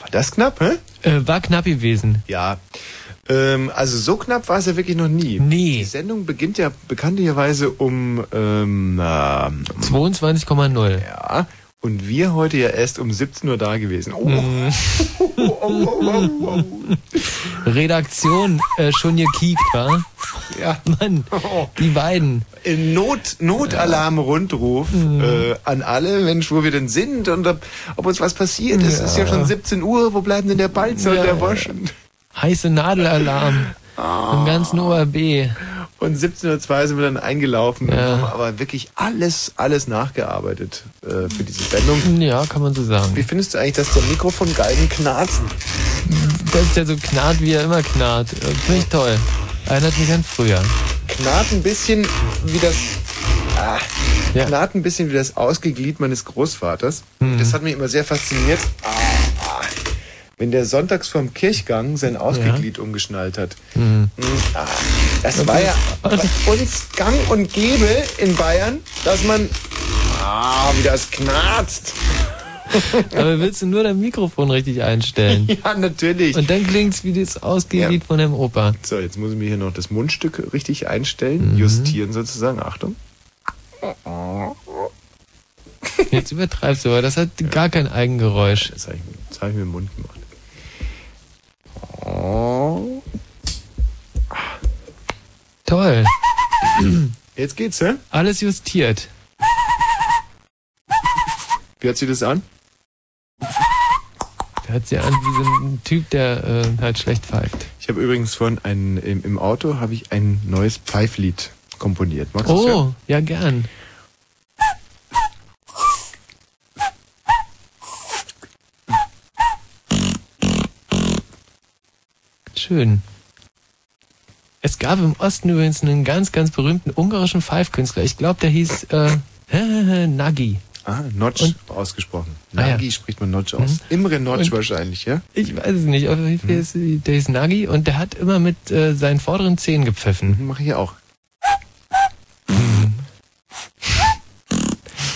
war das knapp, hä? Äh, war knapp gewesen. Ja. Ähm, also so knapp war es ja wirklich noch nie. Nee. Die Sendung beginnt ja bekanntlicherweise um ähm, ähm, 22,0. ja. Und wir heute ja erst um 17 Uhr da gewesen. Oh. Mhm. oh, oh, oh, oh, Redaktion äh, schon gekiekt, wa? Ja. Mann, die beiden. Not, Notalarm-Rundruf äh, an alle, Mensch, wo wir denn sind und ob, ob uns was passiert. Es ist ja schon 17 Uhr, wo bleiben denn der Balzer Ja, und der. Wosch? Heiße Nadelalarm. Im ganzen ORB. Und 17.02 Uhr sind wir dann eingelaufen und Ja. haben aber wirklich alles, alles nachgearbeitet äh, für diese Sendung. Ja, kann man so sagen. Wie findest du eigentlich, dass der Mikrofongalgen knarzt? Dass der so knarrt, wie er immer knarrt. Finde ich toll. Erinnert mich an früher. Knarrt ein bisschen wie das... Ah, Ja. Knarrt ein bisschen wie das Ausgeglied meines Großvaters. Mhm. Das hat mich immer sehr fasziniert. Ah, ah. Wenn der sonntags vorm Kirchgang sein Ausgeglied umgeschnallt hat. Mhm. Mm, Ah, das war ja bei uns gang und gäbe in Bayern, dass man... Ah, wie das knarzt. Aber willst du nur dein Mikrofon richtig einstellen? Ja, natürlich. Und dann klingt's wie das Ausgeglied von deinem Opa. So, jetzt muss ich mir hier noch das Mundstück richtig einstellen, justieren sozusagen. Achtung. Jetzt übertreibst du, aber das hat gar kein Eigengeräusch. Das habe ich, hab ich mit dem Mund gemacht. Oh. Toll. Jetzt geht's, hä? Alles justiert. Wie hört sich das an? Hört sich an wie so ein Typ, der äh, halt schlecht pfeift. Ich habe übrigens vorhin ein, im, im Auto habe ich ein neues Pfeiflied komponiert. Magst? Oh, ja gern. Schön. Es gab im Osten übrigens einen ganz, ganz berühmten ungarischen Pfeifkünstler. Ich glaube, der hieß äh, Nagi. Ah, Notch Und- ausgesprochen. Ah, ja. Nagi spricht man Notch aus. Imre Notch Und- wahrscheinlich, ja? Ich weiß es nicht, auf jeden Fall ist der hieß Nagi und der hat immer mit äh, seinen vorderen Zähnen gepfiffen. Mache ich auch.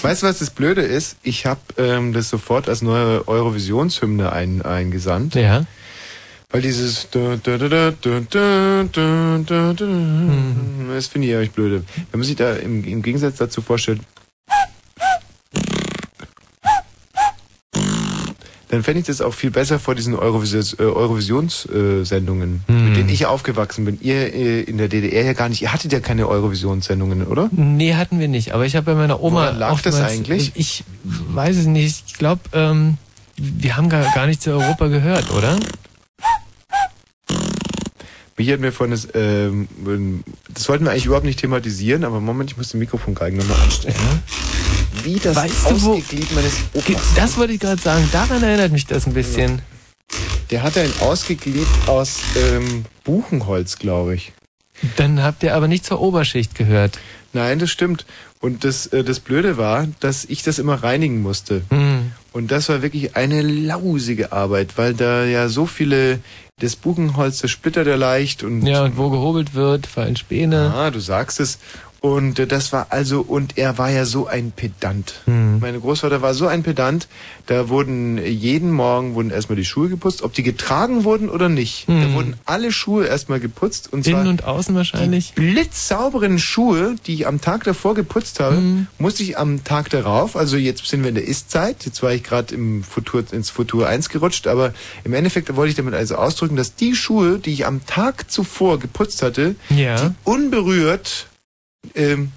Weißt du, was das Blöde ist? Ich habe ähm, das sofort als neue Eurovisionshymne ein, eingesandt. Ja. Weil dieses das finde ich ehrlich blöde. Wenn man sich da im, im Gegensatz dazu vorstellt, dann fände ich das auch viel besser vor diesen Eurovisions, äh, Eurovisionssendungen, äh, mit mhm. denen ich aufgewachsen bin. Ihr äh, in der DDR ja gar nicht. Ihr hattet ja keine Eurovisionssendungen, oder? Nee, hatten wir nicht. Aber ich habe bei meiner Oma. Woran lag das eigentlich? Ich weiß es nicht. Ich glaube, ähm, wir haben gar, gar nicht zu Europa gehört, oder? Mich hat mir von das, ähm, das wollten wir eigentlich überhaupt nicht thematisieren, aber Moment, ich muss den Mikrofongalgen nochmal anstellen. Wie das Weißt du, Ausgeglied meines Opas. Das wollte ich gerade sagen. Daran erinnert mich das ein bisschen. Der hatte ein Ausgeglied aus ähm, Buchenholz, glaube ich. Dann habt ihr aber nicht zur Oberschicht gehört. Nein, das stimmt. Und das, äh, das Blöde war, dass ich das immer reinigen musste. Hm. Und das war wirklich eine lausige Arbeit, weil da ja so viele, das Buchenholz, das splittert ja leicht und Ja, und wo gehobelt wird, fallen Späne. Ah, du sagst es. Und äh, das war also, und er war ja so ein Pedant. Hm. Mein Großvater war so ein Pedant, da wurden äh, jeden Morgen wurden erstmal die Schuhe geputzt, ob die getragen wurden oder nicht. Da Hm. wurden alle Schuhe erstmal geputzt und zwar Innen und außen wahrscheinlich. blitzsauberen Schuhe, die ich am Tag davor geputzt habe, Hm. musste ich am Tag darauf, also jetzt sind wir in der Ist-Zeit, jetzt war ich gerade im Futur, ins Futur 1 gerutscht, aber im Endeffekt wollte ich damit also ausdrücken, dass die Schuhe, die ich am Tag zuvor geputzt hatte, Ja. die unberührt, ähm,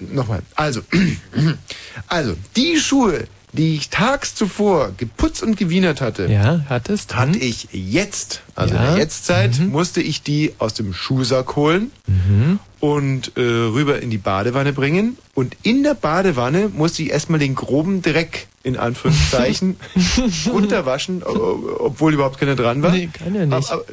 nochmal, also, also, die Schuhe, die ich tags zuvor geputzt und gewienert hatte, Ja, hattest. hatte ich jetzt, also in Ja. der Jetztzeit, musste ich die aus dem Schuhsack holen Mhm. und äh, rüber in die Badewanne bringen. Und in der Badewanne musste ich erstmal den groben Dreck in Anführungszeichen runterwaschen, o- obwohl überhaupt keiner dran war. Nee, kann ja nicht. Aber, aber,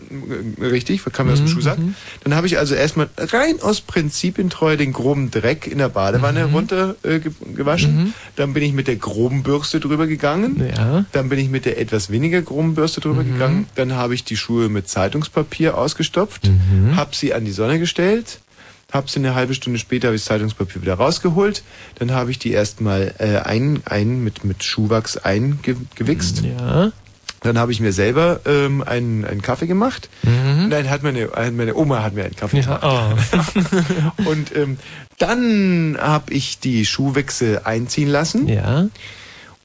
äh, richtig, kam mir aus dem Schuhsack. Dann habe ich also erstmal rein aus Prinzipientreue den groben Dreck in der Badewanne runter äh, ge gewaschen. Dann bin ich mit der groben Bürste drüber gegangen. Ja. Dann bin ich mit der etwas weniger groben Bürste drüber gegangen. Dann habe ich die Schuhe mit Zeitungspapier ausgestopft, habe sie an die Sonne gestellt, habe sie eine halbe Stunde später habe ich das Zeitungspapier wieder rausgeholt. Dann habe ich die erstmal äh, ein, ein mit, mit Schuhwachs eingewichst. Ja. Dann habe ich mir selber ähm, einen, einen Kaffee gemacht. Nein, hat meine, meine Oma hat mir einen Kaffee gemacht. Ja, oh. Und ähm, dann habe ich die Schuhwechsel einziehen lassen. ja.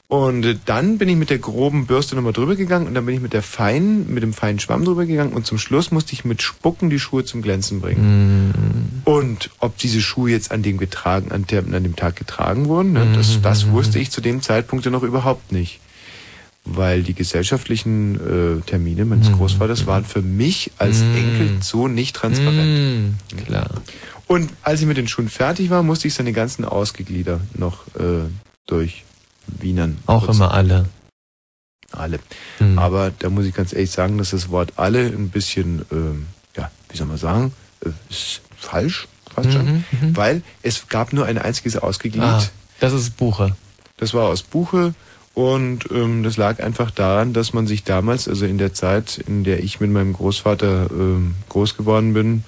Und dann bin ich mit der groben Bürste nochmal drüber gegangen und dann bin ich mit der feinen, mit dem feinen Schwamm drüber gegangen und zum Schluss musste ich mit Spucken die Schuhe zum Glänzen bringen. Und ob diese Schuhe jetzt an dem getragen, an, der, an dem Tag getragen wurden, ne, das, das wusste ich zu dem Zeitpunkt ja noch überhaupt nicht. Weil die gesellschaftlichen äh, Termine meines Großvaters waren für mich als Enkel so nicht transparent. Mm, klar. Und als ich mit den Schuhen fertig war, musste ich seine ganzen Ausgeglieder noch äh, durch Wienern. Auch putzen. immer alle. Alle. Hm. Aber da muss ich ganz ehrlich sagen, dass das Wort alle ein bisschen, ähm, ja, wie soll man sagen, äh, ist falsch fast schon. Mhm, mhm. Weil es gab nur ein einziges Ausgeglied. Ah, das ist Buche. Das war aus Buche und ähm, das lag einfach daran, dass man sich damals, also in der Zeit, in der ich mit meinem Großvater ähm, groß geworden bin,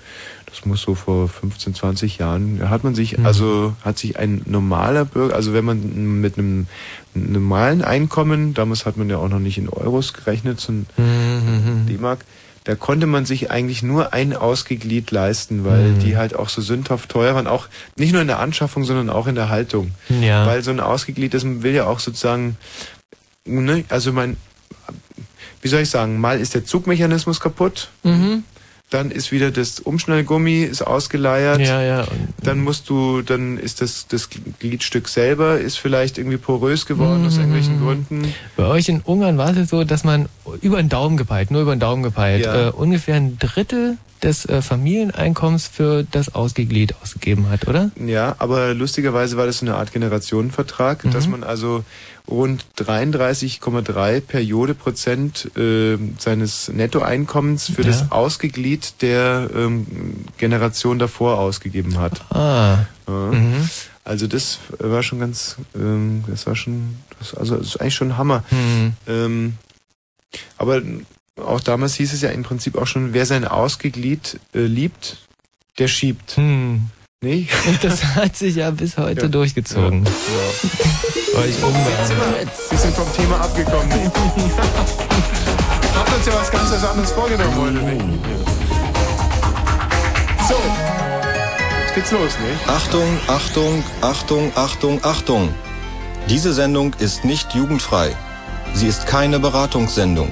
das muss so vor 15, 20 Jahren, hat man sich, also hat sich ein normaler Bürger, also wenn man mit einem normalen Einkommen, damals hat man ja auch noch nicht in Euros gerechnet, sondern Mhm. D-Mark, da konnte man sich eigentlich nur ein Ausgeglied leisten, weil Mhm. die halt auch so sündhaft teuer waren, auch nicht nur in der Anschaffung, sondern auch in der Haltung. Ja. Weil so ein Ausgeglied, das will ja auch sozusagen, ne, also mein, wie soll ich sagen, mal ist der Zugmechanismus kaputt, Mhm. Dann ist wieder das Umschnallgummi ist ausgeleiert, Ja, ja. Dann musst du, dann ist das, das Gliedstück selber ist vielleicht irgendwie porös geworden aus irgendwelchen Gründen. Bei euch in Ungarn war es ja so, dass man über den Daumen gepeilt, nur über den Daumen gepeilt, Ja. äh, ungefähr ein Drittel des äh, Familieneinkommens für das Ausgeglied ausgegeben hat, oder? Ja, aber lustigerweise war das so eine Art Generationenvertrag, dass man also rund 33,3 Periode Prozent äh, seines Nettoeinkommens für Ja. das Ausgeglied der ähm, Generation davor ausgegeben hat. Ah. Ja. Mhm. Also das war schon ganz, ähm, das war schon, das, also das ist eigentlich schon ein Hammer. Hm. Ähm, aber auch damals hieß es ja im Prinzip auch schon, wer sein Ausgeglied äh, liebt, der schiebt. Hm. Nicht? Und das hat sich ja bis heute Ja. durchgezogen. Ja. Euch Ungarn. Wir sind vom Thema abgekommen. Habt uns ja was ganz anderes vorgenommen heute, nicht? So. Jetzt geht's los, nicht? Achtung, Achtung, Achtung, Achtung, Achtung. Diese Sendung ist nicht jugendfrei. Sie ist keine Beratungssendung.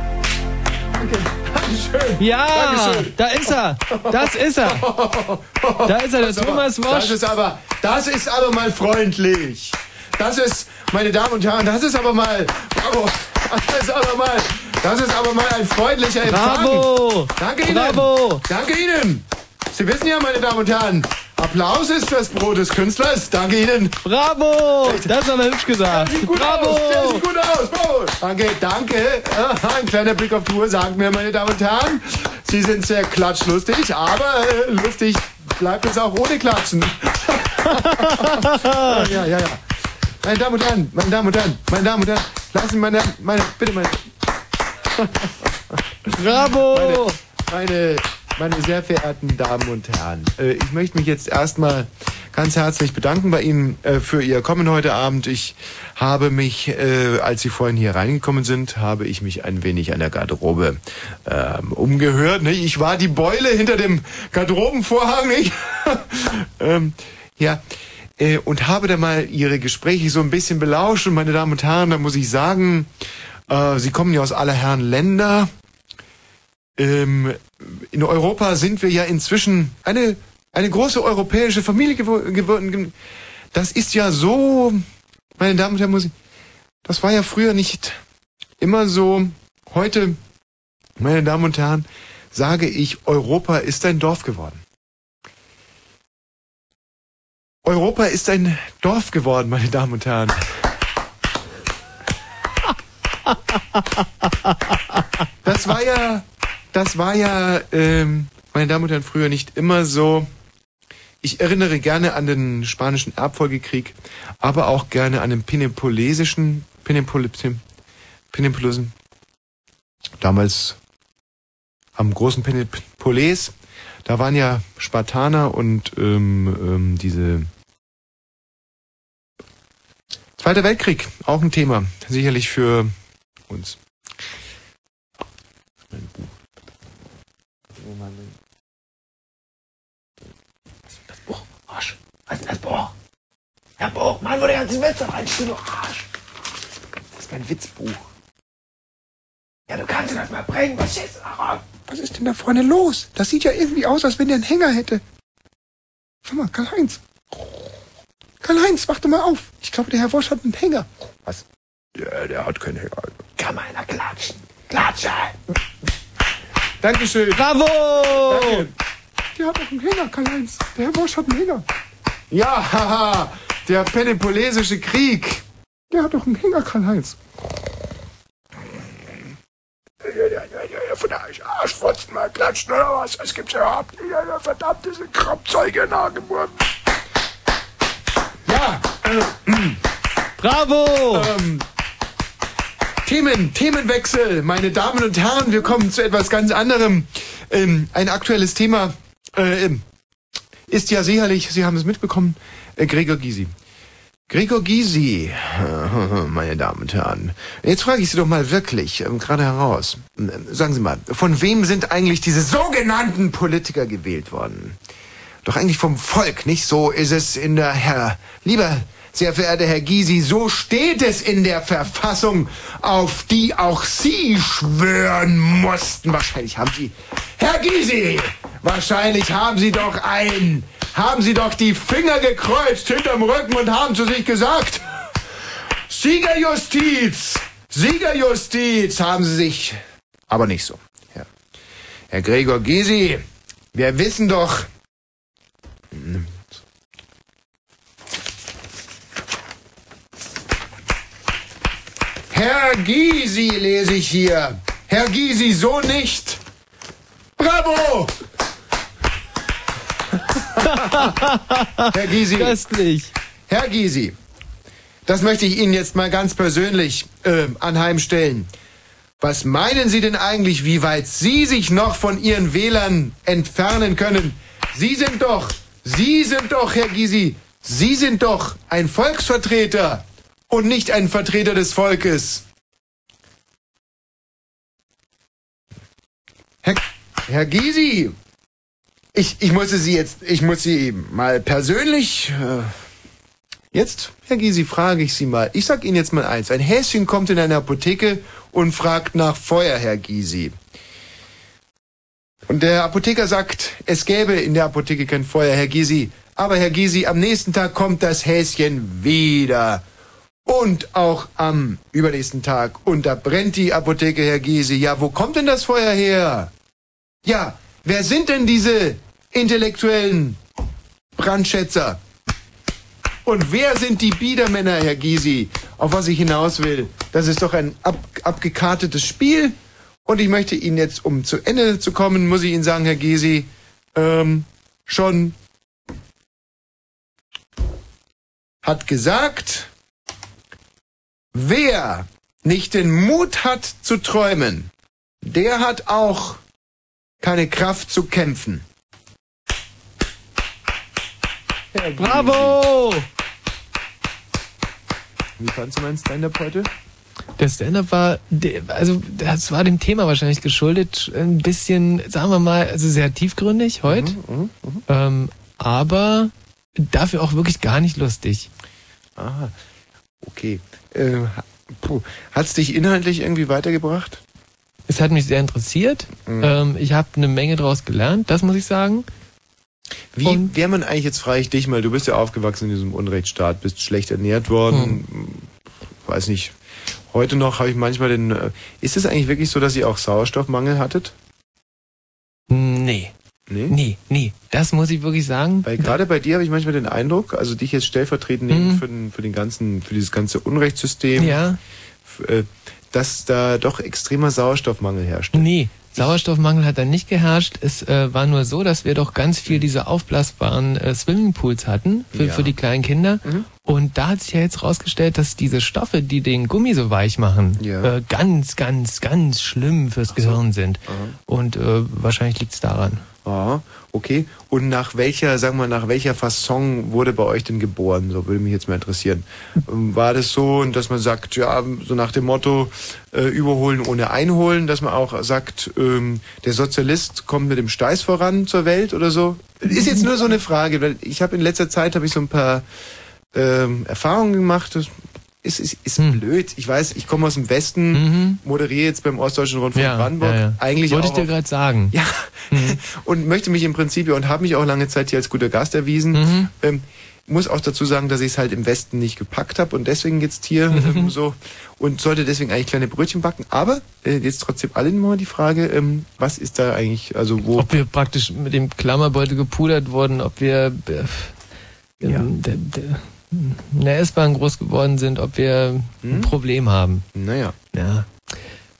Ja, Dankeschön. da ist er. Das ist er. Da ist er, der Thomas Das Wosch. ist aber, das ist aber mal freundlich. Das ist, meine Damen und Herren, das ist aber mal, bravo, das ist aber mal, das ist aber mal ein freundlicher Empfang. Bravo. Danke Ihnen. Bravo. Danke Ihnen. Sie wissen ja, meine Damen und Herren, Applaus ist das Brot des Künstlers. Danke Ihnen. Bravo. Das haben wir hübsch gesagt. Sieht gut Bravo. aus. Der sieht gut aus. Bravo. Danke, danke. Ein kleiner Blick auf die Uhr sagt mir, meine Damen und Herren, Sie sind sehr klatschlustig, aber äh, lustig bleibt es auch ohne Klatschen. ja, ja, ja. Meine Damen und Herren, meine Damen und Herren, meine Damen und Herren, lassen Sie meine, meine, bitte meine, Bravo. meine, meine sehr verehrten Damen und Herren, äh, ich möchte mich jetzt erstmal ganz herzlich bedanken bei Ihnen äh, für Ihr Kommen heute Abend. Ich habe mich, äh, als Sie vorhin hier reingekommen sind, habe ich mich ein wenig an der Garderobe ähm, umgehört. Ich war die Beule hinter dem Garderobenvorhang, nicht? ähm, ja. und habe da mal Ihre Gespräche so ein bisschen belauscht. Und meine Damen und Herren, da muss ich sagen, Sie kommen ja aus aller Herren Länder. Ähm, in Europa sind wir ja inzwischen eine, eine große europäische Familie geworden. Das ist ja so, meine Damen und Herren, muss ich, das war ja früher nicht immer so. Heute, meine Damen und Herren, sage ich, Europa ist ein Dorf geworden. Europa ist ein Dorf geworden, meine Damen und Herren. Das war ja, das war ja, ähm, meine Damen und Herren, früher nicht immer so. Ich erinnere gerne an den spanischen Erbfolgekrieg, aber auch gerne an den Penipolesischen, Penipolesen, damals am großen Penipoles. Da waren ja Spartaner und ähm, ähm, diese Zweiter Weltkrieg, auch ein Thema, sicherlich für uns. Mein Buch. Was ist denn das Buch? Arsch. Was ist denn das Buch? Herr Buch, Mann, wo der ganze Witze reinsteht, du Arsch. Das ist mein Witzbuch. Ja, du kannst das mal bringen. Was steht da Was ist denn da vorne los? Das sieht ja irgendwie aus, als wenn der einen Hänger hätte. Schau mal, Karl-Heinz. Karl-Heinz, wach doch mal auf. Ich glaube, der Herr Wosch hat einen Hänger. Was? Ja, der hat keinen Hänger. Kann mal einer klatschen. Klatsche! Dankeschön. Bravo! Danke. Der hat auch einen Hänger, Karl-Heinz. Der Herr Wosch hat einen Hänger. Ja, haha. Der Penipolesische Krieg. Der hat doch einen Hänger, Karl-Heinz. Ja, ja, ja, ja, von der Arschfotzen mal klatschen oder was? Es gibt's ja überhaupt nicht. Ja, verdammt, diese Kropfzeuge nachgeboren. Ja, äh, Bravo! ähm, Themen, Themenwechsel, meine Damen und Herren, wir kommen zu etwas ganz anderem. Ähm, ein aktuelles Thema äh, ist ja sicherlich, Sie haben es mitbekommen, äh, Gregor Gysi. Gregor Gysi, meine Damen und Herren, jetzt frage ich Sie doch mal wirklich, ähm, gerade heraus, ähm, sagen Sie mal, von wem sind eigentlich diese sogenannten Politiker gewählt worden? Doch eigentlich vom Volk, nicht so ist es in der Herr. Lieber sehr verehrter Herr Gysi, so steht es in der Verfassung, auf die auch Sie schwören mussten. Wahrscheinlich haben Sie, Herr Gysi, wahrscheinlich haben Sie doch ein, haben Sie doch die Finger gekreuzt hinterm Rücken und haben zu sich gesagt, Siegerjustiz, Siegerjustiz, haben Sie sich, aber nicht so. Herr, Herr Gregor Gysi, wir wissen doch, Herr Gysi lese ich hier. Herr Gysi, so nicht. Bravo! Herr Gysi, Köstlich. Herr Gysi, das möchte ich Ihnen jetzt mal ganz persönlich äh, anheimstellen. Was meinen Sie denn eigentlich, wie weit Sie sich noch von Ihren Wählern entfernen können? Sie sind doch, Sie sind doch, Herr Gysi, Sie sind doch ein Volksvertreter und nicht ein Vertreter des Volkes. Herr, Herr Gysi, ich, ich muss Sie jetzt, ich muss Sie mal persönlich, äh, jetzt, Herr Gysi, frage ich Sie mal. Ich sag Ihnen jetzt mal eins. Ein Häschen kommt in eine Apotheke und fragt nach Feuer, Herr Gysi. Und der Apotheker sagt, es gäbe in der Apotheke kein Feuer, Herr Gysi. Aber Herr Gysi, am nächsten Tag kommt das Häschen wieder. Und auch am übernächsten Tag. Und da brennt die Apotheke, Herr Gysi. Ja, wo kommt denn das Feuer her? Ja, wer sind denn diese intellektuellen Brandschätzer? Und wer sind die Biedermänner, Herr Gysi? Auf was ich hinaus will. Das ist doch ein ab, abgekartetes Spiel. Und ich möchte Ihnen jetzt, um zu Ende zu kommen, muss ich Ihnen sagen, Herr Gysi, ähm, schon hat gesagt, wer nicht den Mut hat zu träumen, der hat auch keine Kraft zu kämpfen. Bravo! Wie fandst du meinen Stand-up heute? Der Stand-up war, also das war dem Thema wahrscheinlich geschuldet, ein bisschen, sagen wir mal, also sehr tiefgründig heute. Mhm, Ähm, aber dafür auch wirklich gar nicht lustig. Aha, okay. Äh, puh. Hat's dich inhaltlich irgendwie weitergebracht? Es hat mich sehr interessiert. Mhm. Ähm, ich habe eine Menge daraus gelernt, das muss ich sagen. Wie Und- wäre man eigentlich, jetzt frage ich dich mal, du bist ja aufgewachsen in diesem Unrechtsstaat, bist schlecht ernährt worden, Hm. weiß nicht. Heute noch habe ich manchmal den. Äh, ist es eigentlich wirklich so, dass ihr auch Sauerstoffmangel hattet? Nee, Nee. nee, nee. Das muss ich wirklich sagen. Weil gerade bei dir habe ich manchmal den Eindruck, also dich jetzt stellvertretend nehmen Mhm. für, den, für den ganzen, für dieses ganze Unrechtssystem, Ja, äh, dass da doch extremer Sauerstoffmangel herrscht. nee. Sauerstoffmangel hat da nicht geherrscht. Es äh, war nur so, dass wir doch ganz viel diese aufblasbaren äh, Swimmingpools hatten für, Ja. für die kleinen Kinder. Mhm. Und da hat sich ja jetzt rausgestellt, dass diese Stoffe, die den Gummi so weich machen, Ja. äh, ganz, ganz, ganz schlimm fürs Gehirn sind. Aha. Und äh, wahrscheinlich liegt's daran. Aha, okay. Und nach welcher, sagen wir, nach welcher Fasson wurde bei euch denn geboren? So würde mich jetzt mal interessieren. Ähm, War das so, dass man sagt, ja, so nach dem Motto, äh, überholen ohne einholen, dass man auch sagt, ähm, der Sozialist kommt mit dem Steiß voran zur Welt oder so? Ist jetzt nur so eine Frage, weil ich habe in letzter Zeit habe ich so ein paar ähm, Erfahrungen gemacht. Das ist, ist, ist Hm. blöd. Ich weiß, ich komme aus dem Westen, Mhm. moderiere jetzt beim Ostdeutschen Rundfunk Ja, Brandenburg. ja, ja. Eigentlich Wollte ich dir gerade sagen. ja, und möchte mich im Prinzip und habe mich auch lange Zeit hier als guter Gast erwiesen. Mhm. Ähm, muss auch dazu sagen, dass ich es halt im Westen nicht gepackt habe und deswegen jetzt hier Mhm. ähm, so und sollte deswegen eigentlich kleine Brötchen backen. Aber äh, jetzt trotzdem alle mal die Frage, ähm, was ist da eigentlich, also wo? Ob wir praktisch mit dem Klammerbeutel gepudert wurden, ob wir äh, Ja. in, der, der, in der S-Bahn groß geworden sind, ob wir Hm? ein Problem haben. Naja. Ja.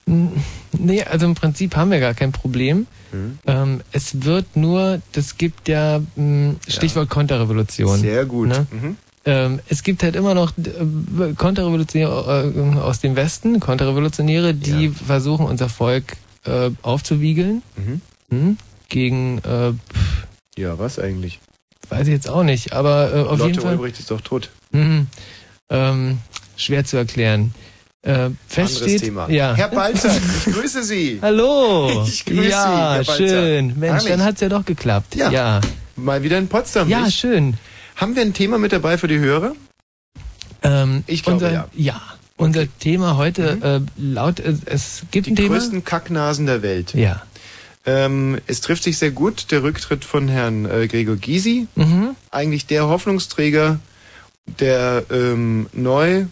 Hm, Nee, also im Prinzip haben wir gar kein Problem. Hm. Ähm, es wird nur, das gibt ja mh, Stichwort Konterrevolution. Sehr gut. Ne? Mhm. Ähm, es gibt halt immer noch äh, Konterrevolutionäre äh, aus dem Westen, Konterrevolutionäre, die Ja. versuchen, unser Volk äh, aufzuwiegeln Mhm. hm? gegen, äh, Ja, was eigentlich? Weiß ich jetzt auch nicht, aber äh, auf jeden Lotte Fall Ulbricht ist doch tot. mhm, ähm, schwer zu erklären. Äh, fest Anderes steht, Thema. ja. Herr Balzer, ich grüße Sie. Hallo. Ich grüße Sie, ja, Herr Balzer. schön. Mensch, dann hat's ja doch geklappt. Ja. ja. Mal wieder in Potsdam. Ja, nicht? schön. Haben wir ein Thema mit dabei für die Hörer? Ähm, Ich glaube, unser, ja. Unser Thema heute Mhm. äh, laut äh, es gibt Die ein Thema. größten Kacknasen der Welt. Ja. Ähm, es trifft sich sehr gut der Rücktritt von Herrn äh, Gregor Gysi, Mhm. eigentlich der Hoffnungsträger der ähm, neu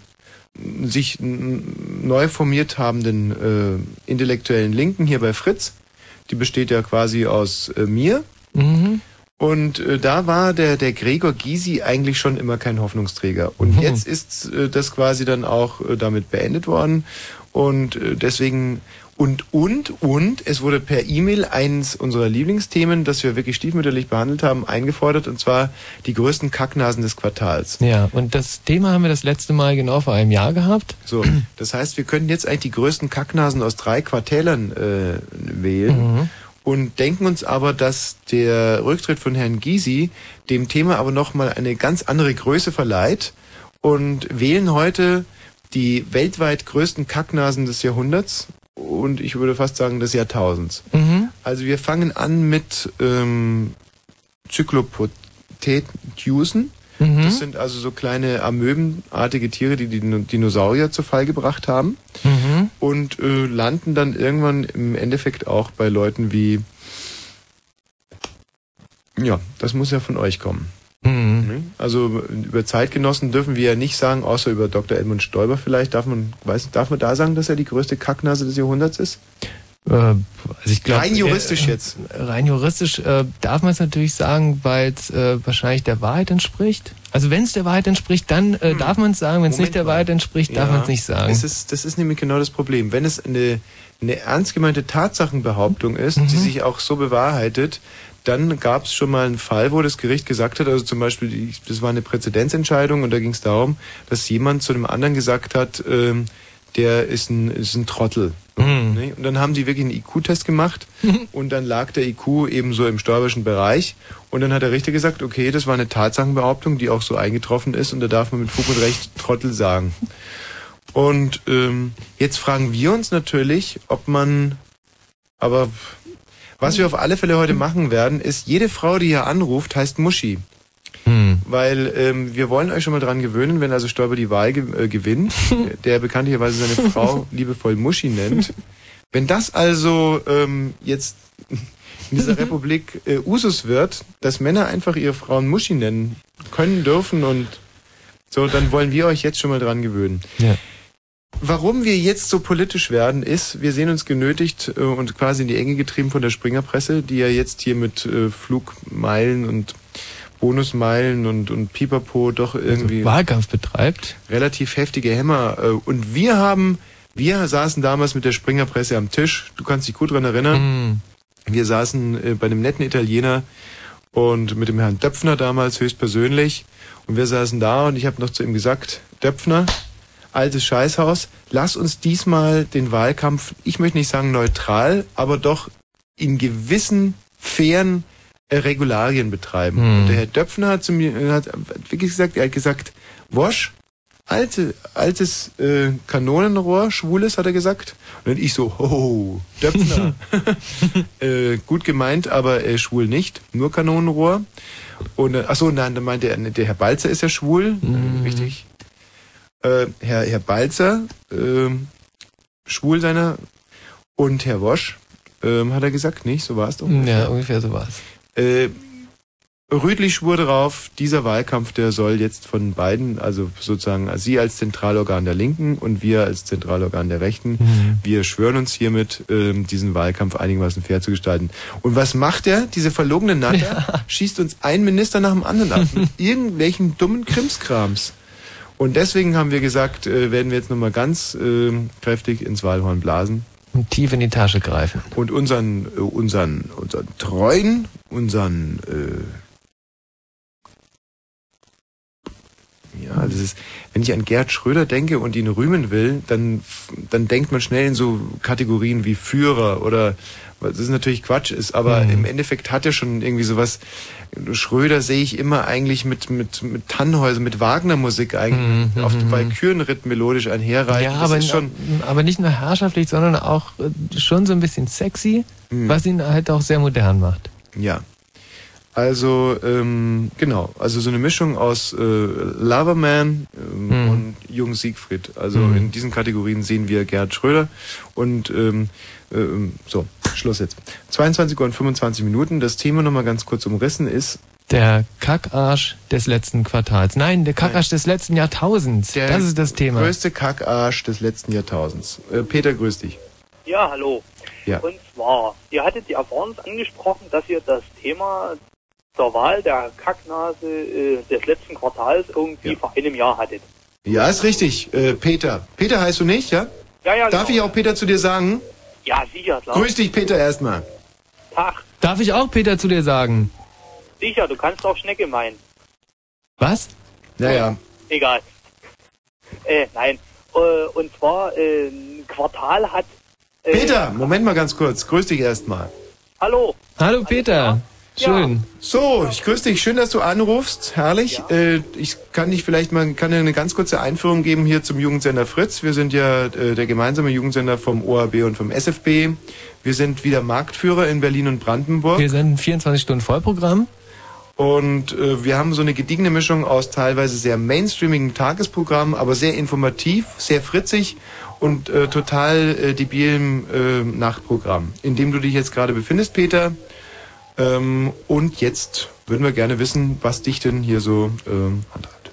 sich neu formiert habenden äh, intellektuellen Linken hier bei Fritz. Die besteht ja quasi aus äh, mir. Mhm. Und äh, da war der, der Gregor Gysi eigentlich schon immer kein Hoffnungsträger. Und Mhm. jetzt ist äh, das quasi dann auch äh, damit beendet worden. Und äh, deswegen, und, und, und, es wurde per E-Mail eins unserer Lieblingsthemen, das wir wirklich stiefmütterlich behandelt haben, eingefordert, und zwar die größten Kacknasen des Quartals. Ja, und das Thema haben wir das letzte Mal genau vor einem Jahr gehabt. So, das heißt, wir könnten jetzt eigentlich die größten Kacknasen aus drei Quartälern äh, wählen. Mhm. und denken uns aber, dass der Rücktritt von Herrn Gysi dem Thema aber nochmal eine ganz andere Größe verleiht und wählen heute die weltweit größten Kacknasen des Jahrhunderts und ich würde fast sagen des Jahrtausends. Mhm. Also wir fangen an mit ähm, Cyclopotetusen. Mhm. Das sind also so kleine amöbenartige Tiere, die die Dinosaurier zu Fall gebracht haben Mhm. und äh, landen dann irgendwann im Endeffekt auch bei Leuten wie ja, das muss ja von euch kommen. Mhm. ne? Also über Zeitgenossen dürfen wir ja nicht sagen, außer über Dr. Edmund Stoiber vielleicht. Darf man, weiß, darf man da sagen, dass er die größte Kacknase des Jahrhunderts ist? Äh, also ich glaub, Rein juristisch äh, jetzt. Rein juristisch äh, darf man es natürlich sagen, weil es äh, wahrscheinlich der Wahrheit entspricht. Also wenn es der Wahrheit entspricht, dann äh, darf man es sagen. Wenn es Hm. Nicht der. Wahrheit entspricht, darf Ja, man es nicht sagen. Es ist, das ist nämlich genau das Problem. Wenn es eine, eine ernst gemeinte Tatsachenbehauptung ist, Mhm. die sich auch so bewahrheitet, dann gab es schon mal einen Fall, wo das Gericht gesagt hat, also zum Beispiel, das war eine Präzedenzentscheidung und da ging es darum, dass jemand zu dem anderen gesagt hat, ähm, der ist ein, ist ein Trottel. Mhm. Ne? Und dann haben die wirklich einen IQ-Test gemacht und dann lag der IQ eben so im steuerischen Bereich und dann hat der Richter gesagt, okay, das war eine Tatsachenbehauptung, die auch so eingetroffen ist und da darf man mit Fug und Recht Trottel sagen. Und ähm, jetzt fragen wir uns natürlich, ob man, aber was wir auf alle Fälle heute machen werden, ist, jede Frau, die hier anruft, heißt Muschi. Hm. weil ähm, wir wollen euch schon mal dran gewöhnen, wenn also Stoiber die Wahl ge äh, gewinnt, der bekanntlicherweise seine Frau liebevoll Muschi nennt. Wenn das also ähm, jetzt in dieser Republik äh, Usus wird, dass Männer einfach ihre Frauen Muschi nennen können, dürfen und so, dann wollen wir euch jetzt schon mal dran gewöhnen. Ja. Warum wir jetzt so politisch werden, ist, wir sehen uns genötigt äh, und quasi in die Enge getrieben von der Springerpresse, die ja jetzt hier mit äh, Flugmeilen und Bonusmeilen und, und Pipapo doch irgendwie Also Wahlkampf betreibt. relativ heftige Hämmer. Äh, und wir haben, wir saßen damals mit der Springerpresse am Tisch, du kannst dich gut dran erinnern, Hm. wir saßen äh, bei einem netten Italiener und mit dem Herrn Döpfner damals höchstpersönlich. Und wir saßen da und ich habe noch zu ihm gesagt, Döpfner, altes Scheißhaus, lass uns diesmal den Wahlkampf, ich möchte nicht sagen neutral, aber doch in gewissen fairen äh, Regularien betreiben. Hm. Und der Herr Döpfner hat zu mir, äh, hat wirklich gesagt, er hat gesagt, Wosch, alte, altes äh, Kanonenrohr, schwules, hat er gesagt. Und dann ich so, ho, Döpfner. äh, gut gemeint, aber äh, schwul nicht, nur Kanonenrohr. Und äh, ach so, nein, dann meinte er, der Herr Balzer ist ja schwul, Mhm. richtig. Äh, Herr, Herr Balzer, äh, schwul seiner und Herr Wosch, ähm, hat er gesagt, nicht? So war es doch. Ja, ungefähr so war's. Äh, Rüdlich schwur darauf, dieser Wahlkampf, der soll jetzt von beiden, also sozusagen Sie als Zentralorgan der Linken und wir als Zentralorgan der Rechten, Mhm. wir schwören uns hiermit, ähm, diesen Wahlkampf einigermaßen fair zu gestalten. Und was macht er? Diese verlogene Natter schießt uns ein Minister nach dem anderen ab mit irgendwelchen dummen Krimskrams. Und deswegen haben wir gesagt, äh, werden wir jetzt nochmal ganz ähm, kräftig ins Wahlhorn blasen Und tief in die Tasche greifen. und unseren, äh, unseren, unseren treuen, unseren, äh, ja, das ist, wenn ich an Gerd Schröder denke und ihn rühmen will, dann, dann denkt man schnell in so Kategorien wie Führer oder, was ist natürlich Quatsch ist, aber Mhm. im Endeffekt hat er schon irgendwie sowas, Schröder sehe ich immer eigentlich mit, mit, mit Tannhäuser, mit Wagner-Musik eigentlich, Mhm, auf mhm, Walkürenritt melodisch einherreiten. Ja, das aber, schon, aber nicht nur herrschaftlich, sondern auch äh, schon so ein bisschen sexy, Mhm. was ihn halt auch sehr modern macht. Ja. Also, ähm, genau. Also so eine Mischung aus äh, Loverman ähm, Mhm. und Jung Siegfried. Also Mhm. in diesen Kategorien sehen wir Gerhard Schröder. Und ähm, so, Schluss jetzt. 22 Uhr und 25 Minuten. Das Thema nochmal ganz kurz umrissen ist Der Kackarsch des letzten Quartals. Nein, der Kackarsch des letzten Jahrtausends. der das ist das Thema. größte Kackarsch des letzten Jahrtausends. Äh, Peter, grüß dich. Ja, hallo. Ja. Und zwar, ihr hattet ja vor uns angesprochen, dass ihr das Thema zur Wahl der Kacknase äh, des letzten Quartals irgendwie Ja. vor einem Jahr hattet. Ja, ist richtig. Äh, Peter. Peter heißt du nicht, ja? Ja, ja, Darf ich genau. auch Peter zu dir sagen? Ja, sicher, klar. Grüß dich, Peter, erstmal. Tag. Darf ich auch Peter zu dir sagen? Sicher, du kannst auch Schnecke meinen. Was? Naja. Egal. Äh, nein. Äh, und zwar, äh, ein Quartal hat... Äh, Peter, Moment mal ganz kurz. Grüß dich erstmal. Hallo. Hallo Peter. Schön. So, ich grüße dich. Schön, dass du anrufst. Herrlich. Ja. Äh, ich kann dich vielleicht mal kann dir eine ganz kurze Einführung geben hier zum Jugendsender Fritz. Wir sind ja äh, der gemeinsame Jugendsender vom ORB und vom SFB. Wir sind wieder Marktführer in Berlin und Brandenburg. Wir sind 24 Stunden Vollprogramm. Und äh, wir haben so eine gediegene Mischung aus teilweise sehr mainstreamigen Tagesprogrammen, aber sehr informativ, sehr fritzig und äh, total äh, debilem äh, Nachtprogramm, in dem du dich jetzt gerade befindest, Peter. Ähm, und jetzt würden wir gerne wissen, was dich denn hier so ähm, antreibt.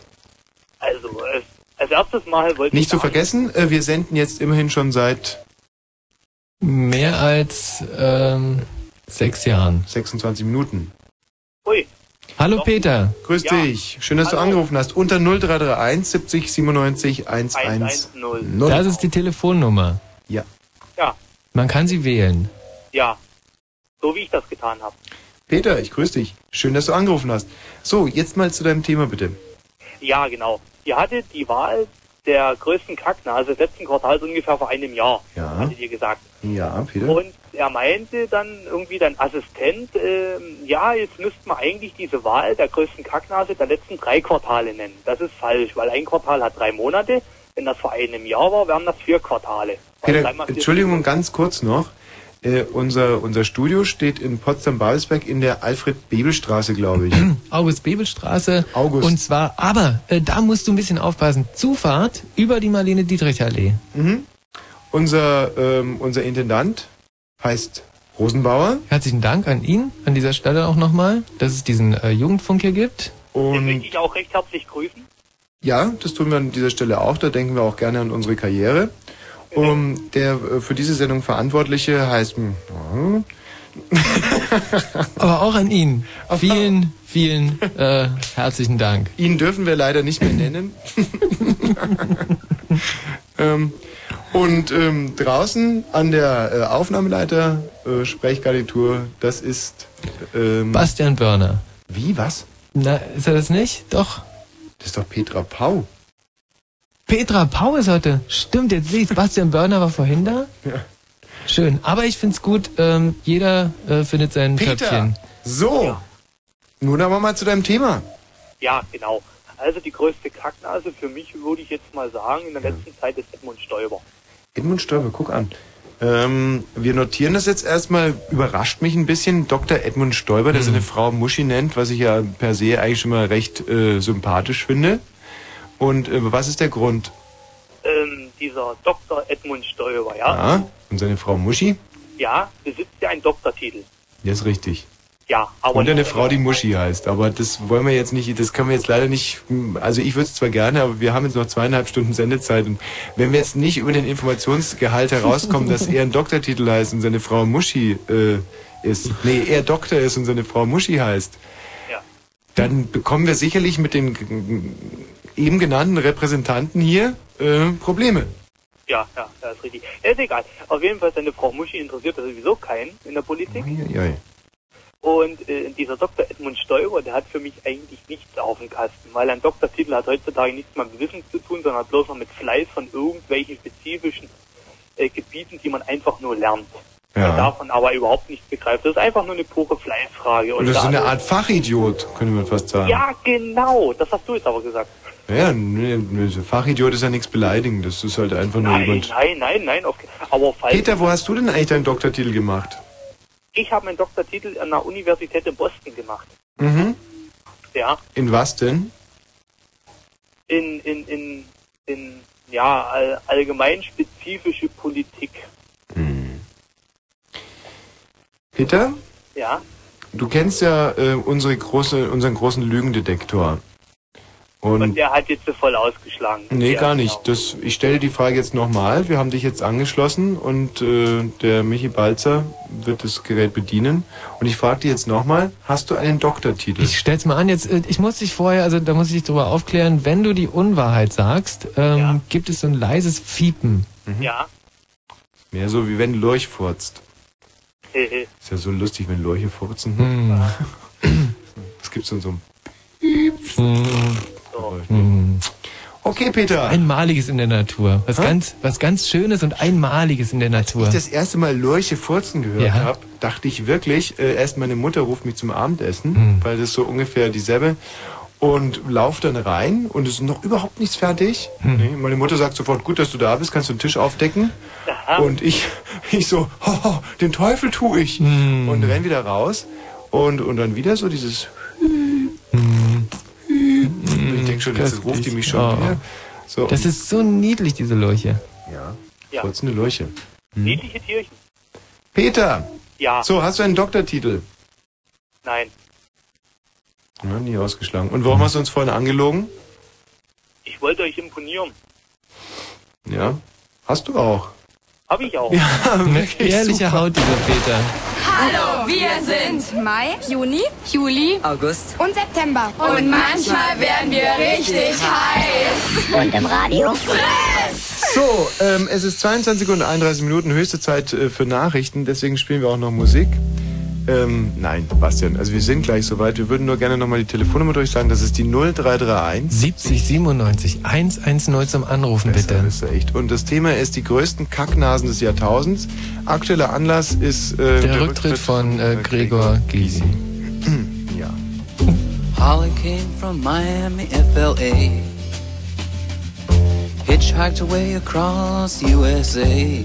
Also, äh, als erstes Mal wollte Nicht ich zu sagen- vergessen, äh, wir senden jetzt immerhin schon seit Mehr als ähm, sechs Jahren. 26 Minuten. Ui, Hallo Doch. Peter. Grüß Ja. dich. Schön, dass du Hallo. angerufen hast. Unter 0331 70 97 110. 110. Das ist die Telefonnummer. Ja. Ja, Man kann sie wählen. ja. So wie ich das getan habe. Peter, ich grüße dich. Schön, dass du angerufen hast. So, jetzt mal zu deinem Thema bitte. Ja, genau. Ihr hattet die Wahl der größten Kacknase des letzten Quartals ungefähr vor einem Jahr, Ja. hattet ihr gesagt. Ja, Peter. Und er meinte dann irgendwie dein Assistent, ähm, ja, jetzt müsste man eigentlich diese Wahl der größten Kacknase der letzten drei Quartale nennen. Das ist falsch, weil ein Quartal hat drei Monate. Wenn das vor einem Jahr war, wären das vier Quartale. Peter, Entschuldigung, ganz kurz noch. Äh, unser, unser Studio steht in Potsdam-Babelsberg in der Alfred-Bebel-Straße, glaube ich. August-Bebel-Straße. August. Und zwar, aber äh, da musst du ein bisschen aufpassen. Zufahrt über die Marlene-Dietrich-Allee. Unser, ähm, unser Intendant heißt Rosenbauer. Herzlichen Dank an ihn an dieser Stelle auch nochmal, dass es diesen äh, Jugendfunk hier gibt. Den Und möchte ich auch recht herzlich grüßen. ja, das tun wir an dieser Stelle auch. Da denken wir auch gerne an unsere Karriere. Um, der äh, für diese Sendung Verantwortliche heißt... hm, Aber auch an ihn. Vielen, vielen äh, herzlichen Dank. Ihn dürfen wir leider nicht mehr nennen. ähm, und ähm, draußen an der äh, Aufnahmeleiter äh, Sprechgarnitur, das ist ähm, Bastian Börner. wie was? Na, ist er das nicht? Doch. Das ist doch Petra Pau. Petra Pau ist heute. Stimmt, jetzt sehe ich Bastian Börner war vorhin da. Ja. Schön. Aber ich find's gut, ähm, jeder äh, findet sein Peter. Töpfchen. So, Ja. nun aber mal zu deinem Thema. Ja, genau. Also die größte Kacknase für mich, würde ich jetzt mal sagen, in der letzten Zeit ist Edmund Stoiber. Edmund Stoiber, guck an. Ähm, wir notieren das jetzt erstmal, überrascht mich ein bisschen. Dr. Edmund Stoiber, der seine Frau Muschi nennt, was ich ja per se eigentlich schon mal recht äh, sympathisch finde. Und äh, was ist der Grund? Ähm, dieser Dr. Edmund Stoiber, ja, Ja, und seine Frau Muschi? ja, besitzt ja einen Doktortitel. Ja, ist richtig. Ja, aber Und eine Frau, die Muschi heißt. Aber das wollen wir jetzt nicht, das können wir jetzt leider nicht, also ich würde es zwar gerne, aber wir haben jetzt noch zweieinhalb Stunden Sendezeit. Und wenn wir jetzt nicht über den Informationsgehalt herauskommen, dass er einen Doktortitel heißt und seine Frau Muschi äh, ist, nee, er Doktor ist und seine Frau Muschi heißt, Ja. dann bekommen wir sicherlich mit den eben genannten Repräsentanten hier äh, Probleme. Ja, ja, ja, ist richtig. Ja, ist egal. Auf jeden Fall, seine Frau Muschi interessiert das sowieso keinen in der Politik. Ja. Und äh, dieser Dr. Edmund Stoiber, der hat für mich eigentlich nichts auf dem Kasten, weil ein Doktortitel hat heutzutage nichts mehr mit Wissen zu tun, sondern bloß noch mit Fleiß von irgendwelchen spezifischen äh, Gebieten, die man einfach nur lernt. Man ja. davon aber überhaupt nichts begreift. Das ist einfach nur eine pure Fleißfrage. Und das ist eine Art Fachidiot, könnte man fast sagen. Ja, genau. Das hast du jetzt aber gesagt. Ja, nee, so Fachidiot ist ja nichts beleidigend. Das ist halt einfach nur Nein, jemand. nein, nein, nein. Auf, aber falls Peter, wo hast du denn eigentlich deinen Doktortitel gemacht? ich habe meinen Doktortitel an der Universität in Boston gemacht. Mhm. Ja, In was denn? in in in in ja all, allgemein spezifische Politik. Peter, Ja, du kennst ja äh, unsere große, unseren großen Lügendetektor. und, Und der hat jetzt so voll ausgeschlagen. nee, ja, gar nicht. genau. Das, ich stelle die Frage jetzt nochmal. Wir haben dich jetzt angeschlossen und äh, der Michi Balzer wird das Gerät bedienen. Und ich frage dich jetzt nochmal, hast du einen Doktortitel? Ich stell's mal an, jetzt, äh, ich muss dich vorher, also da muss ich dich drüber aufklären, wenn du die Unwahrheit sagst, ähm, Ja. gibt es so ein leises Fiepen. Ja, Mehr so wie wenn Lurch furzt. Ist ja so lustig, wenn Lurche furzen. Hm. Was gibt's denn so? so. Okay, Peter. Einmaliges in der Natur. Was Hä? ganz, was ganz Schönes und Einmaliges in der Natur. Als ich das erste Mal Lurche furzen gehört Ja. habe, dachte ich wirklich, äh, erst meine Mutter ruft mich zum Abendessen, Hm. weil das so ungefähr dieselbe. Und lauf dann rein und es ist noch überhaupt nichts fertig. Hm. Nee, meine Mutter sagt sofort, gut, dass du da bist, kannst du den Tisch aufdecken. Aha. Und ich, ich so, ho, ho, den Teufel tu ich. Hm. Und renn wieder raus. Und, und dann wieder so dieses Ich denke schon, jetzt ruft die mich schon Oh. wieder. So, Das ist so niedlich, diese Lurche. ja, Ja. furzende Lurche. Niedliche Tierchen. Peter, Ja, so, hast du einen Doktortitel? nein. Ja, nie ausgeschlagen. Und warum hast du uns vorhin angelogen? Ich wollte euch imponieren. Ja. Hast du auch. Hab ich auch. Eine ehrliche Haut, dieser Peter. Hallo, wir sind Mai, Juni, Juli August. und September. Und manchmal werden wir richtig heiß. Und im Radio? So, ähm, es ist 22 und 31 Minuten, höchste Zeit äh, für Nachrichten, deswegen spielen wir auch noch Musik. Ähm, nein, Bastian, also wir sind gleich soweit. Wir würden nur gerne nochmal die Telefonnummer durchsagen. Das ist die 0331. 70 97 110 zum Anrufen, Besser bitte. ist er echt. Und das Thema ist die größten Kacknasen des Jahrtausends. Aktueller Anlass ist äh, Der Rücktritt von äh, Gregor Gysi. Ja. Holly came from Miami, FLA. Hitchhiked away across USA.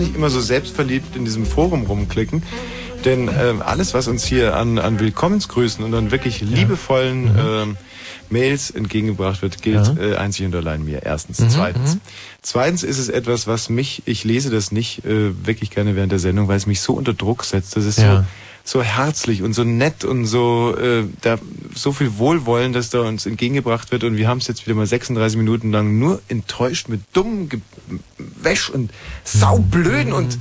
nicht immer so selbstverliebt in diesem Forum rumklicken. Denn ähm, alles, was uns hier an, an Willkommensgrüßen und an wirklich liebevollen ähm, Mails entgegengebracht wird, gilt Ja. äh, einzig und allein mir. Erstens. Mhm, Zweitens. mhm. Zweitens ist es etwas, was mich, ich lese das nicht äh, wirklich gerne während der Sendung, weil es mich so unter Druck setzt. Das ist Ja. so so herzlich und so nett und so äh, da so viel Wohlwollen, dass da uns entgegengebracht wird. Und wir haben es jetzt wieder mal 36 Minuten lang nur enttäuscht mit dummem Gewäsch und saublöden und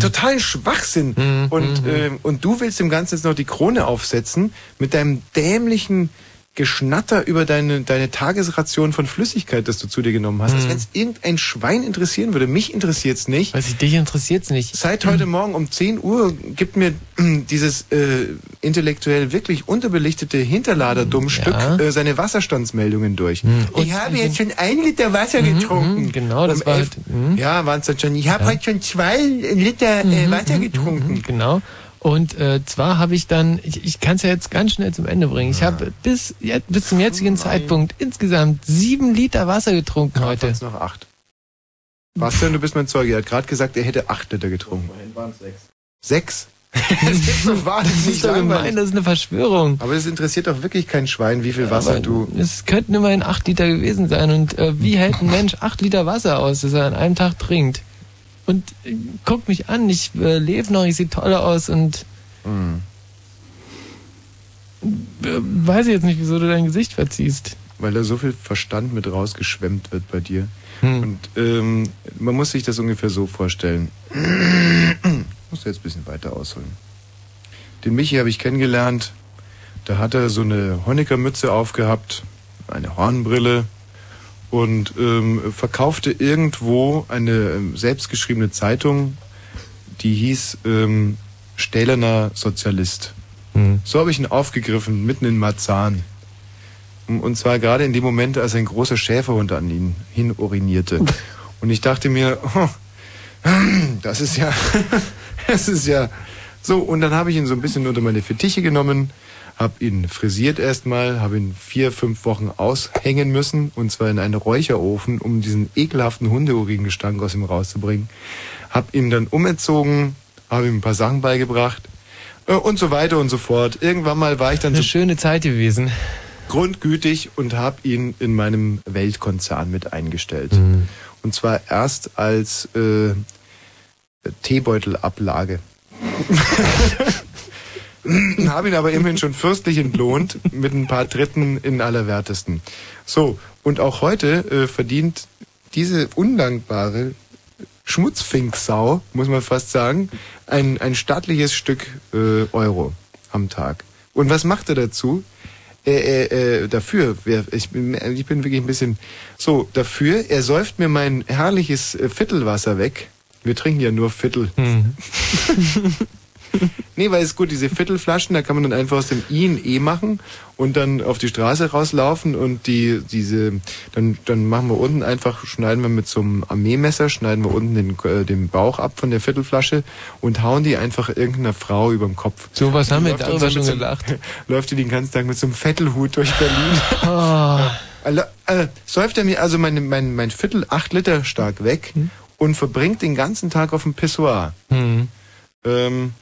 totalen Schwachsinn. Und äh, und du willst dem Ganzen jetzt noch die Krone aufsetzen mit deinem dämlichen Geschnatter über deine, deine Tagesration von Flüssigkeit, das du zu dir genommen hast. Als wenn es irgendein Schwein interessieren würde. Mich interessiert's nicht. Weiß ich, dich interessiert's nicht. Seit heute Morgen um 10 Uhr gibt mir dieses äh, intellektuell wirklich unterbelichtete Hinterlader-Dummstück Ja. äh, seine Wasserstandsmeldungen durch. Und- ich habe jetzt schon ein Liter Wasser getrunken. mhm, genau, das um war elf, halt, mhm. Ja, waren es dann schon. Ich habe heute schon zwei Liter äh, Wasser getrunken. Genau. Und äh, zwar habe ich dann, ich, ich kann es ja jetzt ganz schnell zum Ende bringen. Ich habe bis jetzt, bis zum jetzigen Zeitpunkt insgesamt sieben Liter Wasser getrunken heute. Jetzt noch acht. Bastian, du bist mein Zeuge. Er hat gerade gesagt, er hätte acht Liter getrunken. Sechs? das ist doch wahr, das ist Das nicht ist doch gemein, langweilig. das ist eine Verschwörung. Aber das interessiert doch wirklich kein Schwein, wie viel Wasser Aber du... Es könnten immerhin acht Liter gewesen sein. Und äh, wie hält ein Mensch acht Liter Wasser aus, das er an einem Tag trinkt? Und äh, guck mich an, ich äh, lebe noch, ich sehe toll aus und Mhm. äh, weiß ich jetzt nicht, wieso du dein Gesicht verziehst. Weil da so viel Verstand mit rausgeschwemmt wird bei dir. Hm. Und ähm, man muss sich das ungefähr so vorstellen. Musst du jetzt ein bisschen weiter ausholen. Den Michi habe ich kennengelernt. Da hat er so eine Honecker-Mütze aufgehabt, eine Hornbrille und ähm, verkaufte irgendwo eine ähm, selbstgeschriebene Zeitung, die hieß ähm, Stählerner Sozialist. Hm. So habe ich ihn aufgegriffen, mitten in Marzahn. Und zwar gerade in dem Moment, als ein großer Schäferhund an ihn hin urinierte. Und ich dachte mir, oh, das ist ja, das ist ja so. Und dann habe ich ihn so ein bisschen unter meine Fittiche genommen, habe ihn frisiert erstmal, habe ihn vier, fünf Wochen aushängen müssen und zwar in einen Räucherofen, um diesen ekelhaften Hundeuringestank aus ihm rauszubringen. Habe ihn dann umerzogen, habe ihm ein paar Sachen beigebracht äh, und so weiter und so fort. Irgendwann mal war ich dann Eine so schöne Zeit gewesen. grundgütig und habe ihn in meinem Weltkonzern mit eingestellt. Und zwar erst als äh, Teebeutelablage. habe ihn aber immerhin schon fürstlich entlohnt mit ein paar Dritten in allerwertesten. So, und auch heute äh, verdient diese undankbare Schmutzfinksau, muss man fast sagen, ein, ein stattliches Stück äh, Euro am Tag. Und was macht er dazu? Äh, äh, äh, dafür, wer- ich bin, ich bin wirklich ein bisschen so, dafür, er säuft mir mein herrliches äh, Viertelwasser weg. Wir trinken ja nur Viertel. Hm. Nee, weil es gut, diese Viertelflaschen, da kann man dann einfach aus dem I ein E machen und dann auf die Straße rauslaufen und die, diese, dann, dann machen wir unten einfach, schneiden wir mit so einem Armeemesser, schneiden wir unten den, äh, den Bauch ab von der Viertelflasche und hauen die einfach irgendeiner Frau über den Kopf. So was haben wir darüber schon so gelacht. Läuft die den ganzen Tag mit so einem Vettelhut durch Berlin. Also, äh, säuft er mir also mein, mein, mein Viertel acht Liter stark weg und verbringt den ganzen Tag auf dem Pissoir. hm. Ähm,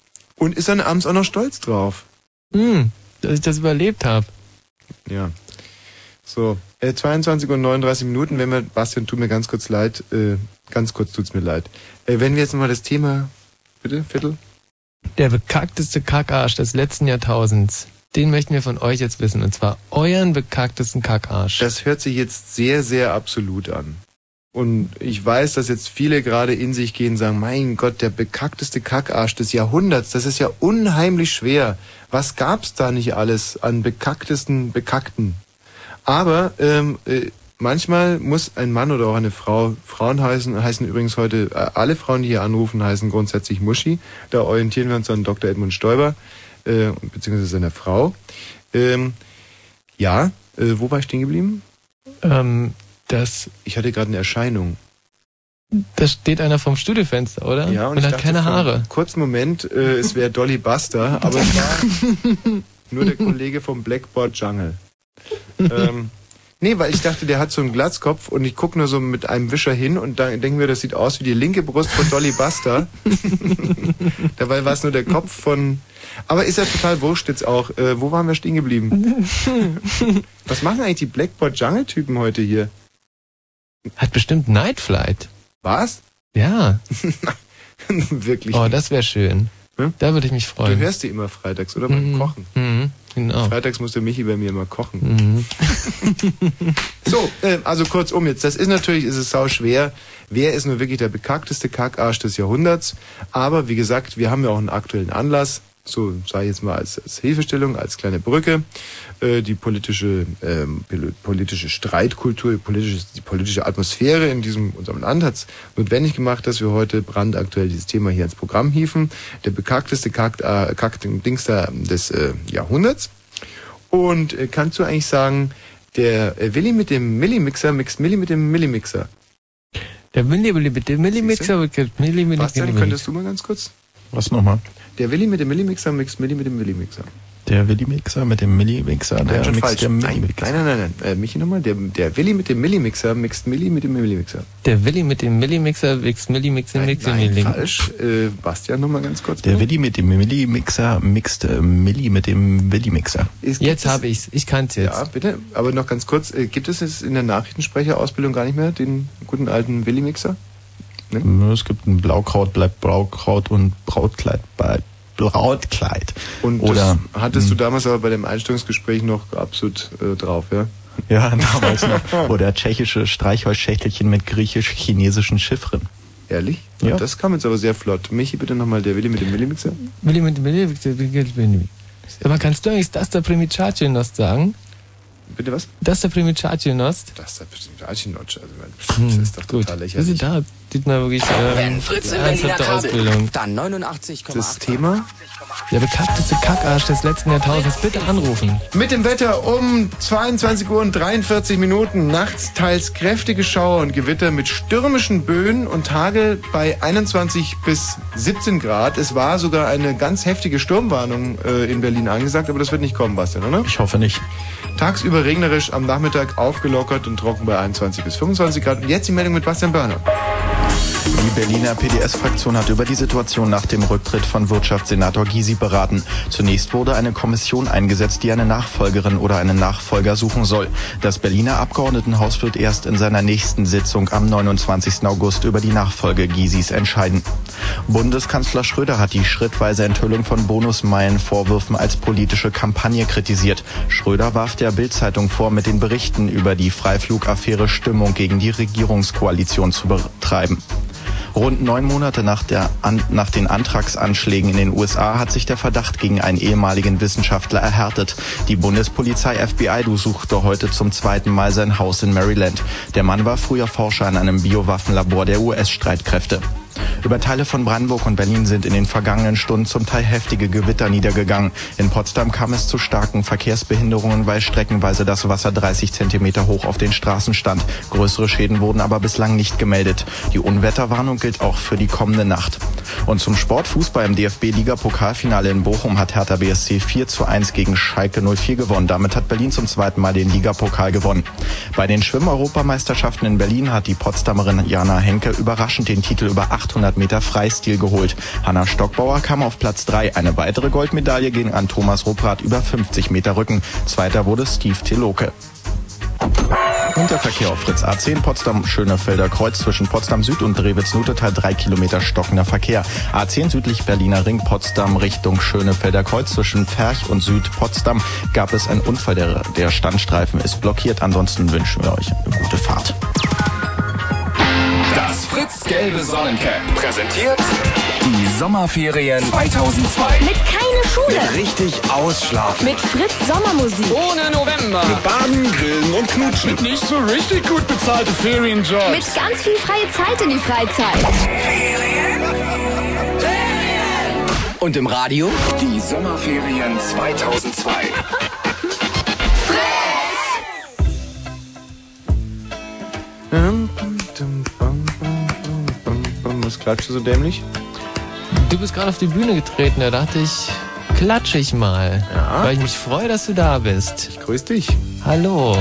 und ist dann abends auch noch stolz drauf. Hm, dass ich das überlebt habe. Ja. So, äh, 22 und 39 Minuten, wenn wir, Bastian, tut mir ganz kurz leid, äh, ganz kurz tut's mir leid. Äh, wenn wir jetzt nochmal das Thema, bitte, Viertel? Der bekackteste Kackarsch des letzten Jahrtausends. Den möchten wir von euch jetzt wissen. Und zwar euren bekacktesten Kackarsch. Das hört sich jetzt sehr, sehr absolut an. Und ich weiß, dass jetzt viele gerade in sich gehen und sagen, mein Gott, der bekackteste Kackarsch des Jahrhunderts, das ist ja unheimlich schwer. Was gab's da nicht alles an bekacktesten Bekackten? Aber ähm, äh, manchmal muss ein Mann oder auch eine Frau, Frauen heißen, heißen übrigens heute, äh, alle Frauen, die hier anrufen, heißen grundsätzlich Muschi. Da orientieren wir uns an Dr. Edmund Stoiber, äh, beziehungsweise seiner Frau. Ähm, ja, äh, wo war ich stehen geblieben? Ähm, das, Ich hatte gerade eine Erscheinung. da steht einer vom Studiofenster, oder? Ja, und, und hat keine Haare. Kurzen Moment, äh, es wäre Dolly Buster, aber es war nur der Kollege vom Blackboard Jungle. Ähm, nee, weil ich dachte, der hat so einen Glatzkopf und ich gucke nur so mit einem Wischer hin und da denken wir, das sieht aus wie die linke Brust von Dolly Buster. Dabei war es nur der Kopf von. Aber ist ja total wurscht jetzt auch. Äh, wo waren wir stehen geblieben? Was machen eigentlich die Blackboard Jungle Typen heute hier? Hat bestimmt Night Flight. Was? Ja. Wirklich. Oh, das wäre schön. Hm? Da würde ich mich du freuen. hörst die immer freitags oder beim Mhm. Kochen. Mhm. Genau. Freitags muss der Michi bei mir immer kochen. Mhm. So, äh, also kurzum jetzt, das ist natürlich, ist es sau schwer. Wer ist nur wirklich der bekackteste Kackarsch des Jahrhunderts? Aber wie gesagt, wir haben ja auch einen aktuellen Anlass. So sage ich jetzt mal als, als Hilfestellung, als kleine Brücke. Äh, die politische, ähm, pol- politische Streitkultur, die politische, die politische Atmosphäre in diesem unserem Land hat es notwendig gemacht, dass wir heute brandaktuell dieses Thema hier ins Programm hieven. Der bekackteste Kack, äh, Kack Dings da des äh, Jahrhunderts. Und äh, kannst du eigentlich sagen, der äh, Willi mit dem Millimixer mixt Milli mit dem Millimixer. Der Milli, Milli, der Millimixer, Milli, Milli, Milli, Bastian, Milli. könntest du mal ganz kurz? Was nochmal? Der Willi mit dem Millimixer mixt Milli mit dem Millimixer. Der Willi-Mixer mit dem Milli-Mixer, der Nein, schon mixt falsch. der Nein, Milli-Mixer. nein, nein, nein, nein. Äh, Michi nochmal. Der, der Willi mit dem Millimixer mixt Milli mit dem Millimixer. Der Willi mit dem Millimixer, Mix, Milli, Mix, Nein, Mix, nein Milli. falsch. Äh, Bastian nochmal ganz kurz. Der bitte. Willi mit dem Milli-Mixer mixt äh, Milli mit dem Willi-Mixer. Es Jetzt es- habe ich's. Ich kann's jetzt. Ja, bitte. Aber noch ganz kurz. Äh, gibt es es in der Nachrichtensprecherausbildung gar nicht mehr, den guten alten Willimixer? Nö, Es gibt ein Blaukraut bleibt Blaukraut und Brautkleid bleibt Brautkleid. Und Oder das hattest du damals aber bei dem Einstellungsgespräch noch absolut äh, drauf, ja? ja, damals noch. Oder tschechische Streichholzschächtelchen mit griechisch-chinesischen Chiffren. Ehrlich? Ja. Das kam jetzt aber sehr flott. Michi, bitte nochmal der Willi mit dem Millimixer. Willi mit Willi, Willi. Aber kannst du eigentlich das der Primicacionost sagen? Bitte was? Das der Primicacionost? Das ist bestimmt Archinotch. Also, meine, das ist doch total Wir lächerlich. sind da. Sieht man wirklich Berliner ernsthafte Ausbildung. dann 89,8. Das Thema? Der bekackteste Kackarsch des letzten Jahrtausends. Bitte anrufen. Mit dem Wetter um 22 Uhr und 43 Minuten. Nachts teils kräftige Schauer und Gewitter mit stürmischen Böen und Hagel bei 21 bis 17 Grad. Es war sogar eine ganz heftige Sturmwarnung äh, in Berlin angesagt, aber das wird nicht kommen, Bastian, oder? Ich hoffe nicht. Tagsüber regnerisch, am Nachmittag aufgelockert und trocken bei 21 bis 25 Grad. Und jetzt die Meldung mit Bastian Börner. Thank you. Die Berliner PDS-Fraktion hat über die Situation nach dem Rücktritt von Wirtschaftssenator Gysi beraten. Zunächst wurde eine Kommission eingesetzt, die eine Nachfolgerin oder einen Nachfolger suchen soll. Das Berliner Abgeordnetenhaus wird erst in seiner nächsten Sitzung am 29. August über die Nachfolge Gysis entscheiden. Bundeskanzler Schröder hat die schrittweise Enthüllung von Bonusmeilen-Vorwürfen als politische Kampagne kritisiert. Schröder warf der Bild-Zeitung vor, mit den Berichten über die Freiflugaffäre Stimmung gegen die Regierungskoalition zu betreiben. Rund neun Monate nach, der, an, nach den Antragsanschlägen in den USA hat sich der Verdacht gegen einen ehemaligen Wissenschaftler erhärtet. Die Bundespolizei FBI durchsuchte heute zum zweiten Mal sein Haus in Maryland. Der Mann war früher Forscher in einem Biowaffenlabor der US-Streitkräfte. Über Teile von Brandenburg und Berlin sind in den vergangenen Stunden zum Teil heftige Gewitter niedergegangen. In Potsdam kam es zu starken Verkehrsbehinderungen, weil streckenweise das Wasser 30 Zentimeter hoch auf den Straßen stand. Größere Schäden wurden aber bislang nicht gemeldet. Die Unwetterwarnung gilt auch für die kommende Nacht. Und zum Sportfußball im DFB-Liga-Pokalfinale in Bochum hat Hertha BSC 4 zu 1 gegen Schalke 04 gewonnen. Damit hat Berlin zum zweiten Mal den Ligapokal gewonnen. Bei den Schwimm-Europameisterschaften in Berlin hat die Potsdamerin Jana Henke überraschend den Titel über 800 Meter Freistil geholt. Hanna Stockbauer kam auf Platz 3. Eine weitere Goldmedaille ging an Thomas Rupprath über 50 Meter Rücken. Zweiter wurde Steve Teloke. Und Verkehr auf Fritz A10 Potsdam Schönefelder Kreuz zwischen Potsdam Süd und Drewitz-Nutetal 3 Kilometer stockender Verkehr. A10 südlich Berliner Ring Potsdam Richtung Schönefelder Kreuz zwischen Ferch und Süd Potsdam gab es einen Unfall. Der, der Standstreifen ist blockiert. Ansonsten wünschen wir euch eine gute Fahrt. Das Fritz gelbe Sonnencap präsentiert die Sommerferien 2002. Mit keine Schule. Richtig ausschlafen. Mit Fritz Sommermusik. Ohne November. Mit Baden, Grillen und Knutschen. Mit nicht so richtig gut bezahlte Ferienjobs. Mit ganz viel freie Zeit in die Freizeit. Und im Radio die Sommerferien 2002. Was klatscht du so dämlich? Du bist gerade auf die Bühne getreten, da dachte ich, klatsch ich mal. Ja. Weil ich mich freue, dass du da bist. Ich grüße dich. Hallo.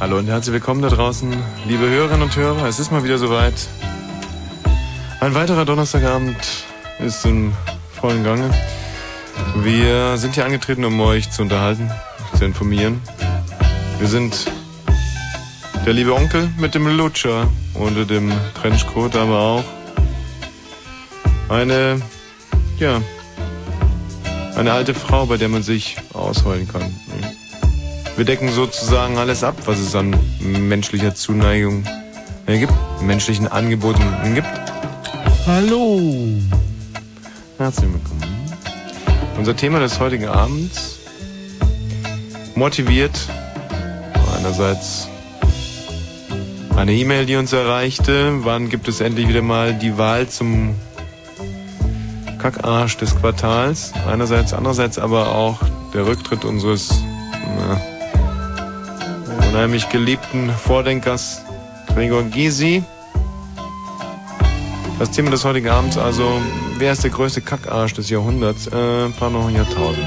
Hallo und herzlich willkommen da draußen, liebe Hörerinnen und Hörer. Es ist mal wieder soweit. Ein weiterer Donnerstagabend ist im vollen Gange. Wir sind hier angetreten, um euch zu unterhalten, zu informieren. Wir sind der liebe Onkel mit dem Lutscher unter dem Trenchcoat, aber auch eine, ja, eine alte Frau, bei der man sich ausheulen kann. Wir decken sozusagen alles ab, was es an menschlicher Zuneigung äh, gibt, menschlichen Angeboten gibt. Hallo. Herzlich willkommen. Unser Thema des heutigen Abends motiviert einerseits eine E-Mail, die uns erreichte. Wann gibt es endlich wieder mal die Wahl zum Kackarsch des Quartals? Einerseits, andererseits aber auch der Rücktritt unseres na, unheimlich geliebten Vordenkers Gregor Gysi. Das Thema des heutigen Abends also, wer ist der größte Kackarsch des Jahrhunderts? Äh, Pardon, Jahrtausend.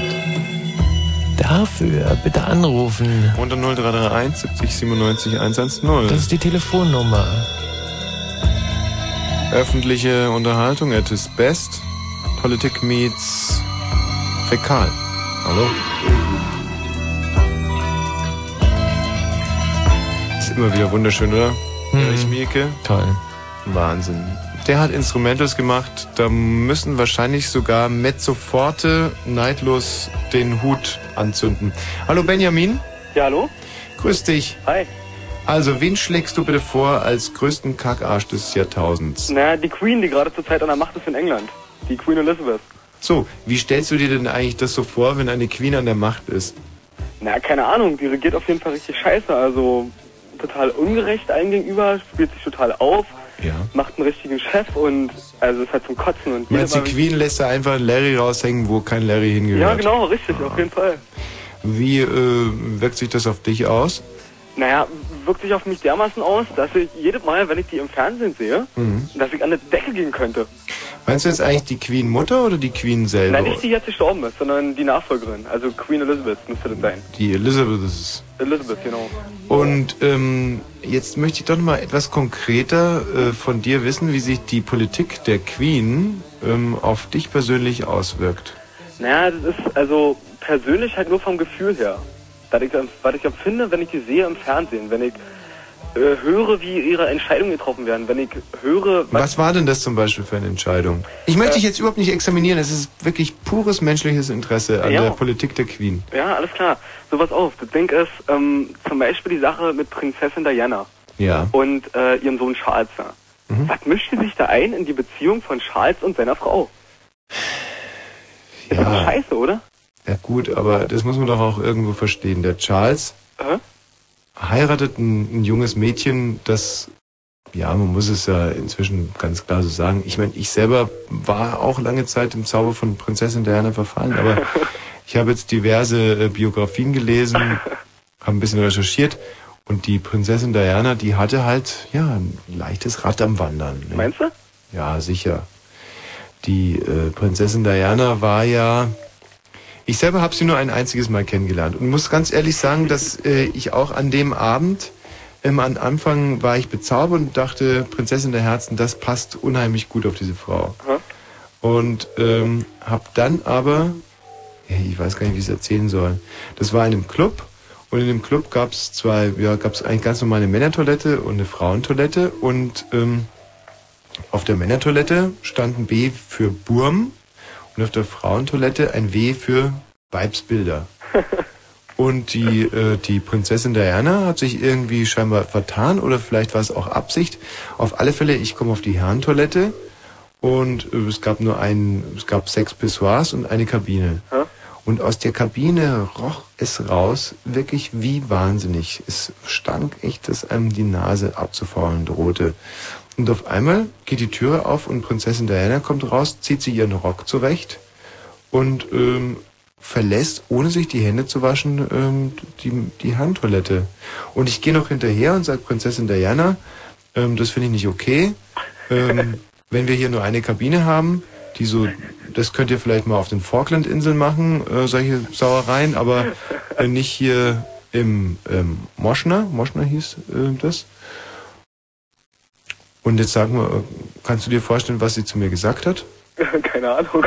Dafür bitte anrufen. Unter 0331 70 97 110. Das ist die Telefonnummer. Öffentliche Unterhaltung at its best. Politik meets Fäkal. Hallo? Ist immer wieder wunderschön, oder? Mhm. Erich Mielke. Toll. Wahnsinn. der hat Instrumentals gemacht. Da müssen wahrscheinlich sogar Mezzoforte neidlos den Hut anzünden. Hallo Benjamin. Ja, hallo? Grüß dich. Hi. Also, wen schlägst du bitte vor als größten Kackarsch des Jahrtausends? Naja, die Queen, die gerade zur Zeit an der Macht ist in England. Die Queen Elizabeth. So, wie stellst du dir denn eigentlich das so vor, wenn eine Queen an der Macht ist? Na, keine Ahnung, die regiert auf jeden Fall richtig scheiße. Also total ungerecht allen gegenüber, spielt sich total auf, Ja. macht einen richtigen Chef und also ist halt zum Kotzen. Und Meinst die Queen lässt da einfach Larry raushängen, wo kein Larry hingehört? Ja, genau, richtig, auf jeden Fall. Wie äh, wirkt sich das auf dich aus? Naja, wirkt sich auf mich dermaßen aus, dass ich jedes Mal, wenn ich die im Fernsehen sehe, Mhm. dass ich an die Decke gehen könnte. Meinst du jetzt eigentlich die Queen Mutter oder die Queen selber? Nein, nicht die jetzt gestorben ist, sondern die Nachfolgerin. Also Queen Elizabeth müsste das sein. Die Elizabeth ist. Elizabeth, genau. Und ähm, jetzt möchte ich doch noch mal etwas konkreter äh, von dir wissen, wie sich die Politik der Queen ähm, auf dich persönlich auswirkt. Naja, das ist also persönlich halt nur vom Gefühl her. Was ich, was ich empfinde, wenn ich die sehe im Fernsehen, wenn ich äh, höre, wie ihre Entscheidungen getroffen werden, wenn ich höre, Was war denn das zum Beispiel für eine Entscheidung? Ich möchte dich jetzt überhaupt nicht examinieren, es ist wirklich pures menschliches Interesse an Ja. der Politik der Queen. ja, alles klar, sowas auf. Das Ding ist ähm, zum Beispiel die Sache mit Prinzessin Diana Ja. und äh, ihrem Sohn Charles. Mhm. Was mischt sie sich da ein in die Beziehung von Charles und seiner Frau? Ist doch Ja. scheiße, oder? Ja gut, aber das muss man doch auch irgendwo verstehen. Der Charles Hä? heiratet ein, ein junges Mädchen, das, ja, man muss es ja inzwischen ganz klar so sagen. Ich meine, ich selber war auch lange Zeit im Zauber von Prinzessin Diana verfallen, aber ich habe jetzt diverse äh, Biografien gelesen, habe ein bisschen recherchiert und die Prinzessin Diana, die hatte halt, ja, ein leichtes Rad am Wandern. Ne? Meinst du? Ja, sicher. Die äh, Prinzessin Diana war ja. Ich selber habe sie nur ein einziges Mal kennengelernt und muss ganz ehrlich sagen, dass äh, ich auch an dem Abend, ähm, am Anfang war ich bezaubert und dachte, Prinzessin der Herzen, das passt unheimlich gut auf diese Frau. Und ähm, habe dann aber, ich weiß gar nicht, wie ich es erzählen soll. Das war in einem Club und in dem Club gab es zwei, ja, gab es eigentlich ganz normale Männertoilette und eine Frauentoilette und ähm, auf der Männertoilette stand ein B für Burm und auf der Frauentoilette ein W für Weibsbilder. Und die, äh, die Prinzessin Diana hat sich irgendwie scheinbar vertan oder vielleicht war es auch Absicht. Auf alle Fälle, ich komme auf die Herrentoilette und äh, es gab nur ein, es gab sechs Pissoirs und eine Kabine. Und aus der Kabine roch es raus, wirklich wie wahnsinnig. Es stank echt, dass einem die Nase abzufaulen drohte. Und auf einmal geht die Türe auf und Prinzessin Diana kommt raus, zieht sie ihren Rock zurecht und ähm, verlässt, ohne sich die Hände zu waschen, ähm, die, die Handtoilette. Und ich gehe noch hinterher und sage Prinzessin Diana, ähm, das finde ich nicht okay. Ähm, wenn wir hier nur eine Kabine haben, die so, das könnt ihr vielleicht mal auf den Falklandinseln machen, äh, solche Sauereien, aber äh, nicht hier im ähm, Moschner, Moschner hieß äh, das. Und jetzt sag mal, äh, kannst du dir vorstellen, was sie zu mir gesagt hat? Keine Ahnung.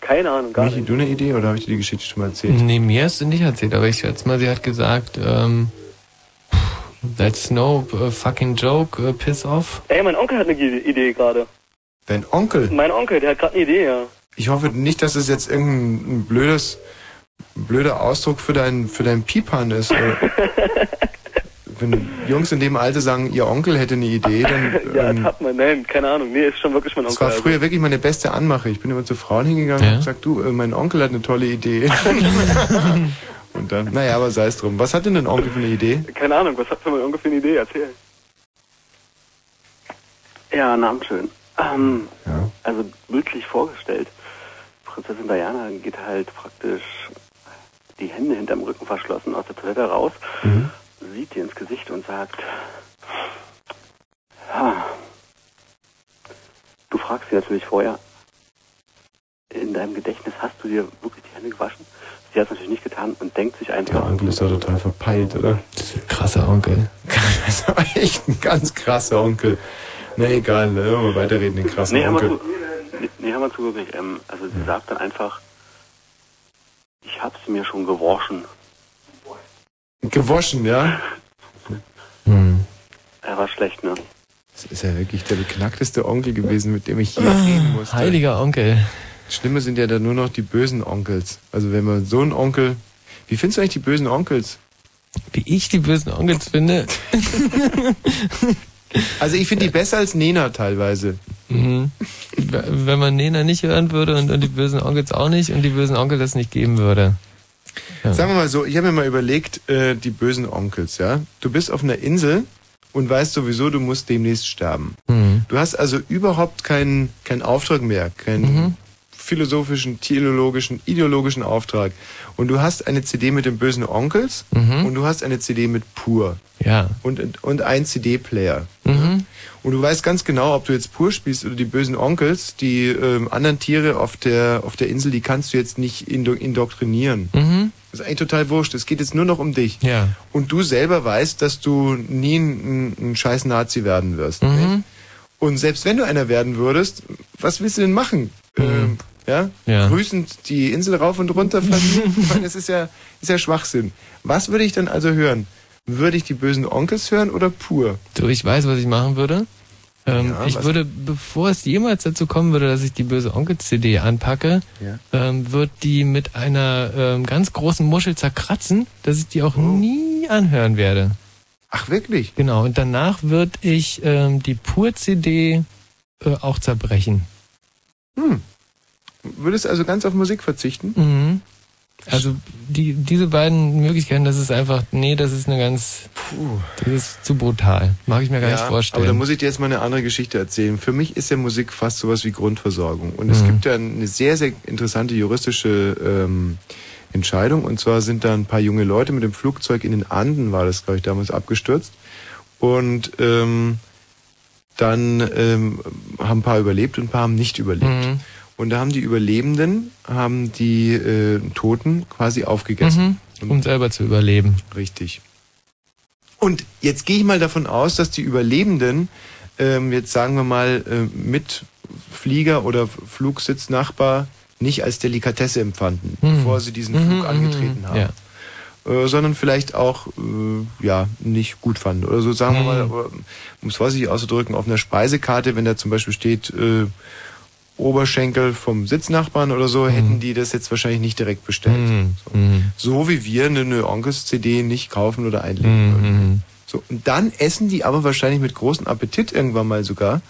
Keine Ahnung, gar Michi, nicht. du eine Idee oder habe ich dir die Geschichte schon mal erzählt? Nee, mir hast du nicht erzählt, aber ich schätze mal, sie hat gesagt, ähm, that's no uh, fucking joke, uh, piss off. Ey, mein Onkel hat eine Idee gerade. Dein Onkel? Mein Onkel, der hat gerade eine Idee, ja. Ich hoffe nicht, dass es jetzt irgendein ein blödes, blöder Ausdruck für dein, für dein Pipan ist. Wenn Jungs in dem Alter sagen, ihr Onkel hätte eine Idee, dann. Ja, ähm, hat man, nein, keine Ahnung. Nee, ist schon wirklich mein das Onkel. war früher wirklich meine beste Anmache. Ich bin immer zu Frauen hingegangen und Ja? hab gesagt, du, äh, mein Onkel hat eine tolle Idee. und dann, naja, aber sei es drum. Was hat denn dein Onkel für eine Idee? also, keine Ahnung, was hat für mein Onkel für eine Idee? Erzähl. Ja, Namen schön. Ähm, Ja. Also bildlich vorgestellt, Prinzessin Diana geht halt praktisch die Hände hinterm Rücken verschlossen aus der Toilette raus, Mhm. Sieht dir ins Gesicht und sagt, ja, du fragst sie natürlich vorher, in deinem Gedächtnis hast du dir wirklich die Hände gewaschen? Sie hat es natürlich nicht getan und denkt sich Der einfach, Onkel ist doch total verpeilt, oder? Krasser Onkel. Das ist aber echt ein ganz krasser Onkel. Na egal, ne? Mal weiterreden, den krassen Nee, Onkel. zu. Nee, nee, hör mal zu, wirklich. Ähm, also sie sagt dann einfach, ich hab's mir schon gewaschen. Gewaschen, ja? Hm. Er war schlecht, ne? Das ist ja wirklich der beknackteste Onkel gewesen, mit dem ich je reden musste. Heiliger Onkel. Schlimmer sind ja dann nur noch die bösen Onkels. Also wenn man so einen Onkel... Wie findest du eigentlich die bösen Onkels? Wie ich die bösen Onkels finde? Also ich finde die besser als Nena teilweise. Mhm. Wenn man Nena nicht hören würde und, und die bösen Onkels auch nicht und die bösen Onkel das nicht geben würde. Ja. Sagen wir mal so, ich habe mir mal überlegt, äh, die bösen Onkels, ja. Du bist auf einer Insel und weißt sowieso, du musst demnächst sterben. Mhm. Du hast also überhaupt keinen keinen Auftrag mehr, keinen Mhm. philosophischen, theologischen, ideologischen Auftrag. Und du hast eine CD mit den bösen Onkels Mhm. und du hast eine CD mit Pur. Ja. Und, und ein CD-Player. Mhm. Und du weißt ganz genau, ob du jetzt Pur spielst oder die bösen Onkels, die ähm, anderen Tiere auf der, auf der Insel, die kannst du jetzt nicht indo indoktrinieren. Mhm. Das ist eigentlich total wurscht. Es geht jetzt nur noch um dich. Ja. Und du selber weißt, dass du nie ein, ein, ein scheiß Nazi werden wirst. Mhm. Und selbst wenn du einer werden würdest, was willst du denn machen? Ähm, ja? Ja. Grüßend die Insel rauf und runter fliegen? ich meine, das ist ja, ist ja Schwachsinn. Was würde ich dann also hören? Würde ich die bösen Onkels hören oder pur? Du, ich weiß, was ich machen würde. Ähm, Ja, ich würde, bevor es jemals dazu kommen würde, dass ich die böse Onkel-CD anpacke, Ja. ähm, wird die mit einer ähm, ganz großen Muschel zerkratzen, dass ich die auch nie anhören werde. Ach, wirklich? Genau, und danach würde ich ähm, die Pur-CD äh, auch zerbrechen. Hm. Würdest also ganz auf Musik verzichten? Mhm. Also die, diese beiden Möglichkeiten, das ist einfach, nee, das ist eine ganz, das ist zu brutal. Mag ich mir gar nicht vorstellen. Aber da muss ich dir jetzt mal eine andere Geschichte erzählen. Für mich ist ja Musik fast sowas wie Grundversorgung. Und es Mhm. gibt ja eine sehr, sehr interessante juristische ähm, Entscheidung. Und zwar sind da ein paar junge Leute mit dem Flugzeug in den Anden, war das, glaube ich, damals abgestürzt. Und ähm, dann ähm, haben ein paar überlebt und ein paar haben nicht überlebt. Mhm. Und da haben die Überlebenden, haben die äh, Toten quasi aufgegessen. Mhm. Um selber zu überleben. Richtig. Und jetzt gehe ich mal davon aus, dass die Überlebenden, ähm, jetzt sagen wir mal, äh, mit Flieger oder Flugsitznachbar nicht als Delikatesse empfanden, Mhm. bevor sie diesen Mhm, Flug mhm, angetreten haben. ja. Äh, sondern vielleicht auch äh, ja nicht gut fanden. Oder so sagen wir Mhm. mal, oder, um es vorsichtig auszudrücken, auf einer Speisekarte, wenn da zum Beispiel steht äh, Oberschenkel vom Sitznachbarn oder so, hätten die das jetzt wahrscheinlich nicht direkt bestellt. Mhm. So. Mhm. so wie wir eine, eine Onkels-CD nicht kaufen oder einlegen würden. Mhm. So, und dann essen die aber wahrscheinlich mit großem Appetit irgendwann mal sogar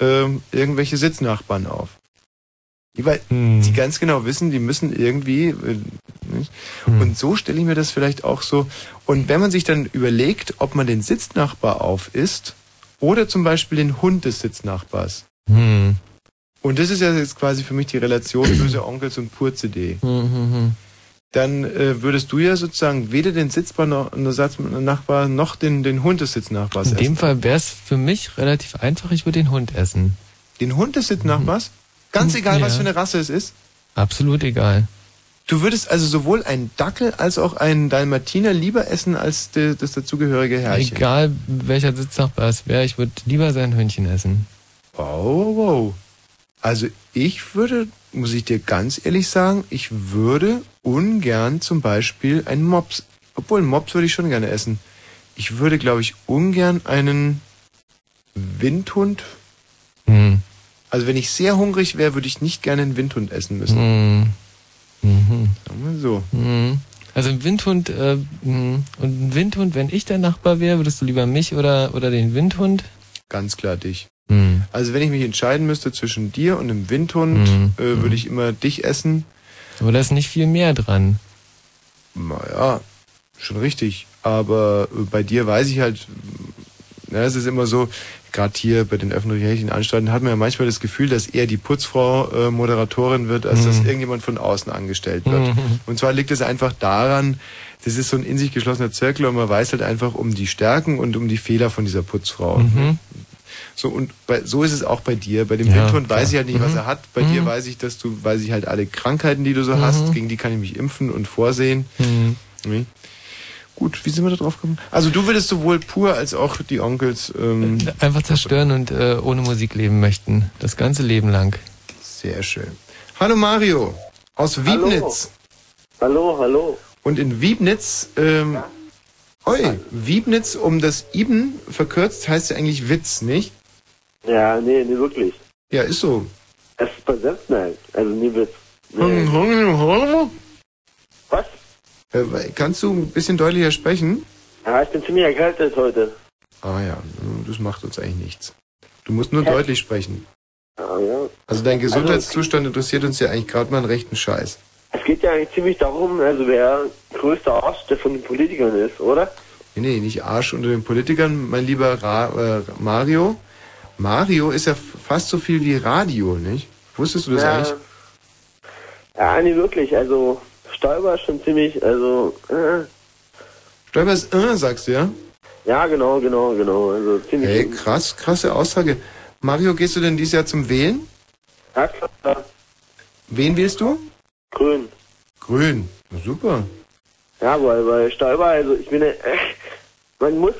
ähm, irgendwelche Sitznachbarn auf. Die, weil Mhm. die ganz genau wissen, die müssen irgendwie. Äh, nicht? Mhm. Und so stelle ich mir das vielleicht auch so. Und wenn man sich dann überlegt, ob man den Sitznachbar aufisst oder zum Beispiel den Hund des Sitznachbars. Mhm. Und das ist ja jetzt quasi für mich die Relation böse Onkels und Pur-CD. Mhm. Dann äh, würdest du ja sozusagen weder den Sitzbar noch, Nachbar noch den, den Hund des Sitznachbars In dem essen. Fall wäre es für mich relativ einfach, ich würde den Hund essen. Den Hund des Sitznachbars? Ganz egal, was Ja. für eine Rasse es ist? Absolut egal. Du würdest also sowohl einen Dackel als auch einen Dalmatiner lieber essen als de, das dazugehörige Herrchen. Egal welcher Sitznachbar es wäre, ich würde lieber sein Hündchen essen. Wow, wow. Also ich würde, muss ich dir ganz ehrlich sagen, ich würde ungern zum Beispiel einen Mops, obwohl einen Mops würde ich schon gerne essen. Ich würde, glaube ich, ungern einen Windhund. Hm. Also wenn ich sehr hungrig wäre, würde ich nicht gerne einen Windhund essen müssen. Hm. Mhm. Sagen wir so. Mhm. Also ein Windhund, äh, mh. und ein Windhund, wenn ich der Nachbar wäre, würdest du lieber mich oder, oder den Windhund? Ganz klar dich. Mhm. Also wenn ich mich entscheiden müsste zwischen dir und einem Windhund, Mhm. äh, würde ich immer dich essen. Aber da ist nicht viel mehr dran. Naja, schon richtig. Aber äh, bei dir weiß ich halt, na, es ist immer so, gerade hier bei den öffentlich-rechtlichen Anstalten hat man ja manchmal das Gefühl, dass eher die Putzfrau äh, Moderatorin wird, als dass Mhm. irgendjemand von außen angestellt wird. Mhm. Und zwar liegt es einfach daran, das ist so ein in sich geschlossener Zirkel und man weiß halt einfach um die Stärken und um die Fehler von dieser Putzfrau. Mhm. So und bei, so ist es auch bei dir. Bei dem Ja, Windhund klar. weiß ich halt nicht, was Mhm. er hat. Bei Mhm. dir weiß ich, dass du, weiß ich halt alle Krankheiten, die du so Mhm. hast, gegen die kann ich mich impfen und vorsehen. Mhm. Nee. Gut, wie sind wir da drauf gekommen? Also du würdest sowohl pur als auch die Onkels ähm, Einfach zerstören und äh, ohne Musik leben möchten. Das ganze Leben lang. sehr schön. Hallo Mario aus Wiebnitz. Hallo, hallo. Und in Wiebnitz, ähm, oi, Wiebnitz um das Iben verkürzt heißt ja eigentlich Witz, nicht? Ja, nee, nee, wirklich. Ja, ist so. Es ist besetzt, nein. Also nie Witz. Was? Äh, kannst du ein bisschen deutlicher sprechen? Ja, ich bin ziemlich erkältet heute. Ah ja, das macht uns eigentlich nichts. Du musst nur Hä? deutlich sprechen. Ah, ja. Also dein Gesundheitszustand interessiert uns ja eigentlich gerade mal einen rechten Scheiß. Es geht ja eigentlich ziemlich darum, also wer größter Arsch der von den Politikern ist, oder? Nee, nee, nicht Arsch unter den Politikern, mein lieber Ra äh, Mario. Mario ist ja fast so viel wie Radio, nicht? Wusstest du das ja. eigentlich? Ja, nee, wirklich. Also Stoiber ist schon ziemlich, also äh, Stoiber ist äh, sagst du, ja? ja, genau, genau, genau. Also ziemlich. Hey, krass, krasse Aussage. Mario, gehst du denn dieses Jahr zum Wählen? Ja, klar. Wen wählst du? Grün. Grün. Super. Ja, weil bei Stoiber, also ich bin, äh, man muss,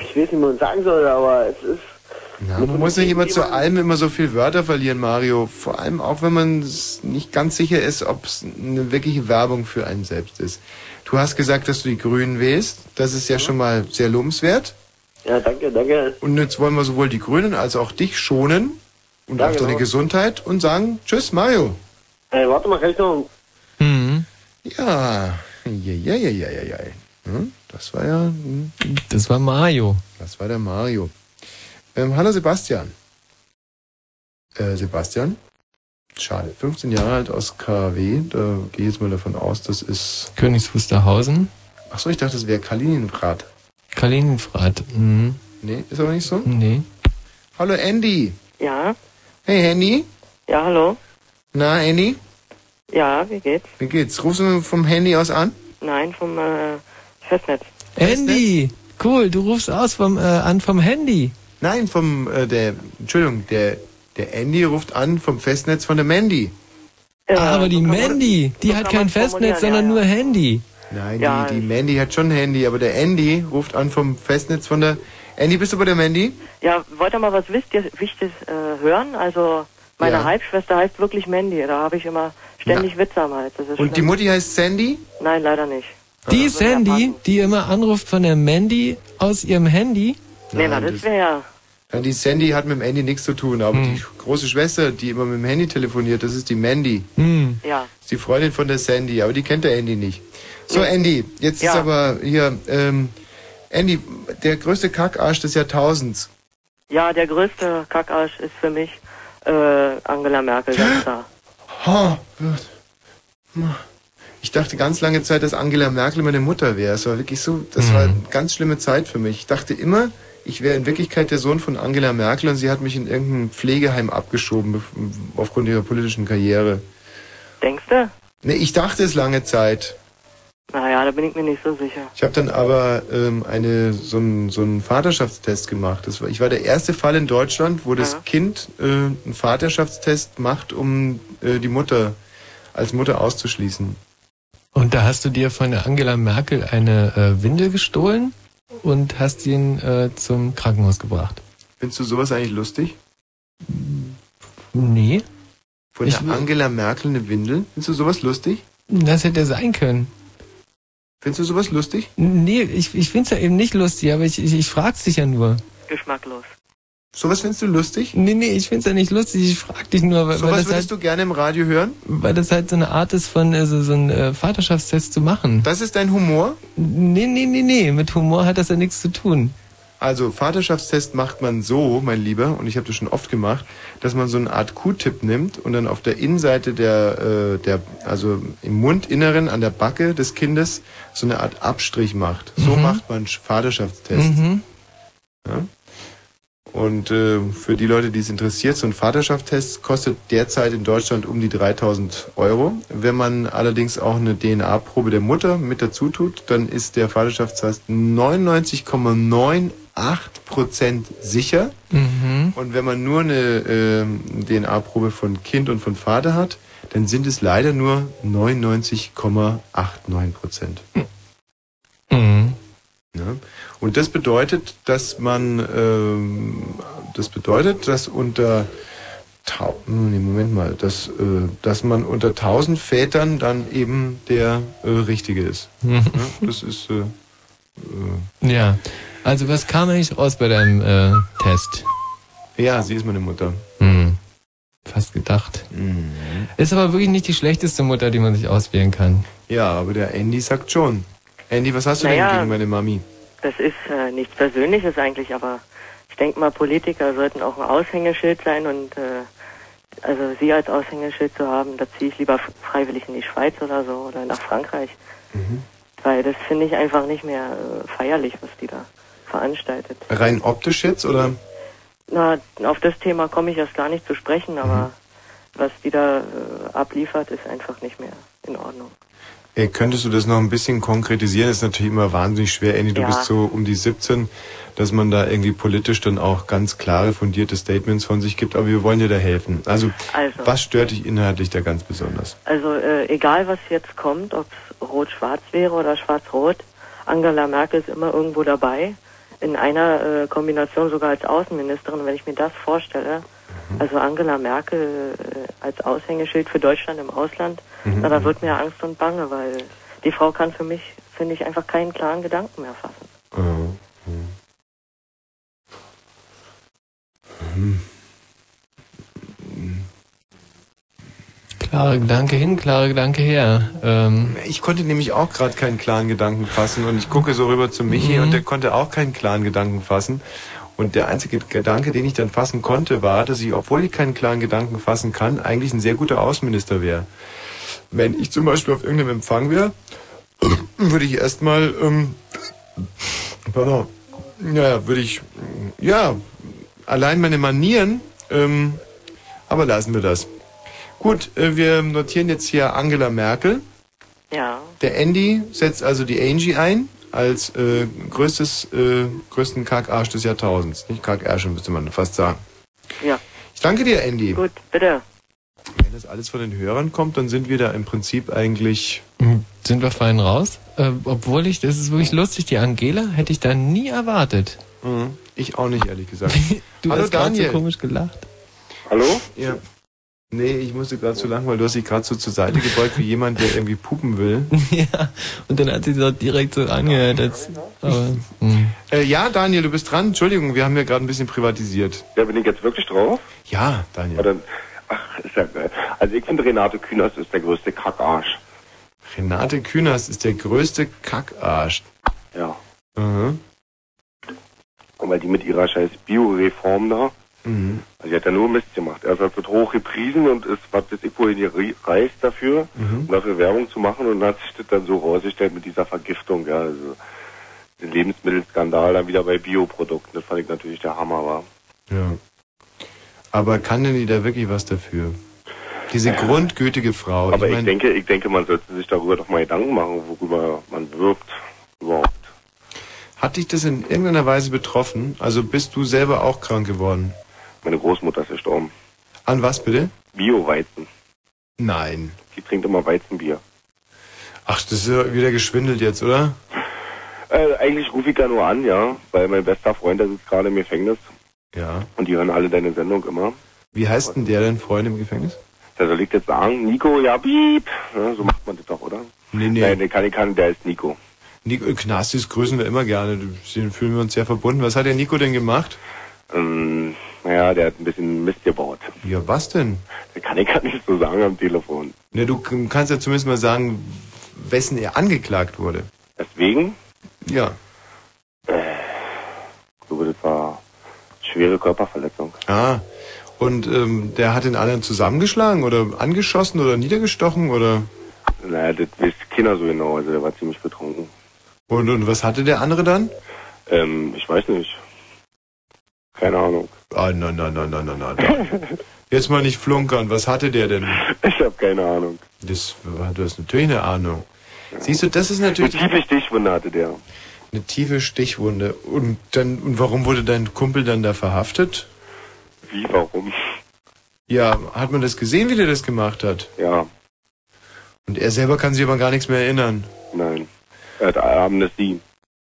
ich weiß nicht, wie man sagen soll, aber es ist Ja, man muss nicht immer zu allem immer so viel Wörter verlieren, Mario. Vor allem auch, wenn man nicht ganz sicher ist, ob es eine wirkliche Werbung für einen selbst ist. Du hast gesagt, dass du die Grünen wählst. Das ist ja schon mal sehr lobenswert. Ja, danke, danke. Und jetzt wollen wir sowohl die Grünen als auch dich schonen und Ja, auch deine genau. Gesundheit und sagen Tschüss, Mario. Ey, warte mal, noch. Mhm. Ja, ja, ja, ja, ja, ja, ja. Hm, Das war ja. hm, Das war Mario. Das war der Mario. Ähm, hallo Sebastian. Äh, Sebastian? Schade, 15 Jahre alt aus KW. Da gehe ich jetzt mal davon aus, das ist. Königs Wusterhausen. Achso, ich dachte, das wäre Kaliningrad. Kaliningrad. Mhm. Nee, ist aber nicht so? Nee. Hallo Andy. Ja, Hey Handy. ja, hallo. Na, Andy? Ja, wie geht's? Wie geht's? Rufst du vom Handy aus an? Nein, vom äh, Festnetz. Andy, cool, du rufst aus vom, äh, an vom Handy. Nein, vom, äh, der, Entschuldigung, der, der Andy ruft an vom Festnetz von der Mandy. ah, aber die Mandy, die hat kein Festnetz, sondern nur Handy. Nein, Ja, die, die Mandy hat schon ein Handy, aber der Andy ruft an vom Festnetz von der... Andy, bist du bei der Mandy? Ja, wollt ihr mal was Wichtiges, Wichtiges äh, hören? Also, meine Ja. Halbschwester heißt wirklich Mandy. Da habe ich immer ständig Witze am Hals. Das ist Und die schlimm. Mutti heißt Sandy? Nein, leider nicht. Die Sandy, die immer anruft von der Mandy aus ihrem Handy. Nee, na, das wäre ja... Die Sandy hat mit dem Andy nichts zu tun, aber Hm. die große Schwester, die immer mit dem Handy telefoniert, das ist die Mandy. Hm. Ja. ist die Freundin von der Sandy, aber die kennt der Andy nicht. So, Andy, jetzt Ja. ist aber hier, ähm, Andy, der größte Kackarsch des Jahrtausends. Ja, der größte Kackarsch ist für mich äh, Angela Merkel, ganz klar. Ha, ich dachte ganz lange Zeit, dass Angela Merkel meine Mutter wäre. Es war wirklich so, das war eine ganz schlimme Zeit für mich. Ich dachte immer, ich wäre in Wirklichkeit der Sohn von Angela Merkel und sie hat mich in irgendein Pflegeheim abgeschoben aufgrund ihrer politischen Karriere. Denkst du? Ne, ich dachte es lange Zeit. Naja, da bin ich mir nicht so sicher. Ich habe dann aber ähm, eine, so einen so einen Vaterschaftstest gemacht. Das war, ich war der erste Fall in Deutschland, wo das Kind äh, einen Vaterschaftstest macht, um äh, die Mutter als Mutter auszuschließen. Und da hast du dir von der Angela Merkel eine äh, Windel gestohlen und hast ihn äh, zum Krankenhaus gebracht. Findest du sowas eigentlich lustig? Nee, Von Ich der Angela Merkel eine Windel? Findest du sowas lustig? das hätte sein können. Findest du sowas lustig? Nee, ich, ich find's ja eben nicht lustig, aber ich, ich, ich frag's dich ja nur. Geschmacklos. Sowas findest du lustig? Nee, nee, ich find's ja nicht lustig, ich frag dich nur, weil, weil, Sowas das würdest halt, du gerne im Radio hören? weil das halt so eine Art ist von äh, so, so einen äh, Vaterschaftstest zu machen. Das ist dein Humor? Nee, nee, nee, nee, mit Humor hat das ja nichts zu tun. Also Vaterschaftstest macht man so, mein Lieber, und ich habe das schon oft gemacht, dass man so eine Art Q-Tip nimmt und dann auf der Innenseite der, äh, der, also im Mundinneren an der Backe des Kindes so eine Art Abstrich macht. So Mhm. macht man Sch- Vaterschaftstest. Mhm. Ja? Und äh, für die Leute, die es interessiert, so ein Vaterschaftstest kostet derzeit in Deutschland um die 3000 Euro. Wenn man allerdings auch eine DNA-Probe der Mutter mit dazu tut, dann ist der Vaterschaftstest 99,98% sicher. Mhm. Und wenn man nur eine ähm, DNA-Probe von Kind und von Vater hat, dann sind es leider nur 99,89%. Mhm. Ja. Und das bedeutet, dass man, ähm, das bedeutet, dass unter, tau nee, Moment mal, dass, äh, dass man unter 1000 Vätern dann eben der äh, Richtige ist. Ja, das ist, äh, äh, Ja, also was kam eigentlich raus bei deinem äh, Test? Ja, sie ist meine Mutter. Hm. Fast gedacht. Mhm. Ist aber wirklich nicht die schlechteste Mutter, die man sich auswählen kann. Ja, aber der Andy sagt schon. Andy, was hast du Naja. denn gegen meine Mami? Das ist äh, nichts Persönliches eigentlich, aber ich denke mal, Politiker sollten auch ein Aushängeschild sein und äh, also Sie als Aushängeschild zu haben, da ziehe ich lieber freiwillig in die Schweiz oder so oder nach Frankreich. Weil das finde ich einfach nicht mehr äh, feierlich, was die da veranstaltet. Rein optisch jetzt oder? Na, auf das Thema komme ich erst gar nicht zu sprechen, aber was die da äh, abliefert, ist einfach nicht mehr in Ordnung. Äh, könntest du das noch ein bisschen konkretisieren? Das ist natürlich immer wahnsinnig schwer. Andy, du Ja. bist so um die 17, dass man da irgendwie politisch dann auch ganz klare, fundierte Statements von sich gibt. Aber wir wollen dir da helfen. Also, Also. was stört dich inhaltlich da ganz besonders? Also äh, egal, was jetzt kommt, ob es rot-schwarz wäre oder schwarz-rot, Angela Merkel ist immer irgendwo dabei. In einer äh, Kombination sogar als Außenministerin, wenn ich mir das vorstelle. Also Angela Merkel äh, als Aushängeschild für Deutschland im Ausland, Mhm. na, da wird mir Angst und Bange, weil die Frau kann für mich, finde ich, einfach keinen klaren Gedanken mehr fassen. Klare Gedanke hin, klare Gedanke her. Ähm, Ich konnte nämlich auch gerade keinen klaren Gedanken fassen und ich gucke so rüber zu Michi Mhm. und der konnte auch keinen klaren Gedanken fassen. Und der einzige Gedanke, den ich dann fassen konnte, war, dass ich, obwohl ich keinen klaren Gedanken fassen kann, eigentlich ein sehr guter Außenminister wäre. Wenn ich zum Beispiel auf irgendeinem Empfang wäre, würde ich erstmal, ähm, pardon, ja, würde ich, ja, allein meine Manieren, ähm, aber lassen wir das. Gut, äh, wir notieren jetzt hier Angela Merkel. Ja. Der Andy setzt also die Angie ein als äh, größtes, äh, größten Kackarsch des Jahrtausends. Nicht Kackärsche, müsste man fast sagen. Ja. Ich danke dir, Andy. Gut, bitte. Wenn das alles von den Hörern kommt, dann sind wir da im Prinzip eigentlich... sind wir fein raus? Äh, obwohl ich, das ist wirklich lustig, die Angela hätte ich da nie erwartet. Mhm. Ich auch nicht, ehrlich gesagt. Du Hallo hast gerade so Daniel. komisch gelacht. Hallo? Ja. Nee, ich musste gerade zu lachen, weil du hast dich gerade so zur Seite gebeugt wie jemand, der irgendwie pupen will. ja, und dann hat sie so direkt so angehört. Als, aber, hm. Äh, ja, Daniel, du bist dran. Entschuldigung, wir haben ja gerade ein bisschen privatisiert. Ja, bin ich jetzt wirklich drauf? Ja, Daniel. Oder, ach, ist ja geil. Also ich finde Renate Künast ist der größte Kackarsch. Renate Künast ist der größte Kackarsch. Ja. Mhm. Und weil die mit ihrer scheiß Bioreform da, Mhm. also die hat ja nur Mist gemacht. Erst wird hoch gepriesen und ist, was weiß ich, wohin gereist dafür, Mhm. um dafür Werbung zu machen und dann hat sich das dann so rausgestellt mit dieser Vergiftung, ja, also den Lebensmittelskandal dann wieder bei Bioprodukten. Das fand ich natürlich der Hammer, war. Ja. Aber kann denn die da wirklich was dafür? Diese grundgütige Frau. Aber ich, mein, denke, ich denke, man sollte sich darüber doch mal Gedanken machen, worüber man wirbt überhaupt. Hat dich das in irgendeiner Weise betroffen? Also bist du selber auch krank geworden? Meine Großmutter ist gestorben. An was bitte? Bio-Weizen. Nein. Die trinkt immer Weizenbier. Ach, das ist ja wieder geschwindelt jetzt, oder? Äh, eigentlich rufe ich da nur an, ja, weil mein bester Freund, der sitzt gerade im Gefängnis Ja. und die hören alle deine Sendung immer. Wie heißt denn der denn Freund im Gefängnis? Da soll ich jetzt sagen, Nico, ja, piep. Ja, so macht man das doch, oder? Nee, nee. Nein, der kann ich kann, der ist Nico. Nico, Knastis grüßen wir immer gerne. Den fühlen wir uns sehr verbunden. Was hat der Nico denn gemacht? Ähm, naja, der hat ein bisschen Mist gebaut. Ja, was denn? Der kann ich gar nicht so sagen am Telefon. Ne, du k- kannst ja zumindest mal sagen, wessen er angeklagt wurde. Deswegen, Ja. so das war schwere Körperverletzung. Ah. Und ähm, der hat den anderen zusammengeschlagen oder angeschossen oder niedergestochen oder? Naja, das weiß keiner so genau, also der war ziemlich betrunken. Und, und was hatte der andere dann? Ähm, ich weiß nicht. Keine Ahnung. Ah, nein, nein, nein, nein, nein, nein. Jetzt mal nicht flunkern. Was hatte der denn? Ich habe keine Ahnung. Das, du hast natürlich eine Ahnung. Siehst du, das ist Eine natürlich tiefe Stichwunde hatte der. eine tiefe Stichwunde. Und dann, und warum wurde dein Kumpel dann da verhaftet? Wie, warum? Ja, hat man das gesehen, wie der das gemacht hat? Ja, Und er selber kann sich aber gar nichts mehr erinnern. nein. Er hat Amnesie.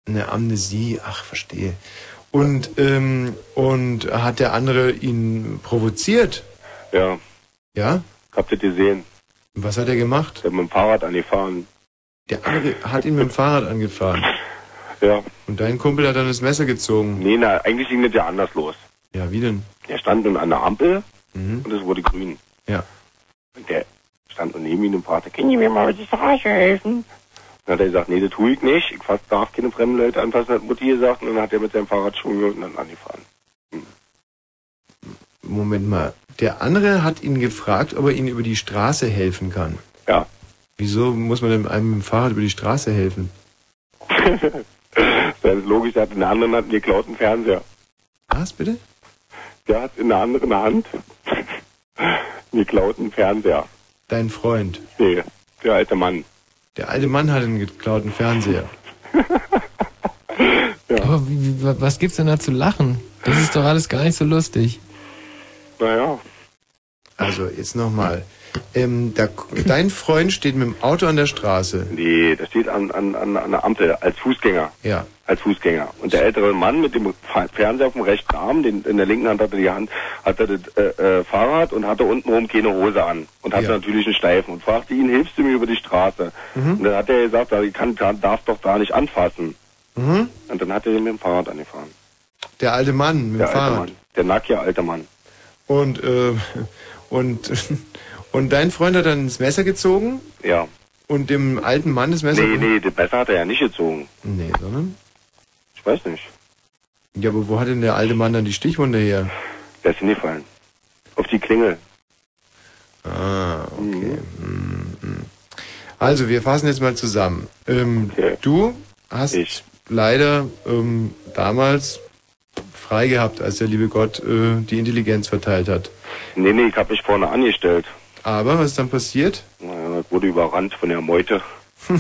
Eine Amnesie, ach, verstehe. Und, ähm, und hat der andere ihn provoziert? Ja, Ja? habt ihr gesehen? Was hat er gemacht? Der hat mit dem Fahrrad angefahren. Der andere hat ihn mit dem Fahrrad angefahren. Ja. Und dein Kumpel hat dann das Messer gezogen. Nee, na, eigentlich ging das ja anders los. Ja, wie denn? Er stand nun an der Ampel Mhm. und es wurde grün. Ja. Und der stand nun neben ihm und fragte, können Sie mir mal mit die Straße helfen? Dann hat er gesagt, nee, das tue ich nicht. Ich fass, darf keine fremden Leute anfassen, hat Mutti gesagt. Und dann hat er mit seinem Fahrrad schon und dann angefahren. Moment mal. Der andere hat ihn gefragt, ob er ihnen über die Straße helfen kann. Ja. Wieso muss man denn einem mit dem Fahrrad über die Straße helfen? Das ist logisch, der hat in der anderen Hand einen geklauten Fernseher. Was, bitte? Der hat in der anderen Hand einen geklauten Fernseher. Dein Freund. Nee, der alte Mann. Der alte Mann hat einen geklauten Fernseher. Aber wie, wie, was gibt's denn da zu lachen? Das ist doch alles gar nicht so lustig. Naja. Also, jetzt nochmal. Ähm, da, dein Freund steht mit dem Auto an der Straße. Nee, der steht an, an, an, an der Ampel als Fußgänger. Ja. Als Fußgänger. Und der ältere Mann mit dem Fernseher auf dem rechten Arm, den, in der linken Hand hatte die Hand, hatte das äh, äh, Fahrrad und hatte untenrum keine Hose an. Und hatte Ja. natürlich einen Steifen und fragte ihn, hilfst du mir über die Straße? Mhm. Und dann hat er gesagt, ich kann, darf doch da nicht anfassen. Mhm. Und dann hat er ihn mit dem Fahrrad angefahren. Der alte Mann mit Der dem alte Fahrrad. Mann. Der nackige alte Mann. Und, äh, und, und dein Freund hat dann das Messer gezogen Ja. und dem alten Mann das Messer. Nee, nee, das Messer hat er ja nicht gezogen. Nee, sondern? Ich weiß nicht. Ja, aber wo hat denn der alte Mann dann die Stichwunde her? Der ist hingefallen. Auf die Klingel. Ah, okay. Mhm. Also, wir fassen jetzt mal zusammen. Ähm, Du hast leider ähm, damals frei gehabt, als der liebe Gott äh, die Intelligenz verteilt hat. Nee, nee, ich habe mich vorne angestellt. Aber was ist dann passiert? Naja, ich wurde überrannt von der Meute.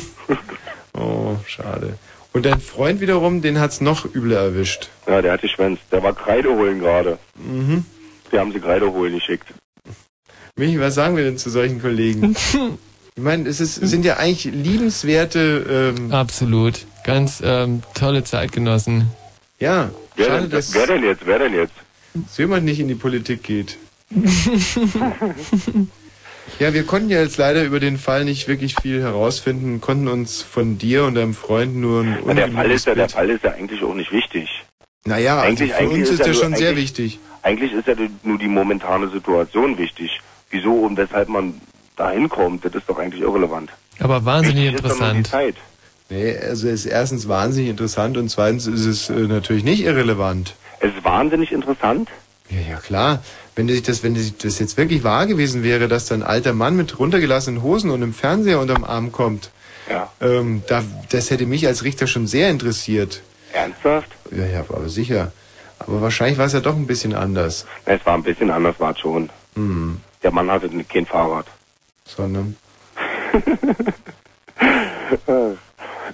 Oh, schade. Und dein Freund wiederum, den hat's noch übler erwischt. Ja, der hat geschwänzt. Der war Kreide holen gerade. Mhm. Die haben sie Kreide holen geschickt. Michi, was sagen wir denn zu solchen Kollegen? ich meine, es ist, sind ja eigentlich liebenswerte. Ähm, Absolut. Ganz ähm, tolle Zeitgenossen. ja, Wer, schade, denn, dass wer denn jetzt? Wer denn jetzt? jemand nicht in die Politik geht. Ja, wir konnten ja jetzt leider über den Fall nicht wirklich viel herausfinden, konnten uns von dir und deinem Freund nur ein Ja, der, Fall ist ja, der Fall ist ja eigentlich auch nicht wichtig. Naja, also für uns ist ja der nur- schon sehr eigentlich- wichtig. Eigentlich ist ja nur die momentane Situation wichtig. Wieso und weshalb man da hinkommt, das ist doch eigentlich irrelevant. Aber wahnsinnig Wichtig ist interessant. Nee, also es ist erstens wahnsinnig interessant und zweitens ist es äh, natürlich nicht irrelevant. Es ist wahnsinnig interessant. Ja, ja klar. Wenn sich das, wenn sich das jetzt wirklich wahr gewesen wäre, dass da ein alter Mann mit runtergelassenen Hosen und einem Fernseher unterm Arm kommt, Ja. ähm, da, das hätte mich als Richter schon sehr interessiert. Ernsthaft? Ja, ja, aber sicher. Aber wahrscheinlich war es ja doch ein bisschen anders. Es war ein bisschen anders, war es schon. Hm. Der Mann hatte kein Fahrrad. Sondern?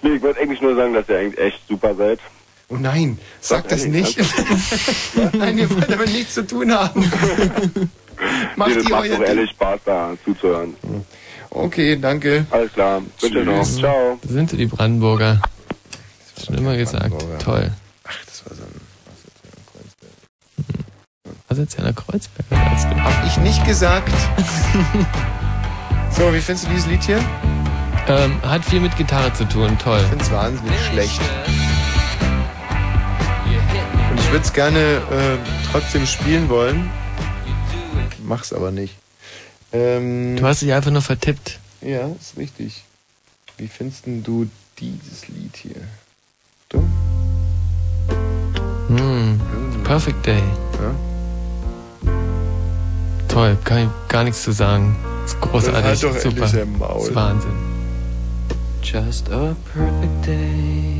nee, ich wollte eigentlich nur sagen, dass ihr eigentlich echt super seid. Oh nein, sag das nicht. nein, ihr wollt damit nichts zu tun haben. Macht nee, das ihr macht doch ehrlich Spaß, da zuzuhören. Okay, danke. Alles klar. Bitte noch. Ciao. Da sind sie, die Brandenburger. Schon immer gesagt. Toll. Ach, das war so ein Asozialer Kreuzberger. du. Hab ich nicht gesagt. so, wie findest du dieses Lied hier? Ähm, hat viel mit Gitarre zu tun. Toll. Ich find's wahnsinnig schlecht. Ich würde es gerne äh, trotzdem spielen wollen. Mach's aber nicht. Ähm, Du hast dich einfach nur vertippt. ja, ist richtig. Wie findest denn du dieses Lied hier? Hm. Perfect Day. Toll, kann ich gar nichts zu sagen. Ist großartig. Dann halt doch super. Maul. Ist Wahnsinn. Just a perfect day.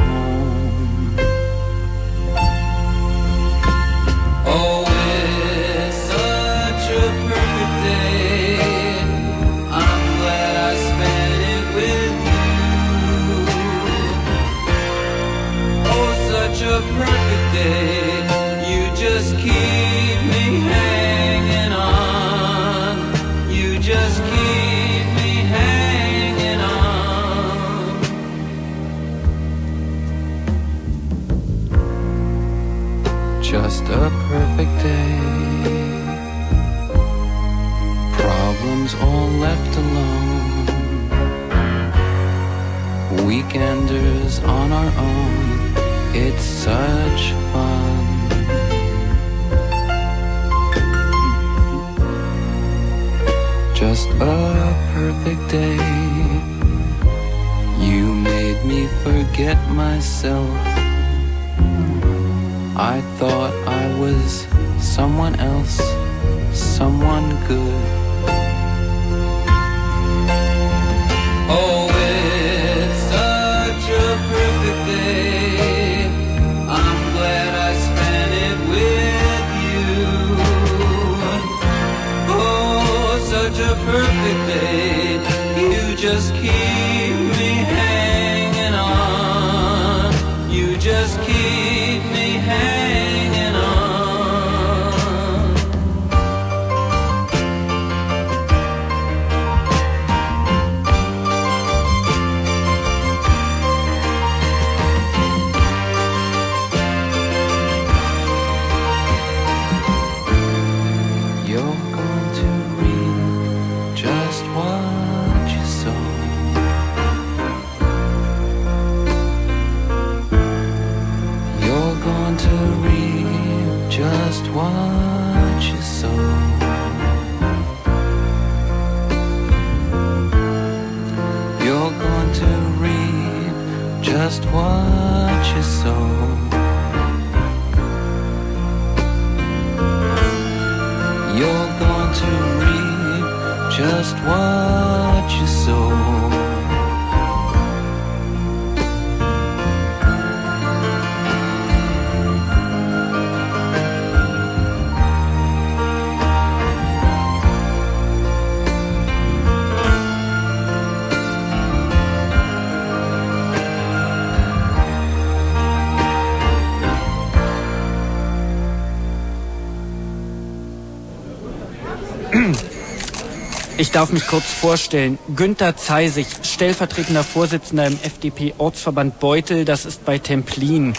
Just keep me hanging on you just keep me hanging on just a perfect day. Problems all left alone. Weekenders on our own. It's such fun. Just a perfect day. You made me forget myself. I thought I was someone else, someone good. Oh, it's such a perfect day. Ich darf mich kurz vorstellen. Günter Zeisig, stellvertretender Vorsitzender im FDP-Ortsverband Beutel, das ist bei Templin.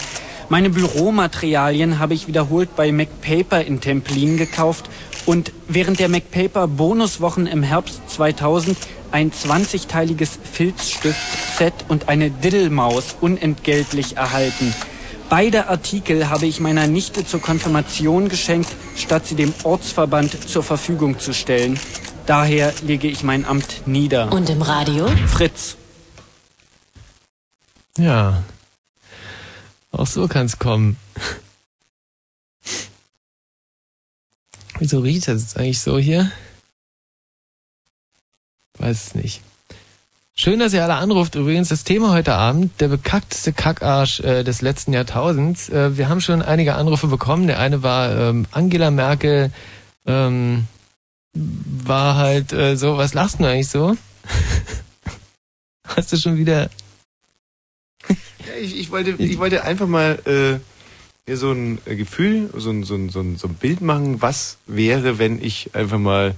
Meine Büromaterialien habe ich wiederholt bei MacPaper in Templin gekauft und während der MacPaper Bonuswochen im Herbst 2000 ein 20-teiliges Filzstift-Set und eine Diddlemaus unentgeltlich erhalten. Beide Artikel habe ich meiner Nichte zur Konfirmation geschenkt, statt sie dem Ortsverband zur Verfügung zu stellen. Daher lege ich mein Amt nieder. Und im Radio? Fritz. Ja. Auch so kann's kommen. Wieso riecht das jetzt eigentlich so hier? Weiß es nicht. Schön, dass ihr alle anruft. Übrigens, das Thema heute Abend, der bekackteste Kackarsch äh, des letzten Jahrtausends. Äh, wir haben schon einige Anrufe bekommen. Der eine war ähm, Angela Merkel, ähm, war halt äh, so, was lachst du eigentlich so? Hast du schon wieder... Ja, ich, ich, wollte, ich wollte einfach mal äh, mir so ein äh, Gefühl, so ein, so, ein, so, ein, so ein Bild machen, was wäre, wenn ich einfach mal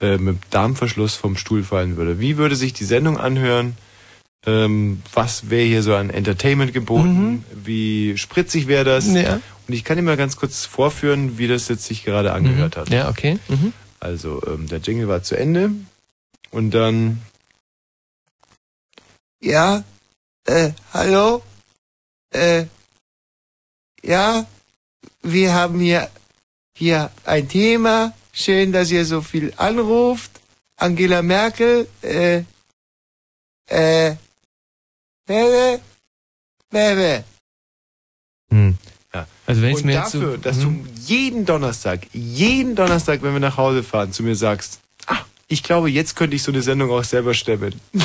äh, mit Darmverschluss vom Stuhl fallen würde. Wie würde sich die Sendung anhören? Ähm, was wäre hier so an Entertainment geboten? Wie spritzig wäre das? Ja. Und ich kann dir mal ganz kurz vorführen, wie das jetzt sich gerade angehört hat. Ja, okay. Mhm. Also ähm, der Jingle war zu Ende und dann Ja, äh, hallo? Äh, ja, wir haben hier, hier ein Thema. Schön, dass ihr so viel anruft. Angela Merkel, äh, äh, Bebe, Bebe. Hm. Ja. Also wenn und mir jetzt so- dafür, dass Mhm. du jeden Donnerstag, jeden Donnerstag, wenn wir nach Hause fahren, zu mir sagst, ah, ich glaube, jetzt könnte ich so eine Sendung auch selber stemmen.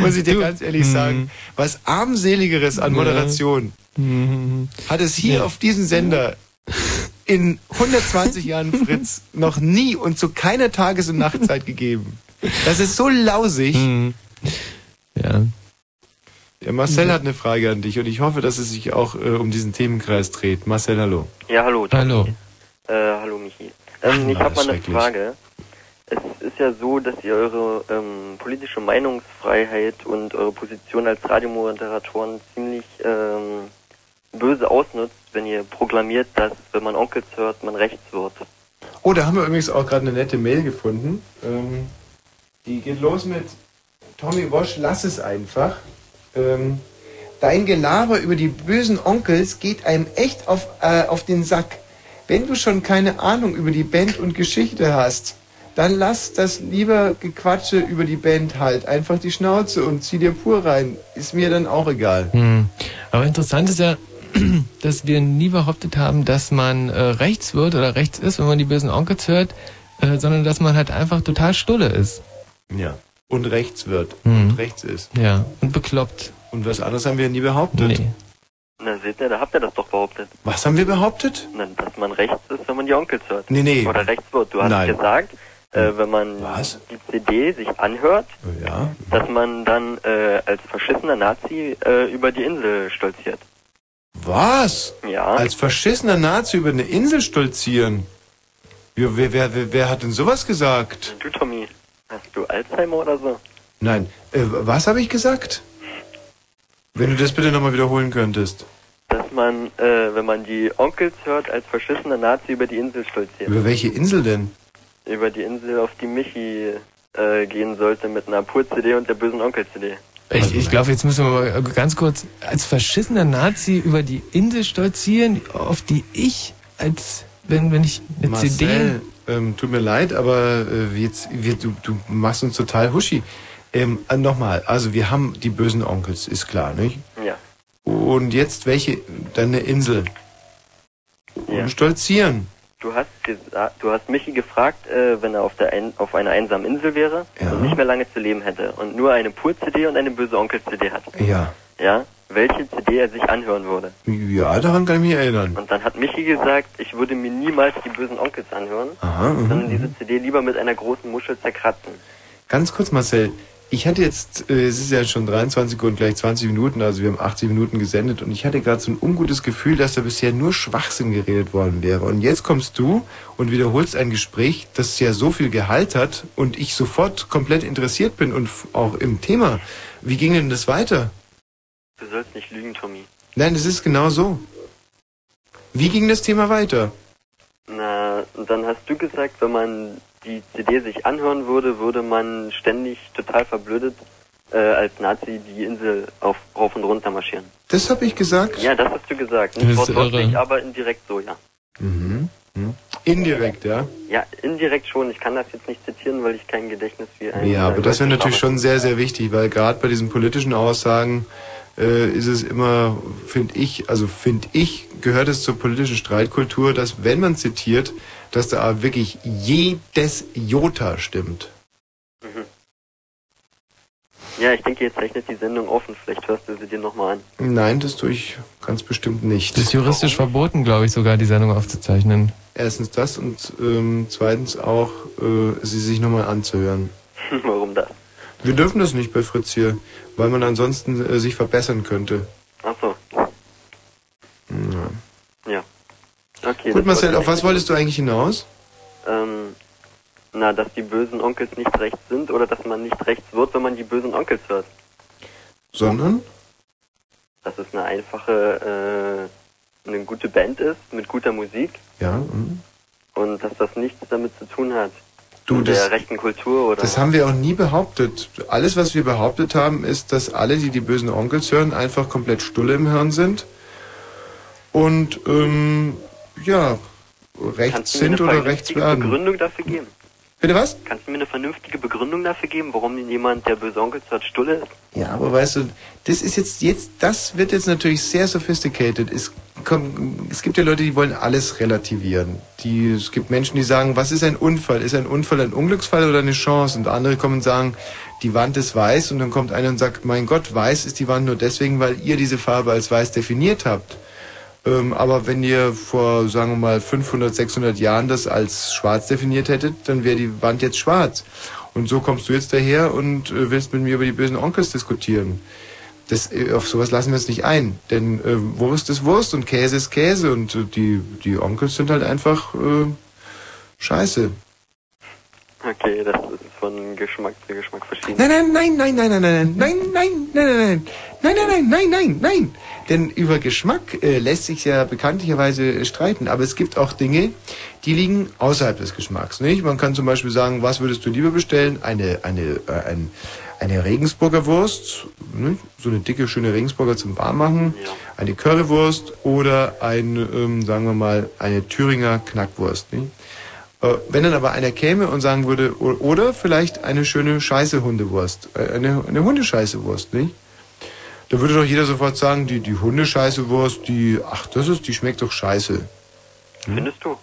Muss ich dir ganz ehrlich Mhm. sagen, was armseligeres an Ja. Moderation Mhm. hat es hier Ja. auf diesem Sender in 120 Jahren Fritz noch nie und zu keiner Tages- und Nachtzeit gegeben. Das ist so lausig. Mhm. Ja. Der Marcel hat eine Frage an dich und ich hoffe, dass es sich auch äh, um diesen Themenkreis dreht. Marcel, hallo. Ja, hallo. Hallo. Äh, hallo Michi. Ähm, ich habe mal eine. Frage. Es ist ja so, dass ihr eure ähm, politische Meinungsfreiheit und eure Position als Radiomoderatoren ziemlich ähm, böse ausnutzt, wenn ihr proklamiert, dass wenn man Onkels hört, man rechts wird. Oh, da haben wir übrigens auch gerade eine nette Mail gefunden. Ähm, die geht los mit Tommy Wosch, lass es einfach. Ähm, dein Gelaber über die bösen Onkels geht einem echt auf, äh, auf den Sack. Wenn du schon keine Ahnung über die Band und Geschichte hast, dann lass das lieber Gequatsche über die Band halt. Einfach die Schnauze und zieh dir pur rein. Ist mir dann auch egal. Hm. Aber interessant ist ja, dass wir nie behauptet haben, dass man äh, rechts wird oder rechts ist, wenn man die bösen Onkels hört, äh, sondern dass man halt einfach total stulle ist. Ja. Und rechts wird. Hm. Und rechts ist. Ja. Und bekloppt. Und was anderes haben wir nie behauptet. Nee. Na, seht ihr, da habt ihr das doch behauptet. Was haben wir behauptet? Na, dass man rechts ist, wenn man die Onkels hört. Nee, nee. Oder rechts wird. Du hast Nein. gesagt, äh, wenn man die CD sich anhört, Ja. dass man dann äh, als verschissener Nazi äh, über die Insel stolziert. Was? Ja. Als verschissener Nazi über eine Insel stolzieren? Ja, wer, wer, wer, wer hat denn sowas gesagt? Du, Tommy, hast du Alzheimer oder so? Nein. Äh, was habe ich gesagt? Wenn du das bitte nochmal wiederholen könntest. Dass man, äh, wenn man die Onkels hört, als verschissener Nazi über die Insel stolziert. Über welche Insel denn? Über die Insel, auf die Michi äh, gehen sollte mit einer Pur-CD und der bösen Onkel-CD. Ich, ich glaube, jetzt müssen wir mal ganz kurz als verschissener Nazi über die Insel stolzieren, auf die ich als wenn wenn ich eine CD Marcel, ähm, tut mir leid, aber äh, jetzt, wir, du, du machst uns total huschi. Ähm, äh, Nochmal, also wir haben die bösen Onkels, ist klar, nicht? Ja. Und jetzt welche? Deine Insel. Und stolzieren. Du hast du hast Michi gefragt, äh, wenn er auf der ein, auf einer einsamen Insel wäre und nicht mehr lange zu leben hätte und nur eine Pur-CD und eine böse Onkel-CD hat. Ja. Ja, welche CD er sich anhören würde. Ja, daran kann ich mich erinnern. Und dann hat Michi gesagt, ich würde mir niemals die bösen Onkels anhören, Aha, mhm, sondern diese CD lieber mit einer großen Muschel zerkratzen. Ganz kurz, Marcel. Ich hatte jetzt, äh, es ist ja schon 23 und gleich 20 Minuten, also wir haben 80 Minuten gesendet und ich hatte gerade so ein ungutes Gefühl, dass da bisher nur Schwachsinn geredet worden wäre. Und jetzt kommst du und wiederholst ein Gespräch, das ja so viel Gehalt hat und ich sofort komplett interessiert bin und auch im Thema. Wie ging denn das weiter? Du sollst nicht lügen, Tommy. Nein, es ist genau so. Wie ging das Thema weiter? Na, und dann hast du gesagt, wenn man die CD sich anhören würde, würde man ständig total verblödet äh, als Nazi die Insel auf, rauf und runter marschieren. Das habe ich gesagt? Ja, das hast du gesagt. Das Nicht wortwörtlich, aber indirekt so, ja. Mhm. Mhm. Indirekt, ja? Ja, indirekt schon. Ich kann das jetzt nicht zitieren, weil ich kein Gedächtnis wie ein... Ja, aber das wäre natürlich schon sehr, sehr wichtig, weil gerade bei diesen politischen Aussagen äh, ist es immer, finde ich, also finde ich, gehört es zur politischen Streitkultur, dass wenn man zitiert, dass da wirklich jedes Jota stimmt. Mhm. Ja, ich denke, jetzt zeichnet die Sendung und vielleicht hörst du sie dir nochmal an. Nein, das tue ich ganz bestimmt nicht. Das ist juristisch verboten, glaube ich, sogar die Sendung aufzuzeichnen. Erstens das und ähm, zweitens auch, äh, sie sich nochmal anzuhören. Warum das? Wir dürfen das nicht bei Fritz hier, weil man ansonsten äh, sich verbessern könnte. Ach so. Ja. Ja. Okay. Gut, Marcel, auf was wolltest du eigentlich hinaus? Ähm, na, dass die bösen Onkels nicht rechts sind oder dass man nicht rechts wird, wenn man die bösen Onkels hört. Sondern? Dass es eine einfache, äh, eine gute Band ist mit guter Musik Ja. mhm. und dass das nichts damit zu tun hat. Du, das- der rechten Kultur oder. Das haben wir auch nie behauptet. Alles, was wir behauptet haben, ist, dass alle, die die bösen Onkels hören, einfach komplett stulle im Hirn sind und ähm, ja rechts sind oder rechts werden. Begründung dafür geben? Bitte was? Kannst du mir eine vernünftige Begründung dafür geben, warum jemand, der böse Onkels hört, stulle ist? Ja, aber weißt du, das ist jetzt, jetzt, das wird jetzt natürlich sehr sophisticated. Es, kommt, es gibt ja Leute, die wollen alles relativieren. Die, es gibt Menschen, die sagen, was ist ein Unfall? Ist ein Unfall ein Unglücksfall oder eine Chance? Und andere kommen und sagen, die Wand ist weiß und dann kommt einer und sagt, mein Gott, weiß ist die Wand nur deswegen, weil ihr diese Farbe als weiß definiert habt. Ähm, aber wenn ihr vor, sagen wir mal, 500, 600 Jahren das als schwarz definiert hättet, dann wäre die Wand jetzt schwarz. Und so kommst du jetzt daher und äh, willst mit mir über die bösen Onkels diskutieren. das, äh, auf sowas lassen wir uns nicht ein. Denn äh, Wurst ist Wurst und Käse ist Käse und äh, die, die Onkels sind halt einfach äh, scheiße. Okay, das ist von Geschmack zu Geschmack verschieden. Nein, nein, nein, nein, nein, nein, nein, nein, nein, nein, nein, nein, nein, nein, nein, nein, nein. Denn über Geschmack äh, lässt sich ja bekanntlicherweise streiten. Aber es gibt auch Dinge, die liegen außerhalb des Geschmacks. Nicht? Man kann zum Beispiel sagen, was würdest du lieber bestellen? Eine, eine, äh, ein, eine Regensburger Wurst, ne? so eine dicke, schöne Regensburger zum Warmmachen, eine Currywurst oder ein, ähm, sagen wir mal, eine Thüringer Knackwurst. Nicht? Äh, Wenn dann aber einer käme und sagen würde, oder vielleicht eine schöne scheiße Hundewurst, äh, eine, eine Hundescheiße Wurst, nicht? Da würde doch jeder sofort sagen, die, die Hundescheiße Wurst, die, ach, das ist, die schmeckt doch scheiße. Findest du?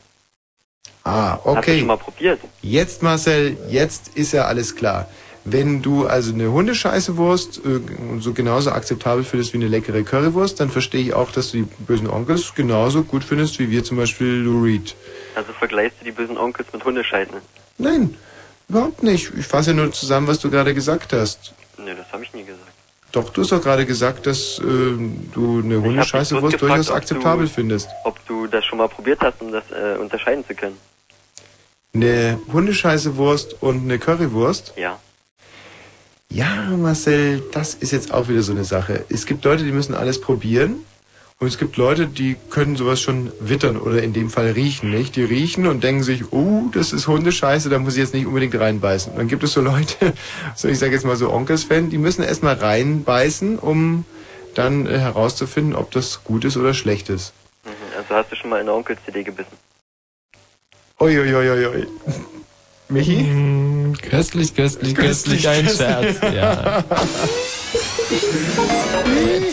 Ah, Hast du okay. schon mal probiert? Jetzt, Marcel, jetzt ist ja alles klar. Wenn du also eine Hundescheiße Wurst äh, so genauso akzeptabel findest wie eine leckere Currywurst, dann verstehe ich auch, dass du die bösen Onkels genauso gut findest wie wir zum Beispiel Lou Reed. Also vergleichst du die bösen Onkels mit Hundescheiße? Nein, überhaupt nicht. Ich fasse ja nur zusammen, was du gerade gesagt hast. Nee, das habe ich nie gesagt. Doch, du hast doch gerade gesagt, dass äh, du eine hab Hundescheiße dich bloß Wurst gefragt, durchaus akzeptabel du- findest. Ob du das schon mal probiert hast, um das äh, unterscheiden zu können? Eine Hundescheiße Wurst und eine Currywurst? Ja. Ja, Marcel, das ist jetzt auch wieder so eine Sache. Es gibt Leute, die müssen alles probieren. Und es gibt Leute, die können sowas schon wittern oder in dem Fall riechen, nicht? Die riechen und denken sich, oh, das ist Hundescheiße, da muss ich jetzt nicht unbedingt reinbeißen. Und dann gibt es so Leute, so ich sage jetzt mal so Onkels-Fan, die müssen erstmal reinbeißen, um dann äh, herauszufinden, ob das gut ist oder schlecht ist. Mhm. Also hast du schon mal in der Onkel-CD gebissen? Uiuiuiui. Michi? Mm, köstlich, köstlich, köstlich, ein Scherz. Ja.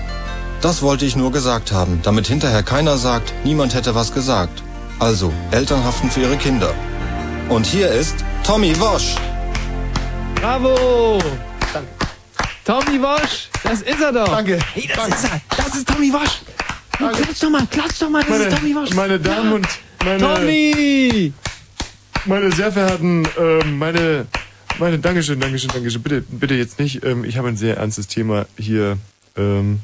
Das wollte ich nur gesagt haben, damit hinterher keiner sagt, niemand hätte was gesagt. Also, Eltern haften für ihre Kinder. Und hier ist Tommy Wosch. Bravo! Danke. Tommy Wosch, das ist er doch. Danke. Hey, das ist er. Das ist Tommy Wosch. Klatsch doch mal, klatsch doch mal, das Meine, ist Tommy Wosch. meine Damen und meine, Tommy! meine sehr verehrten, ähm, meine, meine, Dankeschön, Dankeschön, Dankeschön. Bitte, bitte jetzt nicht. Ähm, ich habe ein sehr ernstes Thema hier. Ähm,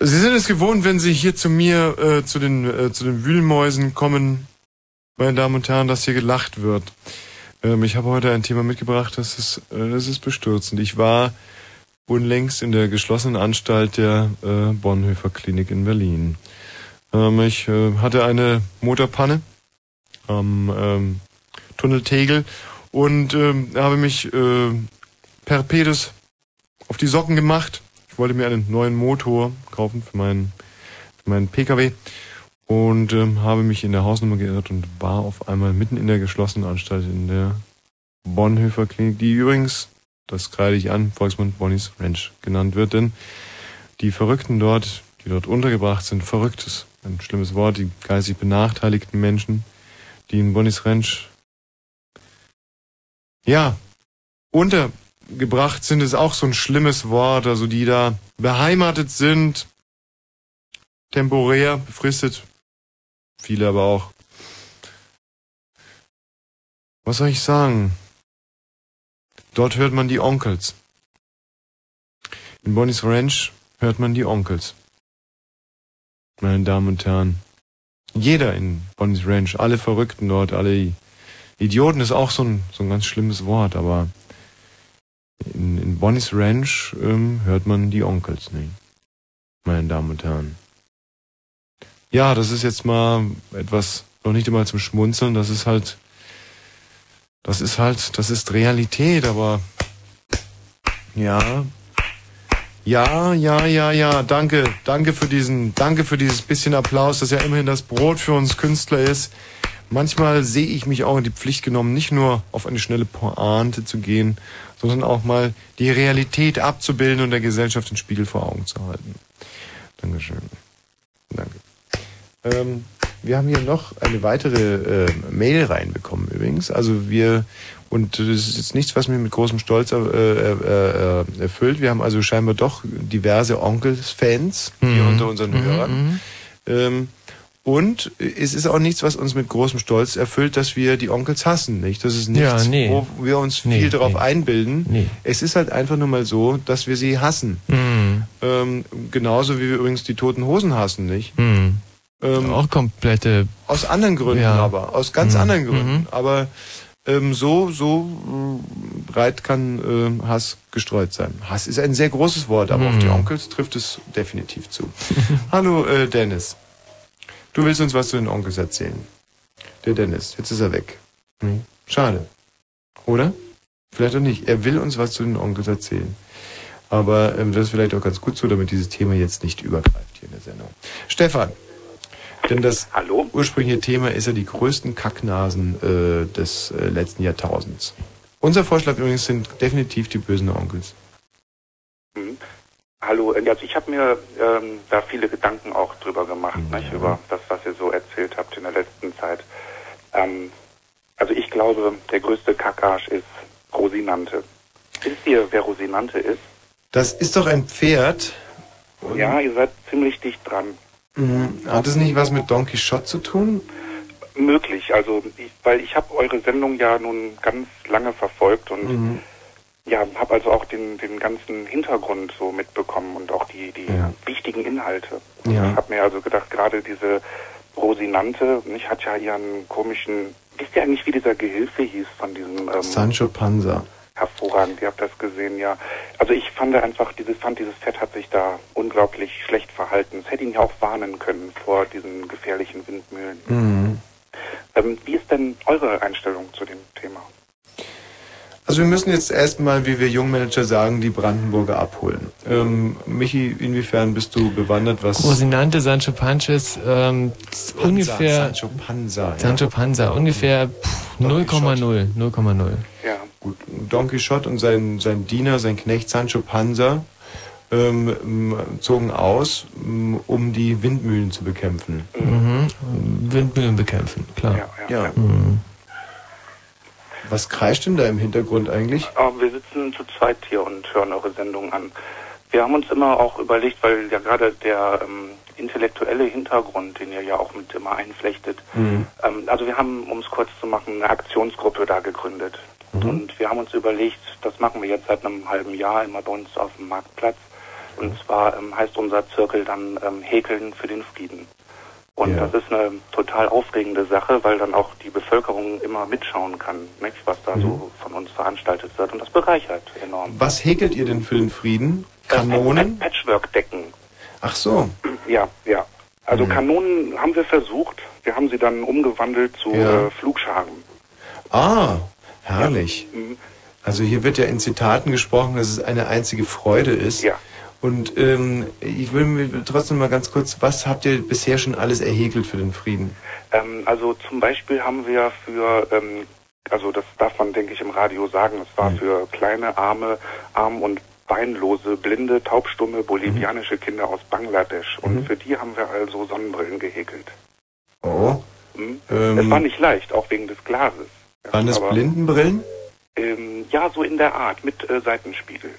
Sie sind es gewohnt, wenn Sie hier zu mir, äh, zu den, äh, zu den Wühlmäusen kommen, meine Damen und Herren, dass hier gelacht wird. Ähm, ich habe heute ein Thema mitgebracht, das ist, äh, das ist bestürzend. Ich war unlängst in der geschlossenen Anstalt der äh, Bonhoeffer Klinik in Berlin. Ähm, ich äh, hatte eine Motorpanne am ähm, Tunnel Tegel und ähm, habe mich äh, per Pedis auf die Socken gemacht. Ich wollte mir einen neuen Motor kaufen für meinen, für meinen PKW und ähm, habe mich in der Hausnummer geirrt und war auf einmal mitten in der geschlossenen Anstalt in der Bonhoeffer Klinik, die übrigens, das kreide ich an, Volksmund Bonnies Ranch genannt wird, denn die Verrückten dort, die dort untergebracht sind, verrücktes, ein schlimmes Wort, die geistig benachteiligten Menschen, die in Bonnies Ranch, ja, untergebracht sind, ist auch so ein schlimmes Wort, also die da beheimatet sind, temporär, befristet, viele aber auch. Was soll ich sagen? Dort hört man die Onkels. In Bonnie's Ranch hört man die Onkels. Meine Damen und Herren. Jeder in Bonnie's Ranch, alle Verrückten dort, alle Idioten ist auch so ein, so ein ganz schlimmes Wort, aber in, in Bonnie's Ranch ähm, hört man die Onkels nicht. Meine Damen und Herren. Ja, das ist jetzt mal etwas, noch nicht einmal zum Schmunzeln, das ist halt, das ist halt, das ist Realität, aber ja, ja, ja, ja, ja, danke, danke für diesen, danke für dieses bisschen Applaus, das ja immerhin das Brot für uns Künstler ist. manchmal sehe ich mich auch in die Pflicht genommen, nicht nur auf eine schnelle Pointe zu gehen, sondern auch mal die Realität abzubilden und der Gesellschaft den Spiegel vor Augen zu halten. Dankeschön. Danke. Ähm, wir haben hier noch eine weitere äh, Mail reinbekommen übrigens. Also wir, und das ist jetzt nichts, was mich mit großem Stolz äh, äh, äh, erfüllt. Wir haben also scheinbar doch diverse Onkels-Fans hier Mhm. unter unseren Mhm, Hörern. Ähm, und es ist auch nichts, was uns mit großem Stolz erfüllt, dass wir die Onkels hassen, nicht? Das ist nichts, Ja, nee. wo wir uns Nee, viel darauf nee. einbilden. Nee. Es ist halt einfach nur mal so, dass wir sie hassen. Mhm. Ähm, genauso wie wir übrigens die toten Hosen hassen, nicht? Mhm. Ähm, auch komplette. Aus anderen Gründen Ja. aber, aus ganz Mhm. anderen Gründen. Aber ähm, so, so äh, breit kann ähm, Hass gestreut sein. Hass ist ein sehr großes Wort, aber auf die Mhm. Onkels trifft es definitiv zu. Hallo äh, Dennis. Du willst uns was zu den Onkels erzählen. Der Dennis, jetzt ist er weg. Hm. Schade. Oder? Vielleicht auch nicht. Er will uns was zu den Onkels erzählen. Aber ähm, das ist vielleicht auch ganz gut so, damit dieses Thema jetzt nicht übergreift hier in der Sendung. Stefan, denn das ursprüngliche Thema ist ja die größten Kacknasen äh, des äh, letzten Jahrtausends. Unser Vorschlag übrigens sind definitiv die bösen Onkels. Mhm. Hallo, äh, also ich habe mir ähm, da viele Gedanken auch drüber gemacht, nicht, über das, was ihr so erzählt habt in der letzten Zeit. Ähm, also ich glaube, der größte Kackarsch ist Rosinante. Wisst ihr, wer Rosinante ist? Das ist doch ein Pferd. Ja, ihr seid ziemlich dicht dran. Mhm. Hat es nicht was mit Don Quixote zu tun? Möglich, also ich, weil ich habe eure Sendung ja nun ganz lange verfolgt und Mhm. Ja, habe also auch den, den ganzen Hintergrund so mitbekommen und auch die, die Ja. wichtigen Inhalte. Ja. Ich habe mir also gedacht, gerade diese Rosinante, nicht hat ja ihren komischen, wisst ihr eigentlich, wie dieser Gehilfe hieß von diesem ähm, Sancho Panza. hervorragend, ihr habt das gesehen, ja. Also ich fand einfach, dieses, fand dieses Fett hat sich da unglaublich schlecht verhalten. Es hätte ihn ja auch warnen können vor diesen gefährlichen Windmühlen. Mhm. Ähm, wie ist denn eure Einstellung zu dem Thema? Also wir müssen jetzt erstmal, wie wir Jungmanager sagen, die Brandenburger abholen. Ähm, Michi, inwiefern bist du bewandert, was... Rosinante Sancho Panches, ähm, Panza, ungefähr. Sancho Panza. Ja. Sancho Panza, ungefähr pff, 0,0. 0,0. Ja. Gut, Don Quixote und sein, sein Diener, sein Knecht Sancho Panza ähm, zogen aus, m, um die Windmühlen zu bekämpfen. Mhm. Windmühlen bekämpfen, klar. Ja. Mhm. Was kreischt denn da im Hintergrund eigentlich? Aber wir sitzen zu zweit hier und hören eure Sendung an. Wir haben uns immer auch überlegt, weil ja gerade der ähm, intellektuelle Hintergrund, den ihr ja auch mit immer einflechtet, Mhm. ähm, also wir haben, um es kurz zu machen, eine Aktionsgruppe da gegründet. Mhm. Und wir haben uns überlegt, das machen wir jetzt seit einem halben Jahr immer bei uns auf dem Marktplatz. Und zwar ähm, heißt unser Zirkel dann ähm, Häkeln für den Frieden. Und Ja. das ist eine total aufregende Sache, weil dann auch die Bevölkerung immer mitschauen kann, nicht, was da so von uns veranstaltet wird. Und das bereichert enorm. Was häkelt ihr denn für den Frieden? Kanonen? Patchwork-Decken. Ach so. Ja, ja. Also Mhm. Kanonen haben wir versucht. Wir haben sie dann umgewandelt zu Ja. äh, Flugscharen. Ah, herrlich. Mhm. Also hier wird ja in Zitaten gesprochen, dass es eine einzige Freude ist. Ja. Und ähm, ich will mir trotzdem mal ganz kurz, was habt ihr bisher schon alles erhäkelt für den Frieden? Ähm, also zum Beispiel haben wir für, ähm, also das darf man, denke ich, im Radio sagen, es war für kleine, arme, arm- und beinlose, blinde, taubstumme, bolivianische Kinder aus Bangladesch. Und Mhm. für die haben wir also Sonnenbrillen gehäkelt. Oh. Mhm. Ähm, es war nicht leicht, auch wegen des Glases. Waren das aber- Blindenbrillen? Ähm, ja, so in der Art, mit äh, Seitenspiegel.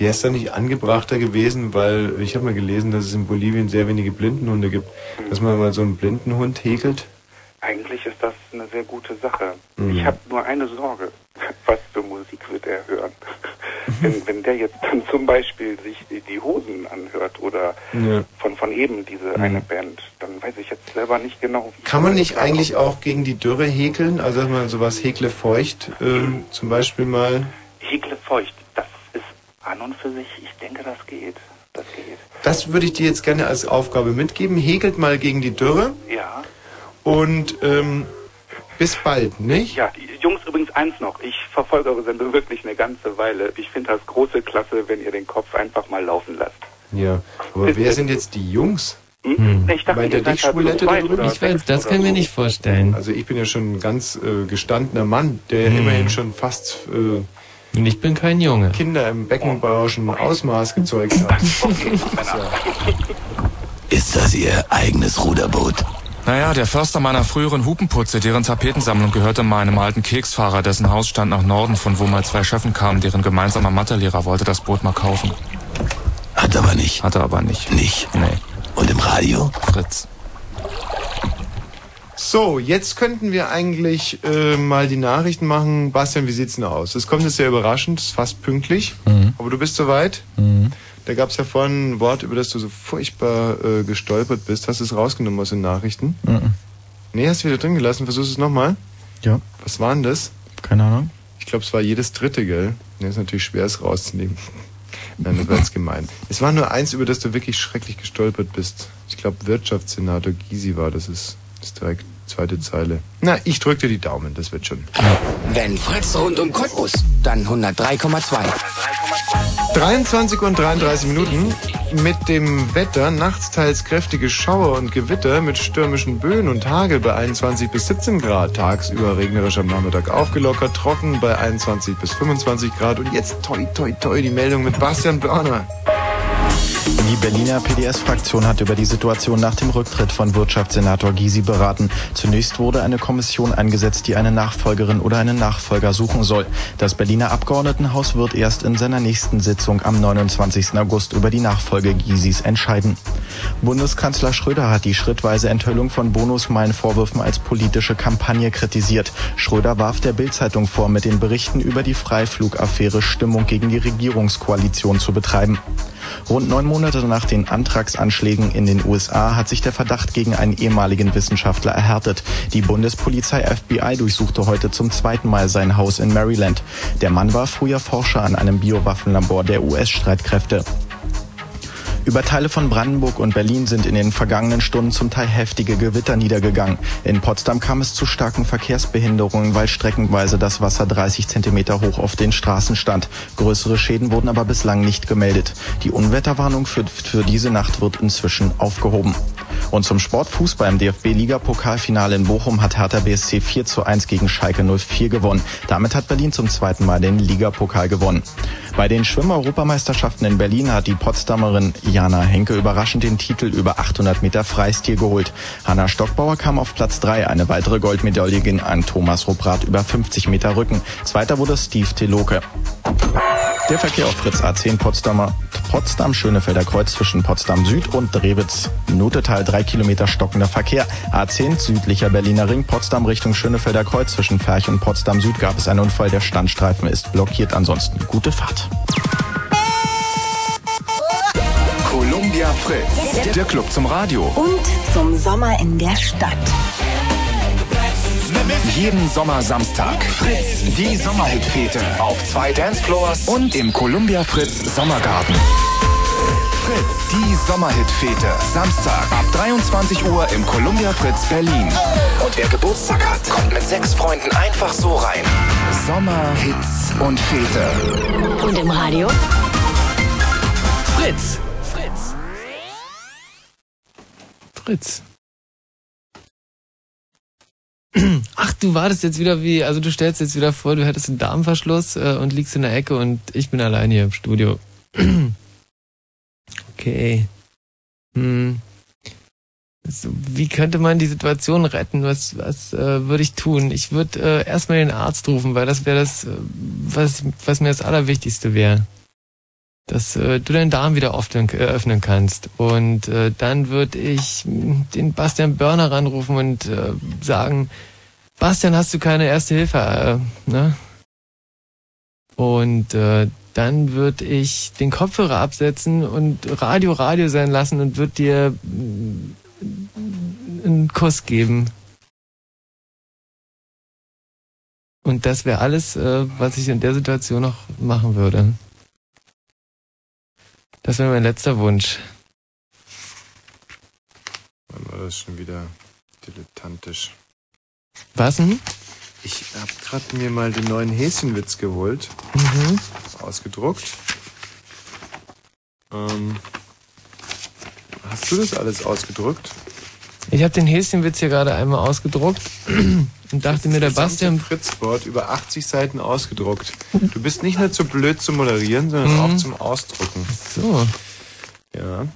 Wäre es da nicht angebrachter gewesen, weil ich habe mal gelesen, dass es in Bolivien sehr wenige Blindenhunde gibt, dass man mal so einen Blindenhund häkelt? Eigentlich ist das eine sehr gute Sache. Mhm. Ich habe nur eine Sorge. Was für Musik wird er hören? wenn, wenn der jetzt dann zum Beispiel sich die, Hosen anhört oder Ja. von, von eben diese Mhm. eine Band, dann weiß ich jetzt selber nicht genau, wie Kann man nicht eigentlich auch gegen die Dürre häkeln? Also dass man sowas häkle feucht ähm, zum Beispiel mal. Häkle feucht, an und für sich, ich denke, das geht. Das geht. Das würde ich dir jetzt gerne als Aufgabe mitgeben. Häkelt mal gegen die Dürre Ja. und ähm, bis bald, nicht? Ja, die Jungs, übrigens eins noch. Ich verfolge eure Sendung wirklich eine ganze Weile. Ich finde das große Klasse, wenn ihr den Kopf einfach mal laufen lasst. Ja. Aber wer sind jetzt die Jungs? Hm? Hm. Ich dachte, Meint ihr er dich, halt Schwulette, da drüben? Ich weiß, das können wir so. nicht vorstellen. Also ich bin ja schon ein ganz äh, gestandener Mann, der Hm. immerhin schon fast äh, ich bin kein Junge. Kinder im beckenbauschen Ausmaß gezeugt hat. Ist das Ihr eigenes Ruderboot? Naja, der Förster meiner früheren Hupenputze, deren Tapetensammlung gehörte meinem alten Keksfahrer, dessen Haus stand nach Norden, von wo mal zwei Chefen kamen, deren gemeinsamer Mathelehrer wollte das Boot mal kaufen. Hat aber nicht. Hatte aber nicht. Nicht? Nee. Und im Radio? Fritz. So, jetzt könnten wir eigentlich äh, mal die Nachrichten machen. Bastian, wie sieht's denn aus? Das kommt jetzt sehr überraschend, ist fast pünktlich. Mhm. Aber du bist soweit. Mhm. Da gab's ja vorhin ein Wort, über das du so furchtbar äh, gestolpert bist. Hast du es rausgenommen aus den Nachrichten? Mhm. Nee, hast du wieder drin gelassen. Versuchst es nochmal? Ja. Was war denn das? Keine Ahnung. Ich glaube, es war jedes dritte, gell? Nee, ist natürlich schwer, es rauszunehmen. Nein, das war jetzt gemein. Es war nur eins, über das du wirklich schrecklich gestolpert bist. Ich glaube, Wirtschaftssenator Gysi war das. Ist, ist direkt zweite Zeile. Na, ich drück dir die Daumen, das wird schon. Wenn Fritz rund um Cottbus, dann 103,2. 23 und 33 Minuten mit dem Wetter. Nachts teils kräftige Schauer und Gewitter mit stürmischen Böen und Hagel bei 21 bis 17 Grad. Tagsüber regnerisch am Nachmittag aufgelockert, trocken bei 21 bis 25 Grad. Und jetzt toi toi toi die Meldung mit Bastian Börner. Die Berliner PDS-Fraktion hat über die Situation nach dem Rücktritt von Wirtschaftssenator Gysi beraten. Zunächst wurde eine Kommission eingesetzt, die eine Nachfolgerin oder einen Nachfolger suchen soll. Das Berliner Abgeordnetenhaus wird erst in seiner nächsten Sitzung am 29. August über die Nachfolge Gysis entscheiden. Bundeskanzler Schröder hat die schrittweise Enthüllung von Bonusmeilen-Vorwürfen als politische Kampagne kritisiert. Schröder warf der Bild-Zeitung vor, mit den Berichten über die Freiflugaffäre Stimmung gegen die Regierungskoalition zu betreiben. Rund neun Monate nach den Antragsanschlägen in den USA hat sich der Verdacht gegen einen ehemaligen Wissenschaftler erhärtet. Die Bundespolizei FBI durchsuchte heute zum zweiten Mal sein Haus in Maryland. Der Mann war früher Forscher an einem Biowaffenlabor der US-Streitkräfte. Über Teile von Brandenburg und Berlin sind in den vergangenen Stunden zum Teil heftige Gewitter niedergegangen. In Potsdam kam es zu starken Verkehrsbehinderungen, weil streckenweise das Wasser 30 Zentimeter hoch auf den Straßen stand. Größere Schäden wurden aber bislang nicht gemeldet. Die Unwetterwarnung für, für diese Nacht wird inzwischen aufgehoben. Und zum Sportfußball im DFB-Liga-Pokalfinale in Bochum hat Hertha BSC 4 zu 1 gegen Schalke 04 gewonnen. Damit hat Berlin zum zweiten Mal den Ligapokal gewonnen. Bei den Schwimmer-Europameisterschaften in Berlin hat die Potsdamerin Jana Henke überraschend den Titel über 800 Meter Freistil geholt. Hanna Stockbauer kam auf Platz 3. Eine weitere Goldmedaille ging an Thomas Rupprath über 50 Meter Rücken. Zweiter wurde Steve Teloke. Der Verkehr auf Fritz A10 Potsdamer, Potsdam Schönefelder Kreuz zwischen Potsdam Süd und Drewitz. Notetal 3 Kilometer stockender Verkehr. A10 südlicher Berliner Ring Potsdam Richtung Schönefelder Kreuz zwischen Ferch und Potsdam Süd gab es einen Unfall. Der Standstreifen ist blockiert. Ansonsten gute Fahrt. Columbia Fritz, der Club zum Radio. Und zum Sommer in der Stadt. Jeden Sommer Samstag. Fritz, die Sommerhitfete. Auf zwei Dancefloors und im Columbia Fritz Sommergarten. Fritz, die Sommerhitfete. Samstag ab 23 Uhr im Columbia Fritz Berlin. Und wer Geburtstag hat, kommt mit sechs Freunden einfach so rein. Sommerhits und Fete. Und im Radio? Fritz. Fritz. Fritz. Ach, du wartest jetzt wieder wie, also du stellst jetzt wieder vor, du hättest einen Darmverschluss äh, und liegst in der Ecke und ich bin allein hier im Studio. okay. Hm. So, wie könnte man die Situation retten? Was, was äh, würde ich tun? Ich würde äh, erstmal den Arzt rufen, weil das wäre das, äh, was, was mir das Allerwichtigste wäre. Dass äh, du deinen Darm wieder öffnen, äh, öffnen kannst. Und äh, dann würde ich den Bastian Börner ranrufen und äh, sagen, Bastian, hast du keine erste Hilfe? Äh, ne? Und äh, dann würde ich den Kopfhörer absetzen und Radio Radio sein lassen und würde dir mh, einen Kuss geben. Und das wäre alles, äh, was ich in der Situation noch machen würde. Das wäre mein letzter Wunsch. Wann war das schon wieder dilettantisch? Was denn? Ich habe gerade mir mal den neuen Häschenwitz geholt. Mhm. Ausgedruckt. Ähm, Hast du das alles ausgedruckt? Ich habe den Häschenwitz hier gerade einmal ausgedruckt und dachte mir, der Bastian Fritzboard über 80 Seiten ausgedruckt. Du bist nicht nur zu blöd zu moderieren, sondern Mhm. auch zum Ausdrucken. So. Ja.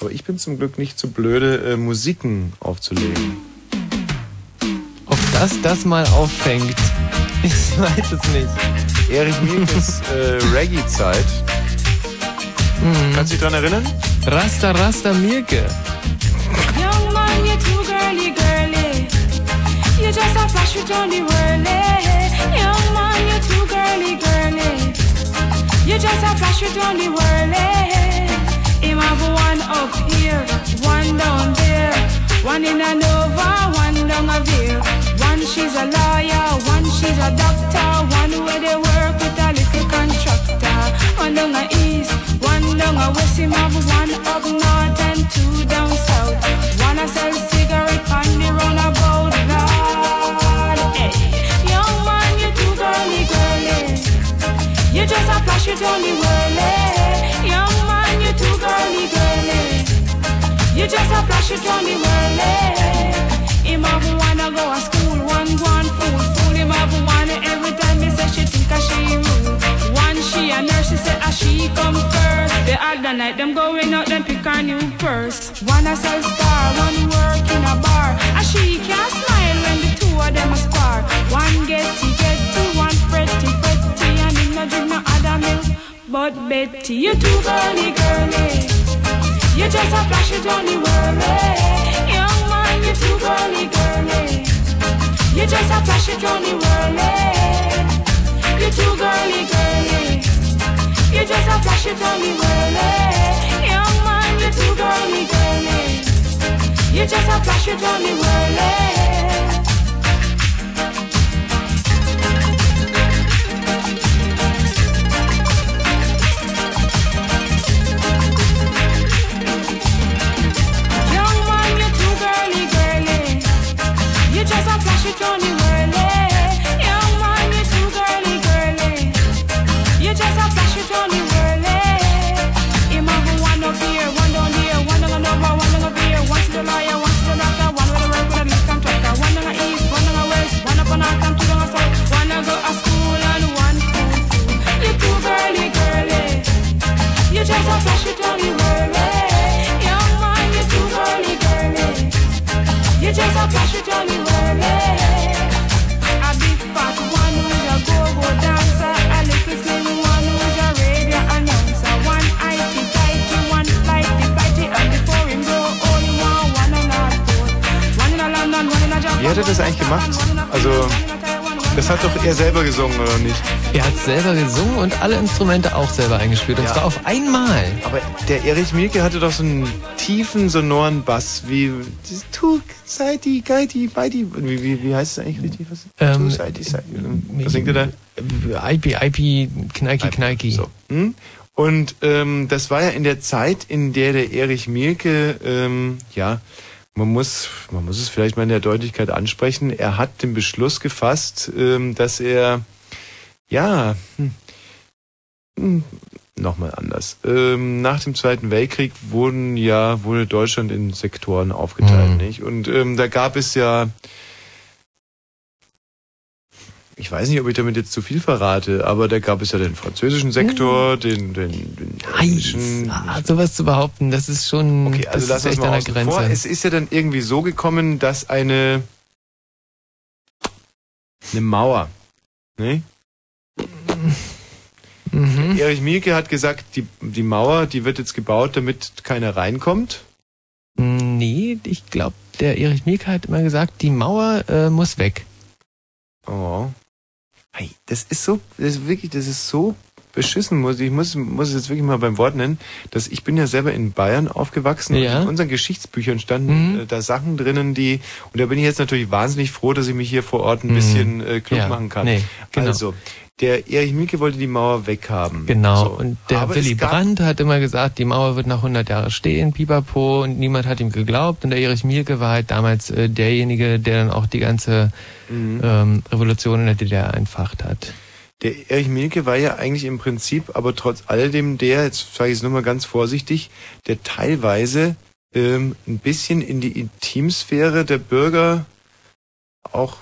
Aber ich bin zum Glück nicht zu blöde, äh, Musiken aufzulegen. Ob das mal auffängt, ich weiß es nicht. Erich Mielkes äh, Reggae-Zeit. Kannst du dich dran erinnern? Rasta Rasta Mirke. Young man, you're too girly, girly. You just a flash it on the whirly. Young man, you're too girly, girly. You just a flash it on the whirly. Him have one up here, one down there. One in a Nova, one down a Veer. One she's a lawyer, one she's a doctor. One where they work with a little contractor. One down a east, one down a west. Him have one up north and two down south. One a sell cigarette on the roundabout. Lord, hey. Young man, you too girly, girly. You just a flash it on the whirly. Young man, you too girly, girly. You just a flash it on the whirly. Him have wanna go to A nurse, she say a she come first. The other night them going out, them pick a new purse. One a sell star, one work in a bar. A she can't smile when the two of them a spar. One getty getty, one fretty fretty, and him no drink no other milk. But Betty, you too girly girly. You just a flash it on the whirly. Young man, you too girly girly. You just a flash it on the whirly. You too girly girly. You just a flash it on whirly. Young man, you too girly girly. You just a flash it on the whirly. Young just a flash it on the Wie hat er das eigentlich gemacht? Also, das hat doch er selber gesungen, oder nicht? Er hat selber gesungen und alle Instrumente auch selber eingespielt. Und Ja. zwar auf einmal. Aber der Erich Mielke hatte doch so einen tiefen, sonoren Bass, wie dieses Tu, Seiti, Geiti, Beiti. Wie, wie, wie heißt es eigentlich richtig? Was, Ähm, tu, Seiti, Seiti. Was singt er da? IP, IP, Kneiki, Kneiki. So. Hm? Und ähm, das war ja in der Zeit, in der der Erich Mielke, ähm, ja, man muss, man muss es vielleicht mal in der Deutlichkeit ansprechen, er hat den Beschluss gefasst, ähm, dass er, ja, hm, hm, nochmal anders. Ähm, nach dem Zweiten Weltkrieg wurden ja, wurde Deutschland in Sektoren aufgeteilt, Mhm. nicht? Und ähm, da gab es ja, ich weiß nicht, ob ich damit jetzt zu viel verrate, aber da gab es ja den französischen Sektor, den, den, den englischen. Ah, sowas zu behaupten, das ist schon, Okay, also das lass ist uns echt mal an der Grenze. vor. Es ist ja dann irgendwie so gekommen, dass eine eine Mauer, ne? Mhm. Erich Mielke hat gesagt, die, die Mauer, die wird jetzt gebaut, damit keiner reinkommt. Nee, ich glaube, der Erich Mielke hat immer gesagt, die Mauer äh, muss weg. Oh. Hey, das ist so, das ist wirklich, das ist so beschissen, muss ich muss, muss es jetzt wirklich mal beim Wort nennen, dass ich bin ja selber in Bayern aufgewachsen Ja. und in unseren Geschichtsbüchern standen Mhm. äh, da Sachen drinnen, die, und da bin ich jetzt natürlich wahnsinnig froh, dass ich mich hier vor Ort ein Mhm. bisschen äh, klug Ja, machen kann. nee, genau. Also, der Erich Mielke wollte die Mauer weghaben. Genau. So. Und der Aber Willy Brandt hat immer gesagt, die Mauer wird nach 100 Jahren stehen, pipapo, und niemand hat ihm geglaubt. Und der Erich Mielke war halt damals äh, derjenige, der dann auch die ganze Mhm. ähm, Revolution in der DDR entfacht hat. Der Erich Mielke war ja eigentlich im Prinzip, aber trotz alledem der, jetzt sage ich es nur mal ganz vorsichtig, der teilweise ähm, ein bisschen in die Intimsphäre der Bürger auch,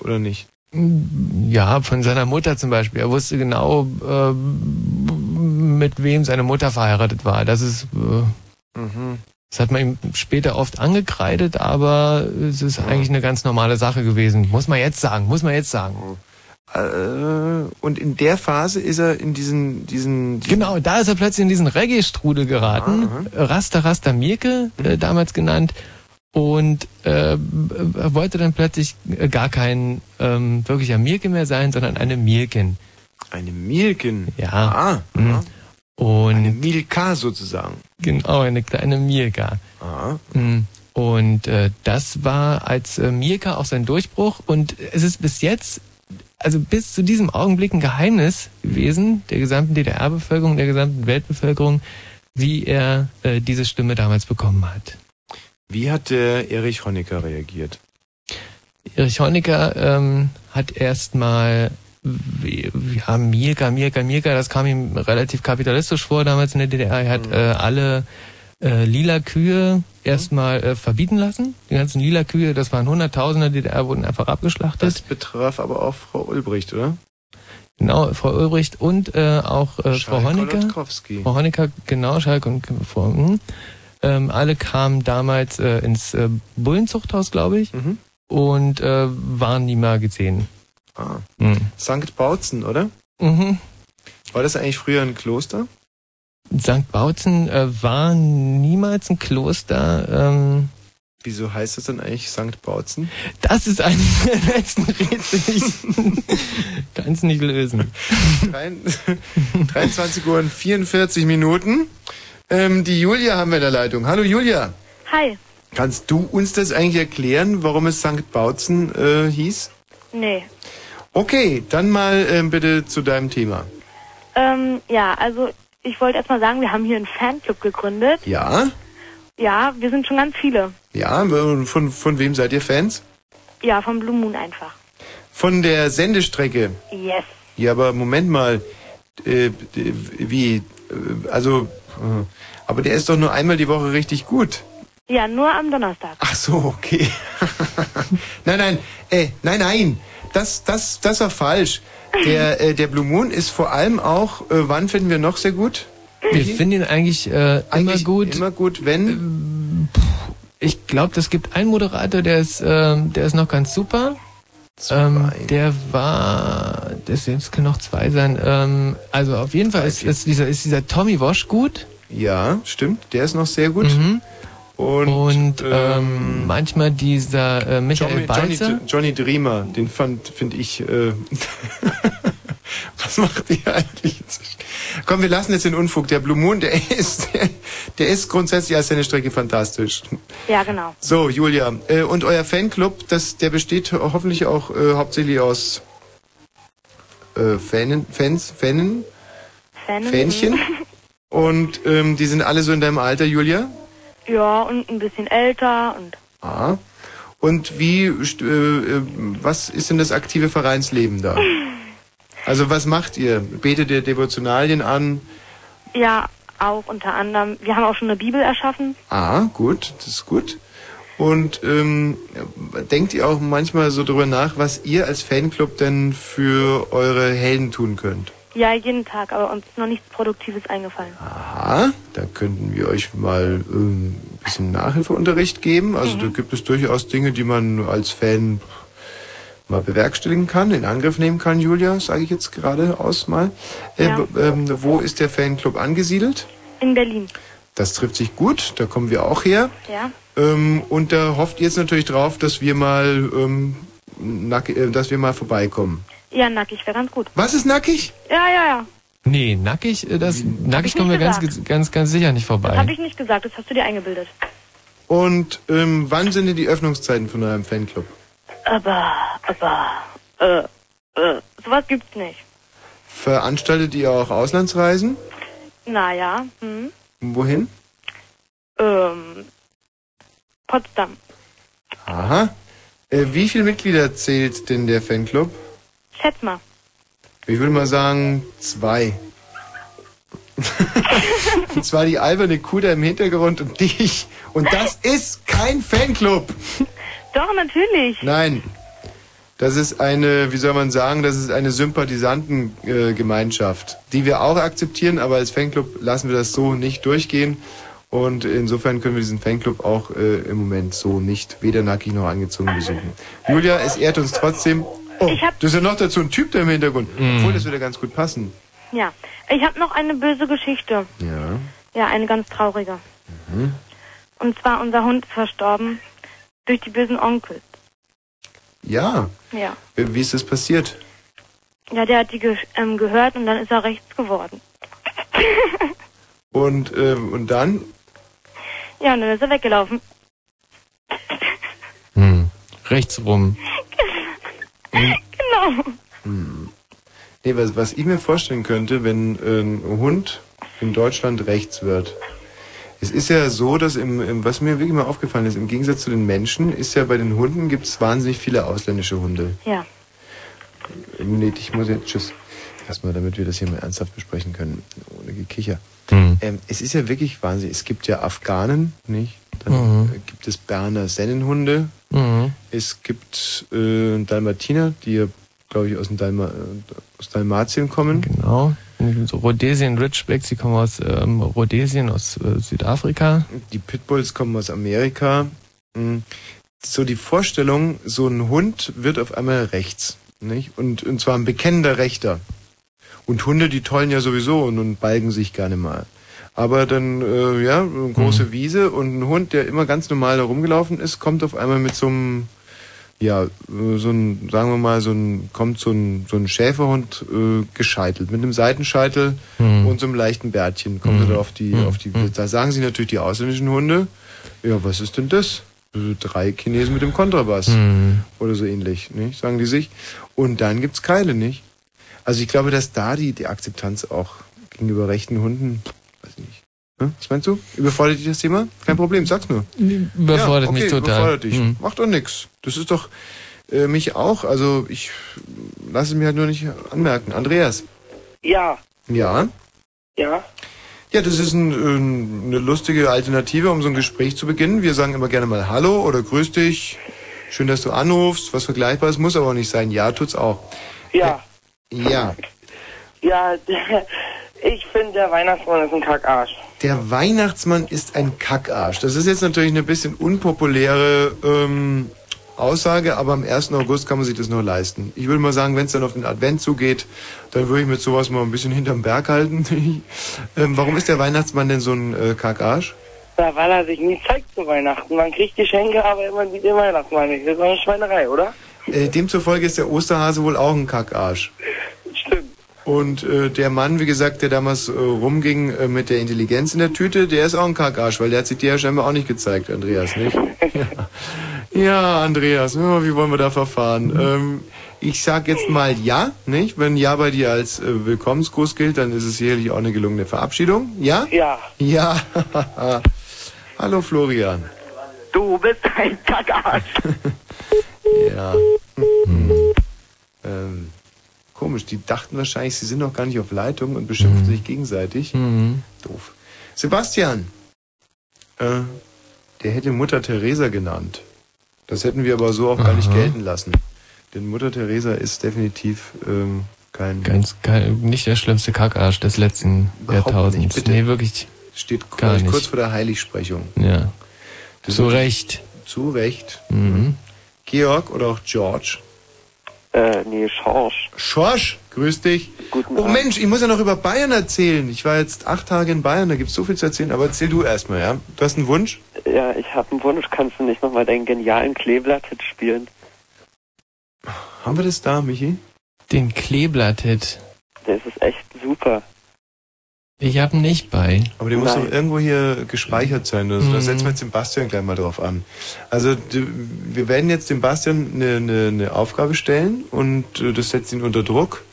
oder nicht? Ja, von seiner Mutter zum Beispiel. Er wusste genau, äh, mit wem seine Mutter verheiratet war. Das ist, äh, Mhm. das hat man ihm später oft angekreidet, aber es ist eigentlich eine ganz normale Sache gewesen. Muss man jetzt sagen, muss man jetzt sagen. Äh, und in der Phase ist er in diesen, diesen, Genau, da ist er plötzlich in diesen Reggae-Strudel geraten. Rasta Rasta Mirke, äh, damals genannt. Und äh, er wollte dann plötzlich äh, gar kein ähm, wirklicher Mirke mehr sein, sondern eine Mirkin. Eine Mirkin? Ja. Ah, Mhm. Und eine Milka sozusagen. Genau, eine kleine Mirka. Ah. Mhm. Und äh, das war als äh, Mirka auch sein Durchbruch. Und es ist bis jetzt, also bis zu diesem Augenblick ein Geheimnis gewesen, der gesamten DDR-Bevölkerung, der gesamten Weltbevölkerung, wie er äh, diese Stimme damals bekommen hat. Wie hat der Erich Honecker reagiert? Erich Honecker ähm, hat erstmal ja, Mirka, Mirka, Mirka, das kam ihm relativ kapitalistisch vor damals in der DDR. Er hat äh, alle äh, lila Kühe erstmal äh, verbieten lassen. Die ganzen lila Kühe, das waren Hunderttausende der DDR, wurden einfach abgeschlachtet. Das betraf aber auch Frau Ulbricht, oder? Genau, Frau Ulbricht und äh, auch äh, Frau Honecker. Frau Honecker, genau, Schalk und Frau, hm. Ähm, alle kamen damals äh, ins äh, Bullenzuchthaus, glaube ich, Mhm. und äh, waren nie mehr gesehen. Ah. Mhm. St. Bautzen, oder? Mhm. War das eigentlich früher ein Kloster? St. Bautzen äh, war niemals ein Kloster. Ähm, Wieso heißt das dann eigentlich St. Bautzen? das ist ein der letzten Rätsel. Ich kann es nicht lösen. 23 Uhr und 44 Minuten. Ähm, die Julia haben wir in der Leitung. Hallo Julia. Hi. Kannst du uns das eigentlich erklären, warum es St. Bautzen äh, hieß? Nee. Okay, dann mal ähm, bitte zu deinem Thema. Ähm, ja, also ich wollte erstmal sagen, wir haben hier einen Fanclub gegründet. Ja? Ja, wir sind schon ganz viele. Ja, und von, von wem seid ihr Fans? Ja, vom Blue Moon einfach. Von der Sendestrecke. Yes. Ja, aber Moment mal. Äh, wie? Äh, Also, aber der ist doch nur einmal die Woche richtig gut. Ja, nur am Donnerstag. Ach so, okay. nein, nein, äh, nein, nein. Das, das, das war falsch. Der, äh, der Blue Moon ist vor allem auch, äh, wann finden wir noch sehr gut? Wir finden ihn eigentlich, äh, immer gut. Immer gut, wenn? Ich glaube, es gibt einen Moderator, der ist, ähm, der ist noch ganz super. Ähm, der war, das jetzt können noch zwei sein. Ähm, also auf jeden Fall ist, ist dieser ist dieser Tommy Walsh gut. Ja, stimmt. Der ist noch sehr gut. Mhm. Und, Und ähm, manchmal dieser äh, Michael Johnny, Johnny, Balzer. Johnny Dreamer, den fand, finde ich, äh, was macht ihr eigentlich? Komm, wir lassen jetzt den Unfug. Der Blue Moon, der ist, der, ist grundsätzlich als seine Strecke fantastisch. Ja, genau. So, Julia, äh, und euer Fanclub, das, der besteht ho- hoffentlich auch äh, hauptsächlich aus äh, Fanen, Fans, Fanen, Fan Fähnchen. Und ähm, die sind alle so in deinem Alter, Julia? Ja, und ein bisschen älter und Ah. Und wie, äh, äh, was ist denn das aktive Vereinsleben da? Also was macht ihr? Betet ihr Devotionalien an? ja, auch unter anderem. Wir haben auch schon eine Bibel erschaffen. Ah, gut, das ist gut. Und ähm, denkt ihr auch manchmal so drüber nach, was ihr als Fanclub denn für eure Helden tun könnt? Ja, jeden Tag, aber uns ist noch nichts Produktives eingefallen. Aha, da könnten wir euch mal ähm, ein bisschen Nachhilfeunterricht geben. Also da gibt es durchaus Dinge, die man als Fan mal bewerkstelligen kann, in Angriff nehmen kann, Julia, sage ich jetzt gerade aus mal. Äh, Ja. ähm, wo ist der Fanclub angesiedelt? In Berlin. Das trifft sich gut, da kommen wir auch her. Ja. Ähm, und da hofft ihr jetzt natürlich drauf, dass wir mal, ähm, nack, äh, dass wir mal vorbeikommen. Ja, nackig wäre ganz gut. Was ist nackig? Ja, ja, ja. Nee, nackig, äh, das nackig kommen wir ganz, ganz, ganz sicher nicht Das habe vorbei. ich nicht gesagt, das hast du dir eingebildet. Und ähm, wann sind denn die Öffnungszeiten von eurem Fanclub? Aber, aber, äh, äh, sowas gibt's nicht. Veranstaltet ihr auch Auslandsreisen? Naja, hm, Wohin? ähm, Potsdam. Aha. Äh, wie viele Mitglieder zählt denn der Fanclub? Schätz mal. Ich würde mal sagen zwei. Und zwar die alberne Kuh da im Hintergrund und dich. Und das ist kein Fanclub. Doch, natürlich. Nein. Das ist eine, wie soll man sagen, das ist eine Sympathisantengemeinschaft, die wir auch akzeptieren, aber als Fanclub lassen wir das so nicht durchgehen. Und insofern können wir diesen Fanclub auch äh, im Moment so nicht, weder nackig noch angezogen besuchen. Julia, es ehrt uns trotzdem. Oh, du ist ja noch dazu ein Typ da im Hintergrund. Obwohl, das würde ganz gut passen. Ja. Ich habe noch eine böse Geschichte. Ja. Ja, eine ganz traurige. Mhm. Und zwar unser Hund ist verstorben durch die bösen Onkels. Ja. Ja. Wie wie ist das passiert? Ja, der hat die ge ähm, gehört und dann ist er rechts geworden. Und, ähm, und dann? Ja, und dann ist er weggelaufen. Hm. Rechts rum. Genau. Hm. Nee, was, was ich mir vorstellen könnte, wenn äh, ein Hund in Deutschland rechts wird. Es ist ja so, dass im, im, was mir wirklich mal aufgefallen ist, im Gegensatz zu den Menschen, ist ja bei den Hunden gibt es wahnsinnig viele ausländische Hunde. Ja. Nee, ich muss jetzt, tschüss. Erstmal, damit wir das hier mal ernsthaft besprechen können, ohne Gekicher. Hm. Ähm, es ist ja wirklich wahnsinnig. Es gibt ja Afghanen, nicht? Dann Mhm. gibt es Berner Sennenhunde. Mhm. Es gibt äh, Dalmatiner, die ja, glaube ich, aus, dem Dalma, äh, aus Dalmatien kommen. Genau. So Rhodesian Ridgebacks, die kommen aus ähm, Rhodesien, aus äh, Südafrika. Die Pitbulls kommen aus Amerika. Mm. So die Vorstellung, so ein Hund wird auf einmal rechts. Nicht? Und, und zwar ein bekennender Rechter. Und Hunde, die tollen ja sowieso und, und balgen sich gerne mal. Aber dann, äh, ja, eine große Wiese und ein Hund, der immer ganz normal da rumgelaufen ist, kommt auf einmal mit so einem, ja, äh, so ein, sagen wir mal, so ein, kommt so ein, so ein Schäferhund äh, gescheitelt, mit einem Seitenscheitel Hm. und so einem leichten Bärtchen kommt er da auf die, auf die, da sagen sie natürlich die ausländischen Hunde, ja, was ist denn das? Äh, Drei Chinesen mit dem Kontrabass. Hm. Oder so ähnlich, nicht? Sagen die sich. Und dann gibt's Keile, nicht? Also ich glaube, dass da die, die Akzeptanz auch gegenüber rechten Hunden, weiß ich nicht. Hm? Was meinst du? Überfordert dich das Thema? Kein Problem, sag's nur. Überfordert ja, okay, mich total. Überfordert dich. Hm. Macht doch nix. Das ist doch äh, mich auch. Also ich lasse es mir halt nur nicht anmerken. Andreas. Ja, Ja? ja. Ja, das ist ein, äh, eine lustige Alternative, um so ein Gespräch zu beginnen. Wir sagen immer gerne mal Hallo oder Grüß dich. Schön, dass du anrufst. Was Vergleichbares muss aber auch nicht sein. Ja, tut's auch. Ja, Ja. ja, ich finde, der Weihnachtsmann ist ein Kackarsch. Der Weihnachtsmann ist ein Kackarsch. Das ist jetzt natürlich eine bisschen unpopuläre ähm, Aussage, aber am 1. August kann man sich das nur leisten. Ich würde mal sagen, wenn es dann auf den Advent zugeht, dann würde ich mit sowas mal ein bisschen hinterm Berg halten. ähm, warum ist der Weihnachtsmann denn so ein äh, Kackarsch? Ja, weil er sich nie zeigt zu Weihnachten. Man kriegt Geschenke, aber immer sieht den Weihnachtsmann nicht. Das ist doch eine Schweinerei, oder? Äh, demzufolge ist der Osterhase wohl auch ein Kackarsch. Und äh, der Mann, wie gesagt, der damals äh, rumging äh, mit der Intelligenz in der Tüte, der ist auch ein Kackarsch, weil der hat sich dir ja scheinbar auch nicht gezeigt, Andreas, nicht? ja. ja, Andreas, wie wollen wir da verfahren? Ähm, ich sag jetzt mal ja, nicht? Wenn ja bei dir als äh, Willkommensgruß gilt, dann ist es sicherlich auch eine gelungene Verabschiedung. Ja? Ja. Ja. Hallo Florian. Du bist ein Kackarsch. Ja. ähm, komisch, die dachten wahrscheinlich, sie sind noch gar nicht auf Leitung und beschimpfen sich gegenseitig. Mhm. Doof. Sebastian, äh, der hätte Mutter Teresa genannt. Das hätten wir aber so auch gar nicht Aha. gelten lassen. Denn Mutter Teresa ist definitiv ähm, kein... Ganz, kein, nicht der schlimmste Kackarsch des letzten Jahrtausends. nicht. Nee, wirklich. Steht gar kurz, nicht. kurz vor der Heiligsprechung. Ja. Das Zu Recht. Zu Recht. Mhm. Georg oder auch George. Äh, nee, Schorsch. Schorsch, grüß dich. Guten oh Abend. Mensch, ich muss ja noch über Bayern erzählen. Ich war jetzt acht Tage in Bayern, da gibt's so viel zu erzählen. Aber erzähl du erstmal, ja? Du hast einen Wunsch? Ja, ich habe einen Wunsch. Kannst du nicht nochmal deinen genialen Kleeblatt-Hit spielen? Haben wir das da, Michi? Den Kleeblatt-Hit. Das ist echt super. Ich hab ihn nicht bei. Aber der muss doch irgendwo hier gespeichert sein. Also, Mhm. Da setzen wir jetzt den Bastian gleich mal drauf an. Also wir werden jetzt dem Bastian eine, eine, eine Aufgabe stellen und äh, das setzt ihn unter Druck.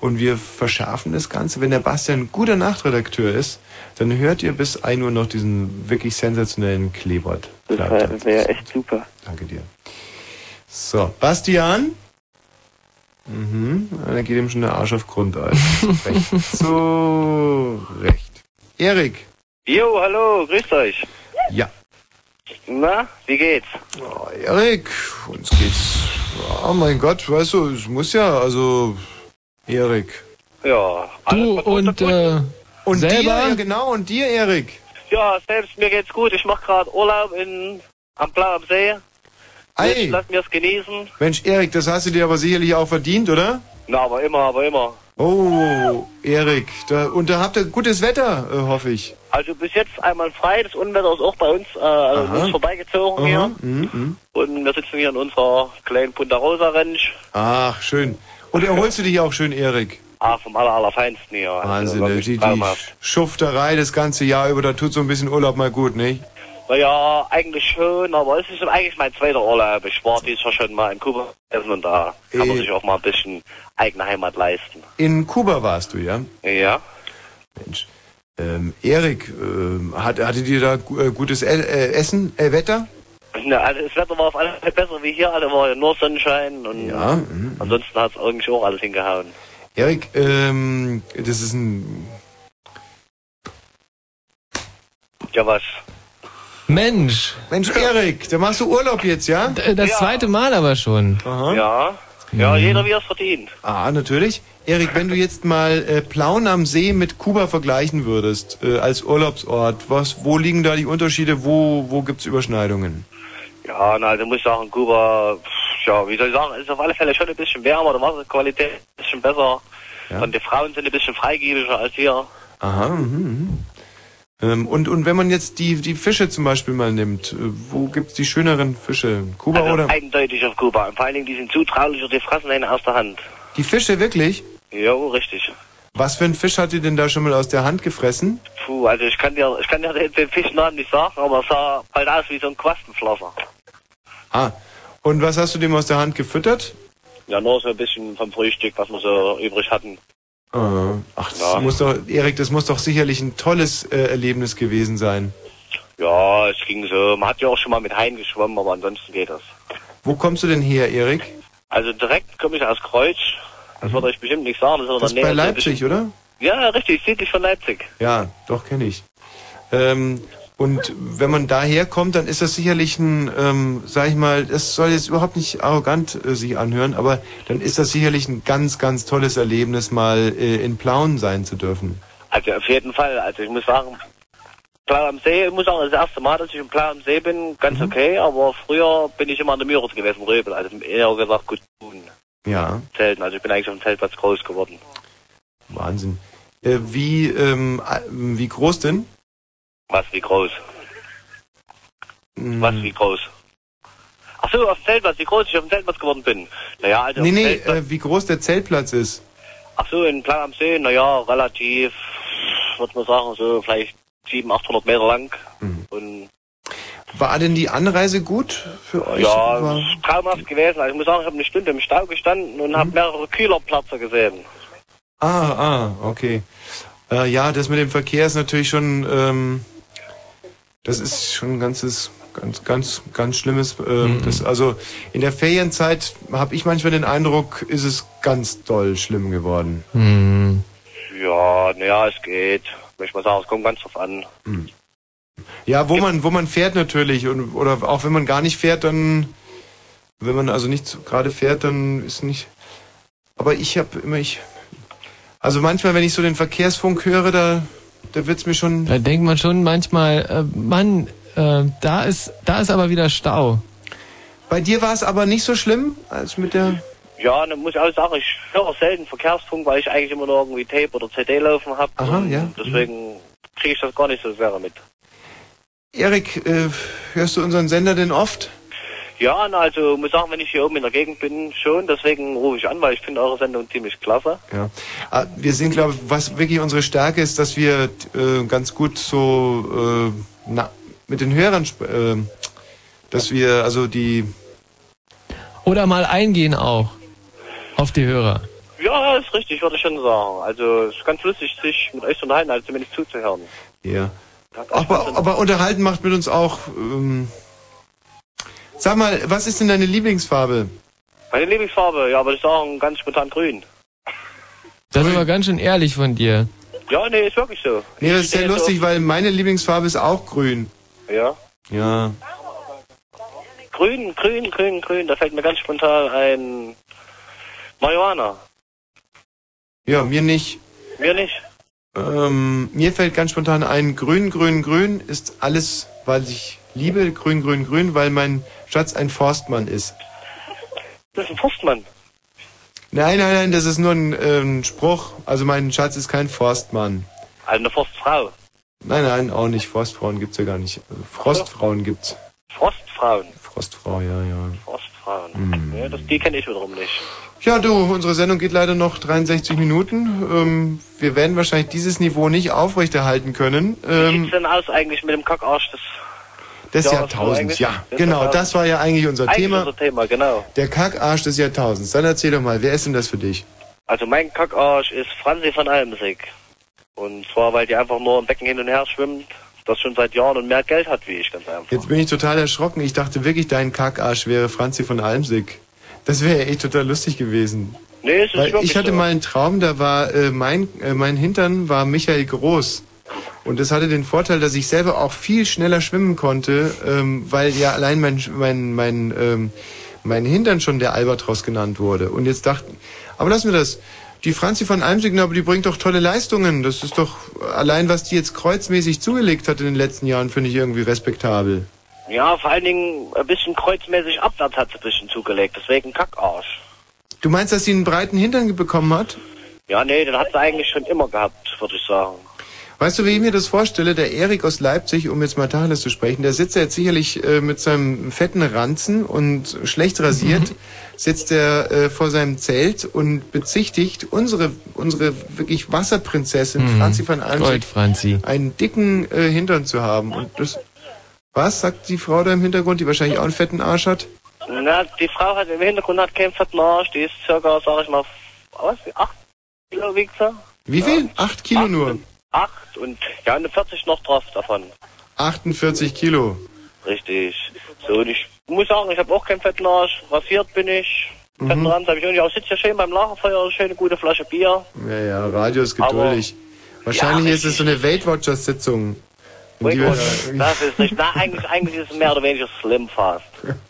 Und wir verschärfen das Ganze. Wenn der Bastian ein guter Nachtredakteur ist, dann hört ihr bis 1 Uhr noch diesen wirklich sensationellen Kleebert. Das wäre wär echt super. Danke dir. So, Bastian? Mhm, da geht ihm schon der Arsch auf Grundeis. Recht. Zu Recht. Erik, Jo, hallo, grüßt euch. Ja. Na, wie geht's? Erik, uns geht's. Oh mein Gott, weißt du, es muss ja, also Erik. Ja. Du und äh, Und selber? dir, ja genau, und dir, Erik. Ja, selbst mir geht's gut. Ich mache gerade Urlaub in am Blau am See. Ei. Ich lass mir's genießen. Mensch, Erik, das hast du dir aber sicherlich auch verdient, oder? Na, aber immer, aber immer. Oh, Erik, da, und da habt ihr gutes Wetter, äh, hoffe ich. Also bis jetzt einmal frei. Das Unwetter ist auch bei uns, äh, also uns vorbeigezogen Aha, hier. mhm, mhm. Und wir sitzen hier in unserer kleinen Punta Rosa Ranch. Ach, schön. Und erholst du dich auch schön, Erik? Ah, vom aller, allerfeinsten hier. Also Wahnsinn, wirklich die, die. Schufterei das ganze Jahr über, da tut so ein bisschen Urlaub mal gut, nicht? Naja, eigentlich schon, aber es ist eigentlich mein zweiter Urlaub. Ich war dieses Jahr schon mal in Kuba essen und da kann man Eh. sich auch mal ein bisschen eigene Heimat leisten. In Kuba warst du, ja? Ja. Mensch. Ähm, Erik, ähm, hat, hattet ihr da gu- äh, gutes e äh, Essen, äh, Wetter? Na, also das Wetter war auf alle Fälle besser wie hier, alle war ja nur Sonnenschein und Ja, mhm. ansonsten hat es irgendwie auch alles hingehauen. Erik, ähm, das ist ein... Ja, was? Mensch. Mensch, Erik, da machst du Urlaub jetzt, ja? D- Das zweite Mal aber schon. Ja. Ja, jeder wie er es verdient. Ah, natürlich. Erik, wenn du jetzt mal äh, Plauen am See mit Kuba vergleichen würdest, äh, als Urlaubsort, was, wo liegen da die Unterschiede, wo, wo gibt's Überschneidungen? Ja, na, also muss ich sagen, Kuba, pff, ja, wie soll ich sagen, ist auf alle Fälle schon ein bisschen wärmer, die Wasserqualität ist ein bisschen besser. Ja. Und die Frauen sind ein bisschen freigebiger als hier. Aha, mhm, mhm. Ähm, und, und wenn man jetzt die, die Fische zum Beispiel mal nimmt, äh, wo gibt's die schöneren Fische? Kuba also oder? eindeutig auf Kuba. Vor allen Dingen, die sind zutraulicher, die fressen einen aus der Hand. Die Fische wirklich? Jo, richtig. Was für ein Fisch hat ihr denn da schon mal aus der Hand gefressen? Puh, also ich kann dir, ich kann dir den, den Fischnamen nicht sagen, aber es sah halt aus wie so ein Quastenflosser. Ah, und was hast du dem aus der Hand gefüttert? Ja, nur so ein bisschen vom Frühstück, was wir so übrig hatten. Ah, Ach, das Ja. muss doch, Erik, das muss doch sicherlich ein tolles äh, Erlebnis gewesen sein. Ja, es ging so. Man hat ja auch schon mal mit Haien geschwommen, aber ansonsten geht das. Wo kommst du denn her, Erik? Also direkt komme ich aus Kreuz. Das wird euch bestimmt nicht sagen. Das ist, Das ist bei Leipzig, oder? Ja, richtig, südlich von Leipzig. Ja, doch, kenne ich. Ähm, und wenn man daher kommt, dann ist das sicherlich ein, ähm, sag ich mal, das soll jetzt überhaupt nicht arrogant äh, sich anhören, aber dann ist das sicherlich ein ganz, ganz tolles Erlebnis, mal äh, in Plauen sein zu dürfen. Also auf jeden Fall. Also ich muss sagen, Blau am See, ich muss sagen, das erste Mal, dass ich im Blau am See bin, ganz okay, aber früher bin ich immer an der Müritz gewesen, Röbel. Also eher gesagt gut tun. Ja, Zelten. Also ich bin eigentlich auf dem Zeltplatz groß geworden. Wahnsinn. Äh, wie, ähm, äh, wie groß denn? Was wie groß? Was wie groß? Ach so, auf dem Zeltplatz, wie groß ich auf dem Zeltplatz geworden bin. Naja, also Nee, nee, äh, wie groß der Zeltplatz ist. ach so, in Blau am See, naja, relativ, würde man sagen, so vielleicht 700, 800 Meter lang. Mhm. Und War denn die Anreise gut für euch? ja, War, traumhaft gewesen. Also ich muss sagen, ich habe eine Stunde im Stau gestanden und Mhm. habe mehrere Kühlerplatzer gesehen. ah, ah, okay. Äh, ja, das mit dem Verkehr ist natürlich schon, ähm, das ist schon ein ganzes, ganz, ganz, ganz schlimmes. Ähm, das, also in der Ferienzeit habe ich manchmal den Eindruck, ist es ganz doll schlimm geworden. Hm. Ja, naja, es geht. Möchte mal sagen, es kommt ganz drauf an. Ja, wo man, wo man fährt natürlich und oder auch wenn man gar nicht fährt, dann, wenn man also nicht gerade fährt, dann ist nicht. Aber ich habe immer ich, also manchmal, wenn ich so den Verkehrsfunk höre, da, da wird's mir schon. Da denkt man schon manchmal, äh, Mann, äh, da ist, da ist aber wieder Stau. Bei dir war es aber nicht so schlimm als mit der. Ja, dann muss ich auch sagen, ich höre selten Verkehrsfunk, weil ich eigentlich immer nur irgendwie Tape oder CD laufen habe. Aha, ja. Deswegen kriege ich das gar nicht so sehr mit. Erik, äh, hörst du unseren Sender denn oft? Ja, na, also muss sagen, wenn ich hier oben in der Gegend bin, schon. Deswegen rufe ich an, weil ich finde eure Sendung ziemlich klasse. Ja. Ah, Wir sehen, glaube ich, was wirklich unsere Stärke ist, dass wir äh, ganz gut so äh, na, mit den Hörern, äh, dass wir also die Oder mal eingehen auch auf die Hörer. Ja, ist richtig, würde ich schon sagen. Also es ist ganz lustig, sich mit euch zu unterhalten, also zumindest zuzuhören. Ja. Aber, aber unterhalten macht mit uns auch. Ähm, sag mal, was ist denn deine Lieblingsfarbe? Meine Lieblingsfarbe, ja, würde ich sagen, ganz spontan grün. Das ist aber ganz schön ehrlich von dir. Ja, nee, ist wirklich so. Nee, das ist sehr stehe so lustig, weil meine Lieblingsfarbe ist auch grün. Ja. Ja. Grün, grün, grün, grün. Da fällt mir ganz spontan ein Marihuana. Ja, mir nicht. Mir nicht. Ähm, mir fällt ganz spontan ein, grün, grün, grün ist alles, weil ich liebe grün, grün, grün, weil mein Schatz ein Forstmann ist. Das ist ein Forstmann. Nein, nein, nein, das ist nur ein ähm, Spruch. Also mein Schatz ist kein Forstmann. Also eine Forstfrau. Nein, nein, auch nicht. Forstfrauen gibt's ja gar nicht. Frostfrauen gibt's. Frostfrauen. Frostfrau, ja, ja. Frostfrauen. Hm. Ja, das, die kenne ich wiederum nicht. Ja, du, unsere Sendung geht leider noch 63 Minuten. Ähm, wir werden wahrscheinlich dieses Niveau nicht aufrechterhalten können. Wie Ähm, sieht's denn aus eigentlich mit dem Kackarsch des des Ja, Jahrtausends, ja. Genau, das war ja eigentlich unser Eigentlich Thema. unser Thema, genau. Der Kackarsch des Jahrtausends. Dann erzähl doch mal, wer ist denn das für dich? Also mein Kackarsch ist Franzi von Almsig. Und zwar, weil die einfach nur im Becken hin und her schwimmt, das schon seit Jahren und mehr Geld hat wie ich, ganz einfach. Jetzt bin ich total erschrocken. Ich dachte wirklich, dein Kackarsch wäre Franzi von Almsig. Das wäre ja echt total lustig gewesen. Nee, es ist Weil wirklich ich hatte so. mal einen Traum, da war äh, mein, äh, mein Hintern war Michael Groß. Und das hatte den Vorteil, dass ich selber auch viel schneller schwimmen konnte, ähm, weil ja allein mein, mein, mein, ähm, mein Hintern schon der Albatros genannt wurde. Und jetzt dachten, aber lassen wir das. Die Franzi von Almsig, aber die bringt doch tolle Leistungen. Das ist doch allein, was die jetzt kreuzmäßig zugelegt hat in den letzten Jahren, finde ich irgendwie respektabel. Ja, vor allen Dingen ein bisschen kreuzmäßig abwärts hat sie ein bisschen zugelegt, deswegen Kackarsch. Du meinst, dass sie einen breiten Hintern bekommen hat? Ja, nee, den hat sie eigentlich schon immer gehabt, würde ich sagen. Weißt du, wie ich mir das vorstelle? Der Erik aus Leipzig, um jetzt mal Tacheles zu sprechen, der sitzt ja jetzt sicherlich äh, mit seinem fetten Ranzen und schlecht rasiert, sitzt er äh, vor seinem Zelt und bezichtigt unsere, unsere wirklich Wasserprinzessin Mhm. Franzi van Almsig, Gold, Franzi. einen dicken äh, Hintern zu haben. Und das, was sagt die Frau da im Hintergrund, die wahrscheinlich auch einen fetten Arsch hat? Na, die Frau hat im Hintergrund hat keinen fetten Arsch, die ist circa, sag ich mal, was, acht Kilo wiegt sie? Wie viel? Acht Kilo nur. Acht und ja, eine 40 noch drauf davon. 48 Kilo. Richtig. So, und ich muss sagen, ich habe auch keinen fetten Arsch. Rasiert bin ich. Fetten Mhm. Rand habe ich auch nicht. Ich sitze ja schön beim Lagerfeuer, eine schöne gute Flasche Bier. Ja, ja, Radio ist geduldig. Wahrscheinlich Ja, ist es so eine Weight Watchers Sitzung. In die wir da- Das ist nicht. Na, eigentlich, eigentlich ist es mehr oder weniger Slim Fast.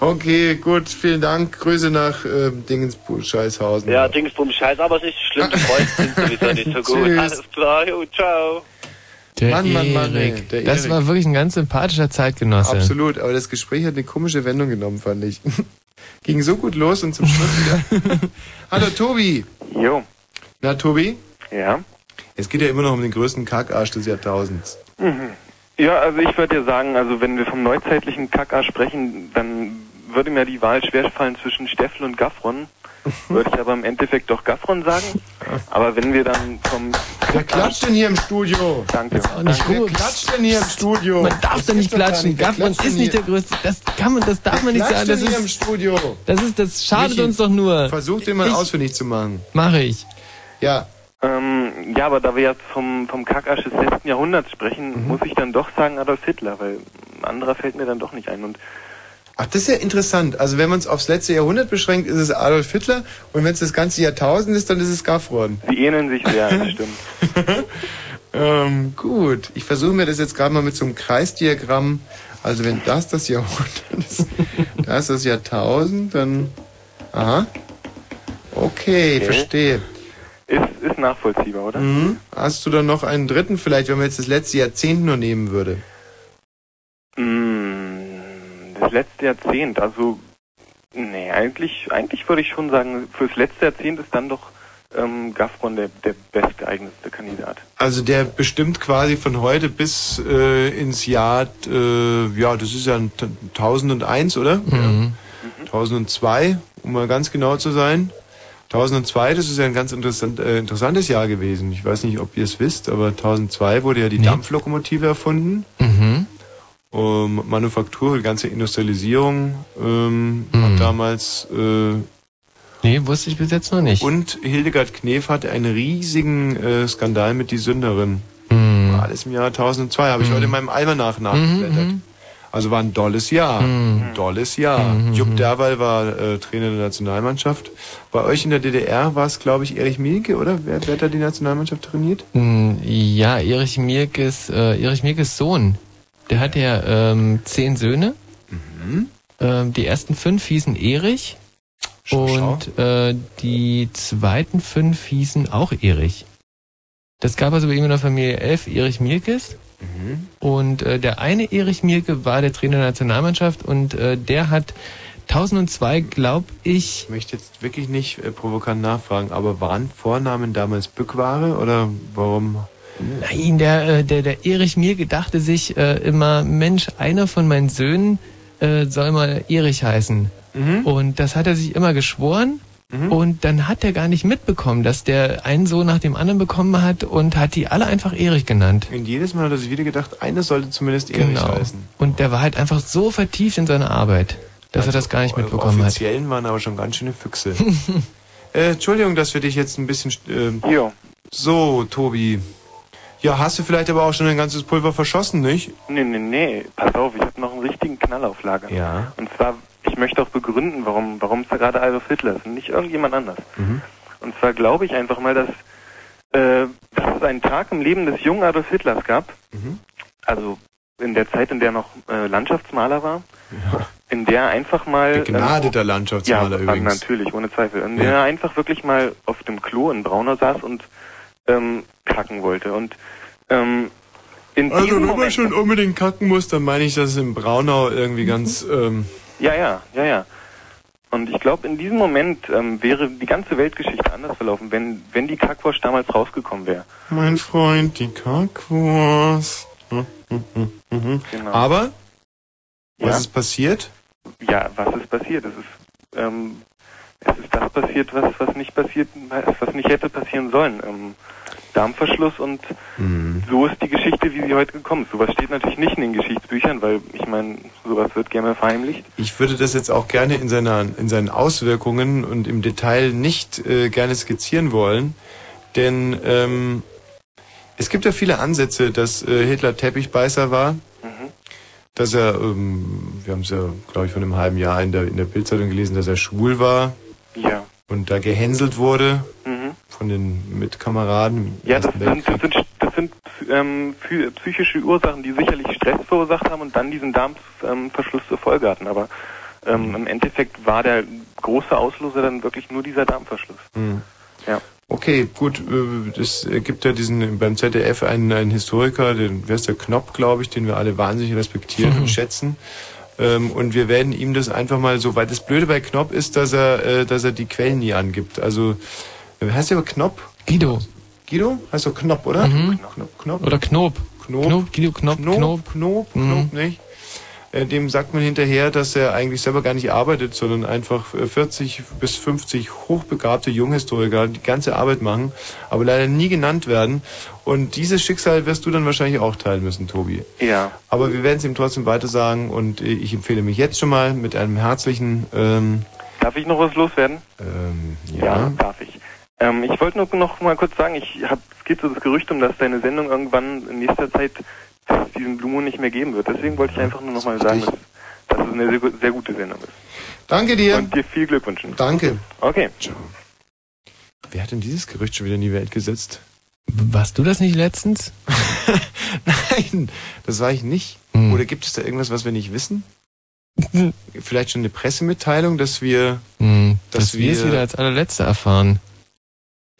Okay, gut, vielen Dank. Grüße nach ähm, Dingensbuch, Scheißhausen. Ja, Dingsbum Scheiß, aber es ist schlimm, die Freunde sind sowieso nicht so gut. Tschüss. Alles klar, jo, ciao. Der Mann, Mann, Mann, Erik. der das Erik. war wirklich ein ganz sympathischer Zeitgenosse. Absolut, aber das Gespräch hat eine komische Wendung genommen, fand ich. Ging so gut los und zum Schluss wieder. Hallo Tobi. Jo. Na Tobi? Ja. Es geht ja immer noch um den größten Kackarsch des Jahrtausends. Mhm. Ja, also ich würde dir sagen, also wenn wir vom neuzeitlichen Kackarsch sprechen, dann würde mir die Wahl schwerfallen zwischen Steffel und Gaffron. Würde ich aber im Endeffekt doch Gaffron sagen. Aber wenn wir dann vom... Wer klatscht denn hier im Studio? Danke. Auch nicht Wer gut. klatscht denn hier im Studio? Man darf da nicht doch klatschen. nicht. Wer klatscht denn ist nicht der größte. Das kann man, das darf Wer man nicht sagen. Das denn hier im ist, Studio? das ist, das schadet Michi, uns doch nur. Versuch den mal Ich- ausfindig zu machen. Mache ich. Ja. Ähm, ja, aber da wir jetzt vom, vom Kackarsch des letzten Jahrhunderts sprechen, Mhm. muss ich dann doch sagen Adolf Hitler, weil ein anderer fällt mir dann doch nicht ein. Und Ach, das ist ja interessant. Also wenn man es aufs letzte Jahrhundert beschränkt, ist es Adolf Hitler und wenn es das ganze Jahrtausend ist, dann ist es Gaffron. sie ähneln sich sehr, das stimmt. Ähm, gut, ich versuche mir das jetzt gerade mal mit so einem Kreisdiagramm. Also wenn das das Jahrhundert ist, das ist das Jahrtausend, dann... Aha. Okay, Okay. verstehe. Ist, nachvollziehbar, oder? Mhm. Hast du dann noch einen dritten vielleicht, wenn man jetzt das letzte Jahrzehnt nur nehmen würde? Mm, Das letzte Jahrzehnt, also nee, eigentlich, eigentlich würde ich schon sagen, fürs letzte Jahrzehnt ist dann doch ähm, Gaffron der, der bestgeeignetste Kandidat. Also der bestimmt quasi von heute bis äh, ins Jahr, äh, ja, das ist ja ein T- 1001, oder? Mhm. Ja. 1002, um mal ganz genau zu sein. 1002, das ist ja ein ganz interessant, äh, interessantes Jahr gewesen. Ich weiß nicht, ob ihr es wisst, aber 1002 wurde ja die Nee. Dampflokomotive erfunden. Mhm. Ähm, Manufaktur, die ganze Industrialisierung ähm, Mhm. hat damals äh, Nee, wusste ich bis jetzt noch nicht. und Hildegard Knef hatte einen riesigen äh, Skandal mit die Sünderin. Mhm. Alles im Jahr 1002, habe ich Mhm. heute in meinem Almanach nachgeblättert. Mhm, Also war ein dolles Jahr. Mhm. Dolles Jahr. Mhm. Jupp Derwal war äh, Trainer der Nationalmannschaft. Bei euch in der DDR war es, glaube ich, Erich Mielke, oder? Wer, wer hat da die Nationalmannschaft trainiert? Mm, Ja, Erich Mielkes, äh, Erich Mielkes Sohn, der hat ja ähm, zehn Söhne. Mhm. Ähm, die ersten fünf hießen Erich und Äh, die zweiten fünf hießen auch Erich. Das gab also bei ihm in der Familie elf Erich Mielkes. Mhm. Und äh, der eine Erich Mielke war der Trainer der Nationalmannschaft und äh, der hat 1002, glaub ich, Ich möchte jetzt wirklich nicht äh, provokant nachfragen, aber waren Vornamen damals Bückware oder warum? Nein, der, äh, der, der Erich Mielke dachte sich äh, immer, Mensch, einer von meinen Söhnen äh, soll mal Erich heißen. Mhm. Und das hat er sich immer geschworen. Und dann hat er gar nicht mitbekommen, dass der einen Sohn nach dem anderen bekommen hat und hat die alle einfach Erich genannt. Und jedes Mal hat er sich wieder gedacht, einer sollte zumindest Erich Genau. heißen. Und der war halt einfach so vertieft in seine Arbeit, dass er das gar nicht mitbekommen hat. Offiziellen waren aber schon ganz schöne Füchse. äh, Entschuldigung, dass wir dich jetzt ein bisschen... ähm, So, Tobi. Ja, hast du vielleicht aber auch schon ein ganzes Pulver verschossen, nicht? Nee, nee, nee. Pass auf, ich habe noch einen richtigen Knall auf Lager. Ja. Und zwar, ich möchte auch begründen, warum warum es da gerade Adolf Hitler ist und nicht irgendjemand anders. Mhm. Und zwar glaube ich einfach mal, dass, äh, dass es einen Tag im Leben des jungen Adolf Hitlers gab, Mhm. also in der Zeit, in der er noch äh, Landschaftsmaler war, in der er einfach mal... Begnadeter ähm, Landschaftsmaler ja, übrigens. natürlich, ohne Zweifel. In der Ja. er einfach wirklich mal auf dem Klo in Braunau saß und ähm, kacken wollte. Und ähm, in Also, wenn man Moment... schon unbedingt kacken muss, dann meine ich, dass es in Braunau irgendwie ganz... Ähm, Ja, ja, ja, ja. Und ich glaube, in diesem Moment ähm, wäre die ganze Weltgeschichte anders verlaufen, wenn, wenn die Kackwurst damals rausgekommen wäre. mein Freund, die Kackwurst. Hm, hm, hm, hm, hm. Genau. Aber, was Ja. ist passiert? Ja, was ist passiert? Es ist, ähm, es ist das passiert, was, was nicht passiert, was nicht hätte passieren sollen. Ähm, Darmverschluss und Mhm. so ist die Geschichte, wie sie heute gekommen ist. Sowas steht natürlich nicht in den Geschichtsbüchern, weil ich meine, sowas wird gerne verheimlicht. Ich würde das jetzt auch gerne in, seiner, in seinen Auswirkungen und im Detail nicht äh, gerne skizzieren wollen, denn ähm, es gibt ja viele Ansätze, dass äh, Hitler Teppichbeißer war, dass er, ähm, wir haben es ja, glaube ich, vor einem halben Jahr in der, in der Bildzeitung gelesen, dass er schwul war Ja. und da gehänselt wurde Mhm. Von den Mitkameraden. Ja, das sind, das sind, das sind ähm, psychische Ursachen, die sicherlich Stress verursacht haben und dann diesen Darmverschluss ähm, Verschluss zur Folge hatten. Aber ähm, im Endeffekt war der große Auslöser dann wirklich nur dieser Darmverschluss. Hm. Ja. Okay, gut, es äh, gibt ja diesen beim ZDF einen, einen Historiker, den wer ist der Knopp, glaube ich, den wir alle wahnsinnig respektieren und schätzen. Ähm, und wir werden ihm das einfach mal so, weil das Blöde bei Knopp ist, dass er, äh, dass er die Quellen nie angibt. Also heißt der aber Knopp? Guido. Guido? Heißt doch Knopp, oder? Mhm. Knopp, Knopp. Oder Knob. Knob. Knob, Guido Knob, Knob, Knob. Knob, Mhm. Knob, nicht? Äh, Dem sagt man hinterher, dass er eigentlich selber gar nicht arbeitet, sondern einfach äh, 40 bis 50 hochbegabte Junghistoriker die ganze Arbeit machen, aber leider nie genannt werden. Und dieses Schicksal wirst du dann wahrscheinlich auch teilen müssen, Tobi. Ja. Aber wir werden es ihm trotzdem weiter sagen und äh, ich empfehle mich jetzt schon mal mit einem herzlichen ähm, Darf ich noch was loswerden? ähm, ja. darf ich. Ähm, ich wollte nur noch mal kurz sagen, ich hab, es geht so das Gerücht um, dass deine Sendung irgendwann in nächster Zeit diesen Blue Moon nicht mehr geben wird. Deswegen wollte ich einfach nur noch mal sagen, dass, dass es eine sehr, sehr gute Sendung ist. Danke dir. Und dir viel Glück wünschen. Danke. Okay. Wer hat denn dieses Gerücht schon wieder in die Welt gesetzt? Warst du das nicht letztens? Nein, das war ich nicht. Hm. Oder gibt es da irgendwas, was wir nicht wissen? Vielleicht schon eine Pressemitteilung, dass wir, Hm, dass dass wir es wieder als allerletzte erfahren.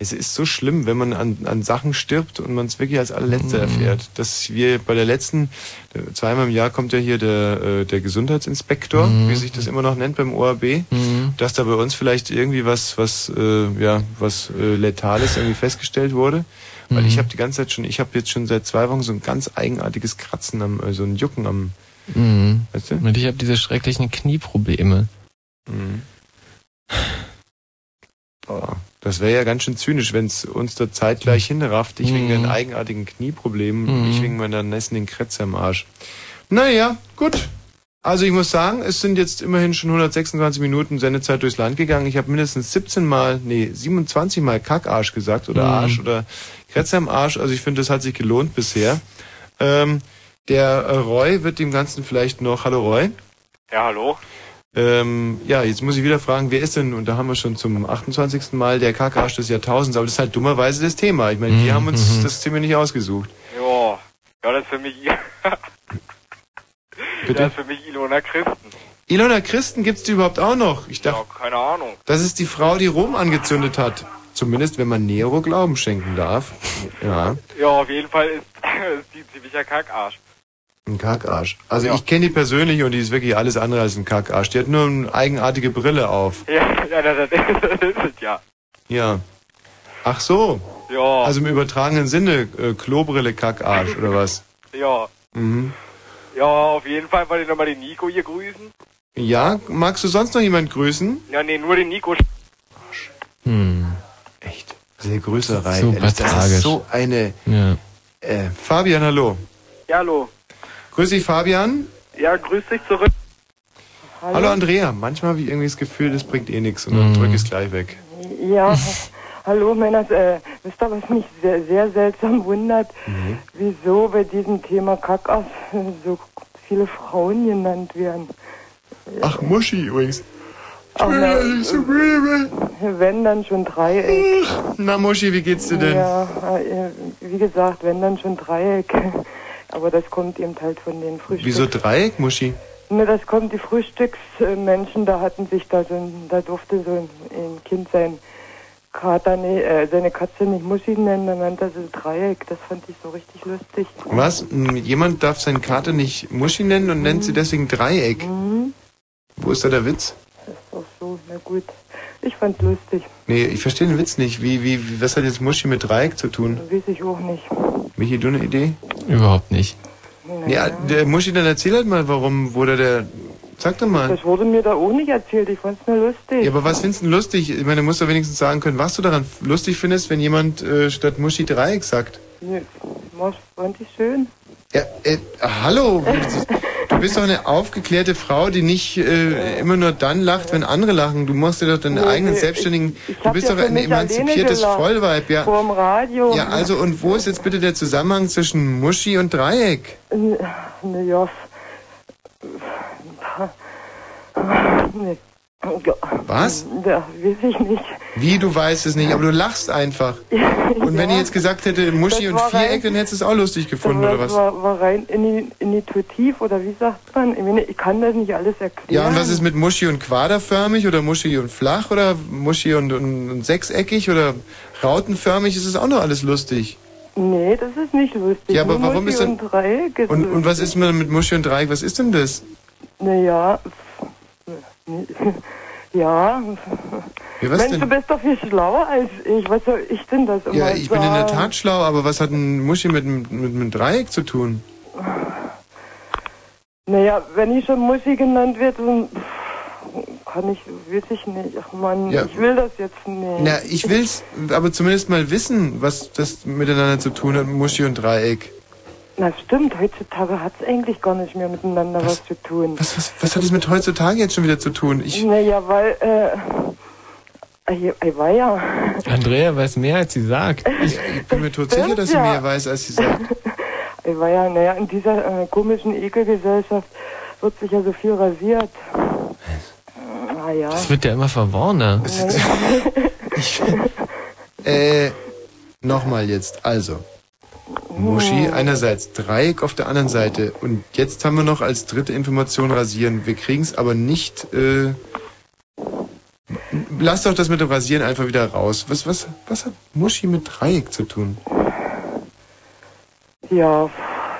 Es ist so schlimm, wenn man an, an Sachen stirbt und man es wirklich als allerletzte Mhm. erfährt. Dass wir bei der letzten, zweimal im Jahr kommt ja hier der, äh, der Gesundheitsinspektor, Mhm. wie sich das immer noch nennt beim ORB, Mhm. dass da bei uns vielleicht irgendwie was, was, äh, ja, was äh, Letales irgendwie festgestellt wurde. Weil Mhm. ich habe die ganze Zeit schon, ich habe jetzt schon seit zwei Wochen so ein ganz eigenartiges Kratzen am, äh, so ein Jucken am, Mhm. weißt du? Und ich habe diese schrecklichen Knieprobleme. Mhm. Boah, das wäre ja ganz schön zynisch, wenn es uns da zeitgleich hinrafft. Ich wegen Mhm. den eigenartigen Knieproblemen, Mhm. ich wegen meiner nässenden Krätze am Arsch. Naja, gut. Also ich muss sagen, es sind jetzt immerhin schon 126 Minuten Sendezeit durchs Land gegangen. Ich habe mindestens 17 Mal, nee, 27 Mal Kackarsch gesagt oder Mhm. Arsch oder Krätze am Arsch. Also ich finde, das hat sich gelohnt bisher. Ähm, Der äh, Roy wird dem Ganzen vielleicht noch, hallo Roy. Ja, hallo. Ähm, ja, jetzt muss ich wieder fragen, wer ist denn, und da haben wir schon zum 28. Mal der Kackarsch des Jahrtausends, aber das ist halt dummerweise das Thema. Ich meine, wir Mhm, haben uns mhm. das Thema nicht ausgesucht. Ja, ja, das ist für mich, Bitte? das ist für mich Ilona Christen. Ilona Christen gibt's die überhaupt auch noch? Ich dachte, Keine Ahnung. das ist die Frau, die Rom angezündet hat. Zumindest, wenn man Nero Glauben schenken darf. Ja, Ja, auf jeden Fall ist, ist die ziemlicher Kackarsch. Ein Kackarsch. Also ich kenne die persönlich und die ist wirklich alles andere als ein Kackarsch. Die hat nur eine eigenartige Brille auf. Ja, ja, das, das, ist, es ja. Ja. Ach so. Ja. Also im übertragenen Sinne, äh, Klobrille, Kackarsch oder was? Ja. Mhm. Ja, auf jeden Fall wollte ich nochmal den Nico hier grüßen. Ja, magst du sonst noch jemand grüßen? Ja, nee, nur den Nico. Hm. Sehr Grüßerei. Super ehrlich, das tragisch. ist so eine... Ja. Äh, Fabian, hallo. Ja, hallo. Grüß dich, Fabian. Ja, grüß dich zurück. Hallo, Andrea. Manchmal habe ich irgendwie das Gefühl, das bringt eh nichts und dann Mhm. drück es gleich weg. Ja, hallo Männer. Äh, wisst ihr, was mich sehr, sehr seltsam wundert? Mhm. Wieso bei diesem Thema Kackass so viele Frauen genannt werden? Ach, Muschi übrigens. Ach, na, wenn dann schon Dreieck. Na, Muschi, wie geht's dir denn? Ja, äh, wie gesagt, wenn dann schon Dreieck. Aber das kommt eben halt von den Frühstücks... Wieso Dreieck, Muschi? Ne, das kommt die Frühstücksmenschen, da hatten sich da so ein, da durfte so ein, ein Kind sein Kater, nee, äh, seine Katze nicht Muschi nennen, dann nannte er sie Dreieck. Das fand ich so richtig lustig. Was? Jemand darf seine Karte nicht Muschi nennen und nennt sie deswegen Dreieck? Mhm. Wo ist da der Witz? Das ist doch so, na gut. Ich fand's lustig. Nee, ich verstehe den Witz nicht. Wie, wie, wie, was hat jetzt Muschi mit Dreieck zu tun? Weiß ich auch nicht. Michi, du eine Idee? Überhaupt nicht. Ja, der Muschi, dann erzähl halt mal, warum wurde der... Sag doch mal. Das wurde mir da auch nicht erzählt, ich fand's nur lustig. Ja, aber was findest du denn lustig? Ich meine, du musst doch wenigstens sagen können, was du daran lustig findest, wenn jemand äh, statt Muschi Dreieck sagt. Nee, fand ich schön. Ja, äh, hallo, du bist doch eine aufgeklärte Frau, die nicht äh, immer nur dann lacht, wenn andere lachen. Du machst dir doch deine Nee, eigenen selbstständigen... ich du hab bist ja doch ein emanzipiertes. Vollweib, ja. Vorm Radio. Ja, also und wo ist jetzt bitte der Zusammenhang zwischen Muschi und Dreieck? Ne, ja. Was? Ja, weiß ich nicht. Wie, du weißt es nicht, aber du lachst einfach. Und wenn ich jetzt gesagt hätte Muschi Das und Viereck, rein- dann hättest du es auch lustig gefunden, das oder was? War, war rein intuitiv oder wie sagt man? Ich, meine, ich kann das nicht alles erklären. Ja, und was ist mit Muschi und quaderförmig oder Muschi und flach oder Muschi und, und, und sechseckig oder rautenförmig? Ist es auch noch alles lustig. Nee, das ist nicht lustig. Ja, aber Nur warum Muschi ist denn- Und Und, und was ist mit Muschi und Dreieck? Was ist denn das? Naja. Ja. Ja, Mensch, denn? du bist doch viel schlauer als ich. Was soll ich denn das immer Ja, ich bin in der sagen? Tat schlau, aber was hat ein Muschi mit, mit, mit, mit Dreieck zu tun? Naja, wenn ich schon Muschi genannt wird, dann kann ich, weiß ich nicht. Ach man, Ja. ich will das jetzt nicht. Na, ich will's aber zumindest mal wissen, was das miteinander zu tun hat, Muschi und Dreieck. Na stimmt, heutzutage hat es eigentlich gar nicht mehr miteinander was, zu tun. Was, was, was hat das mit heutzutage jetzt schon wieder zu tun? Ich, Naja, weil, äh, ich, ich war ja, Andrea weiß mehr, als sie sagt. Ich bin mir tot sicher, dass sie ja. mehr weiß, als sie sagt. ich war ja, naja, in dieser äh, komischen Ekelgesellschaft wird sich ja so viel rasiert. Naja. Das wird ja immer verworrener. Äh, nochmal jetzt. Also, Muschi einerseits, Dreieck auf der anderen Seite. Und jetzt haben wir noch als dritte Information rasieren. Wir kriegen es aber nicht. Äh, lass doch das mit dem Rasieren einfach wieder raus. Was, was, was hat Muschi mit Dreieck zu tun? Ja,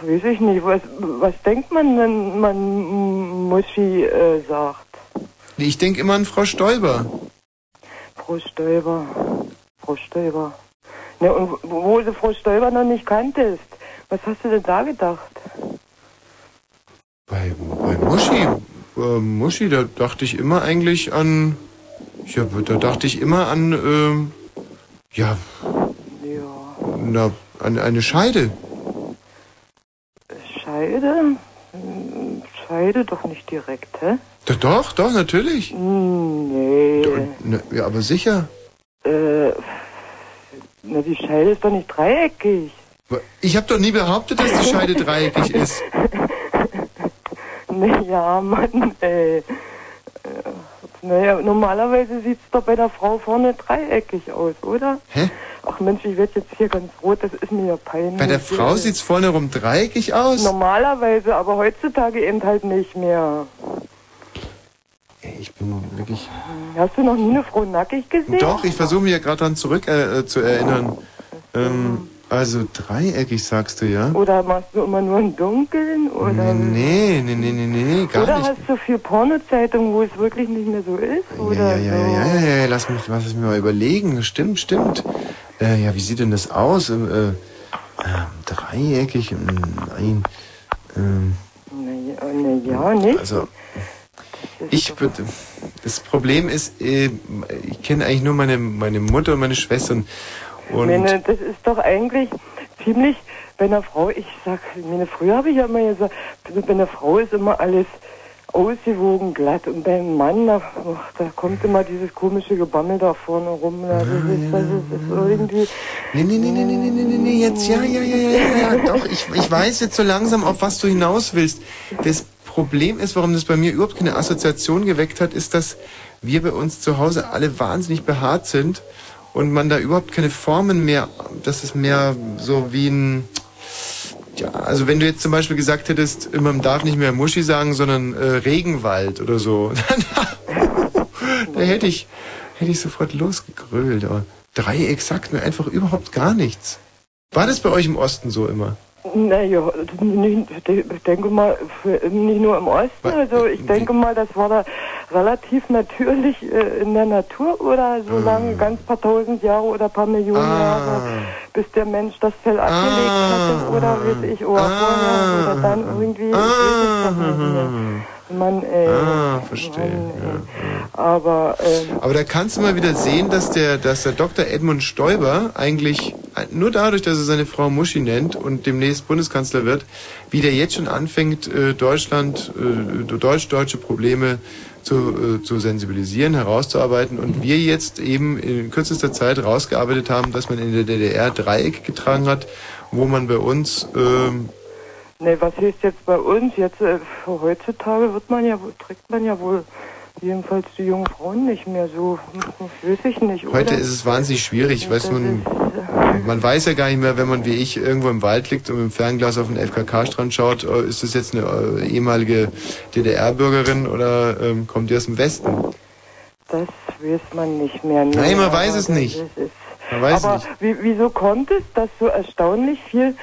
weiß ich nicht. Was, was denkt man, wenn man Muschi äh, sagt? Ich denke immer an Frau Stoiber. Frau Stoiber. Frau Stoiber. Ne, und wo du Frau Stoiber noch nicht kanntest, was hast du denn da gedacht? Bei, bei Muschi, äh, Muschi, da dachte ich immer eigentlich an, ja, da dachte ich immer an, ähm, ja, na, an eine Scheide. Scheide? Hm, Scheide doch nicht direkt, hä? Doch, doch, doch, natürlich. Hm, nee. Na, ja, aber sicher. Äh, na, die Scheide ist doch nicht dreieckig. Ich habe doch nie behauptet, dass die Scheide dreieckig ist. Naja, Mann, ey. Naja, normalerweise sieht's doch bei der Frau vorne dreieckig aus, oder? Hä? Ach Mensch, ich werde jetzt hier ganz rot, das ist mir ja peinlich. Bei der Frau sieht's vorne rum dreieckig aus? Normalerweise, aber heutzutage eben halt nicht mehr. Ich bin wirklich... Hast du noch nie eine Frau nackig gesehen? Doch, ich versuche mich ja gerade daran zurück äh, äh, zu erinnern. Ähm, also dreieckig sagst du, ja? Oder machst du immer nur im Dunkeln? Oder, Nee, nee, nee, nee, nee, gar oder nicht. hast du viel Pornozeitungen, wo es wirklich nicht mehr so ist? Oder Ja, ja, ja, ja, ja, ja, lass mich, lass mich mal überlegen. Stimmt, stimmt. Äh, ja, wie sieht denn das aus? Ähm, äh, ähm, dreieckig, ähm, nein. Ähm, Naja, nicht? also, ich würde. Das Problem ist, äh, ich kenne eigentlich nur meine, meine Mutter und meine Schwestern. Und meine, das ist doch eigentlich ziemlich, bei einer Frau, ich sag, meine, früher habe ich ja immer gesagt, bei einer Frau ist immer alles ausgewogen glatt und beim Mann, da, oh, da kommt immer dieses komische Gebammel da vorne rum. Da, ah, das, ist, das, ist, das ist irgendwie. Nee, nee, nee, nee, nee, nee, nee, nee, jetzt, ja, ja, ja, ja, ja, ja, doch, ich, ich weiß jetzt so langsam, auf was du hinaus willst. Das Problem ist, warum das bei mir überhaupt keine Assoziation geweckt hat, ist, dass wir bei uns zu Hause alle wahnsinnig behaart sind und man da überhaupt keine Formen mehr, das ist mehr so wie ein, ja, also wenn du jetzt zum Beispiel gesagt hättest, man darf nicht mehr Muschi sagen, sondern äh, Regenwald oder so, da hätte ich, hätte ich sofort losgegrölt. Aber Dreieck sagt mir einfach überhaupt gar nichts. War das bei euch im Osten so immer? Naja, ich denke mal, nicht nur im Osten, also ich denke mal, das war da relativ natürlich äh, in der Natur oder so lange, ganz paar tausend Jahre oder paar Millionen Jahre, bis der Mensch das Fell abgelegt hatte oder weiß ich, oder vorher oder dann irgendwie, ich Mann, ey. Ah, verstehe. Ja. Aber, ähm, Aber da kannst du mal wieder sehen, dass der, dass der Dr. Edmund Stoiber eigentlich nur dadurch, dass er seine Frau Muschi nennt und demnächst Bundeskanzler wird, wie der jetzt schon anfängt, äh, Deutschland, äh, deutsch-deutsche Probleme zu, äh, zu sensibilisieren, herauszuarbeiten und wir jetzt eben in kürzester Zeit rausgearbeitet haben, dass man in der DDR Dreieck getragen hat, wo man bei uns ähm, Ne, was heißt jetzt bei uns? Jetzt äh, heutzutage wird man ja trägt man ja wohl jedenfalls die jungen Frauen nicht mehr so. Hm, Weiß ich nicht. Heute oder? ist es wahnsinnig schwierig, weißt du, man, man weiß ja gar nicht mehr, wenn man wie ich irgendwo im Wald liegt und mit dem Fernglas auf den FKK-Strand schaut, äh, ist das jetzt eine äh, ehemalige DDR-Bürgerin oder ähm, kommt die aus dem Westen? Das weiß man nicht mehr. Nee, Nein, man weiß es nicht. Man weiß aber nicht. Wie, wieso kommt es, dass so erstaunlich viel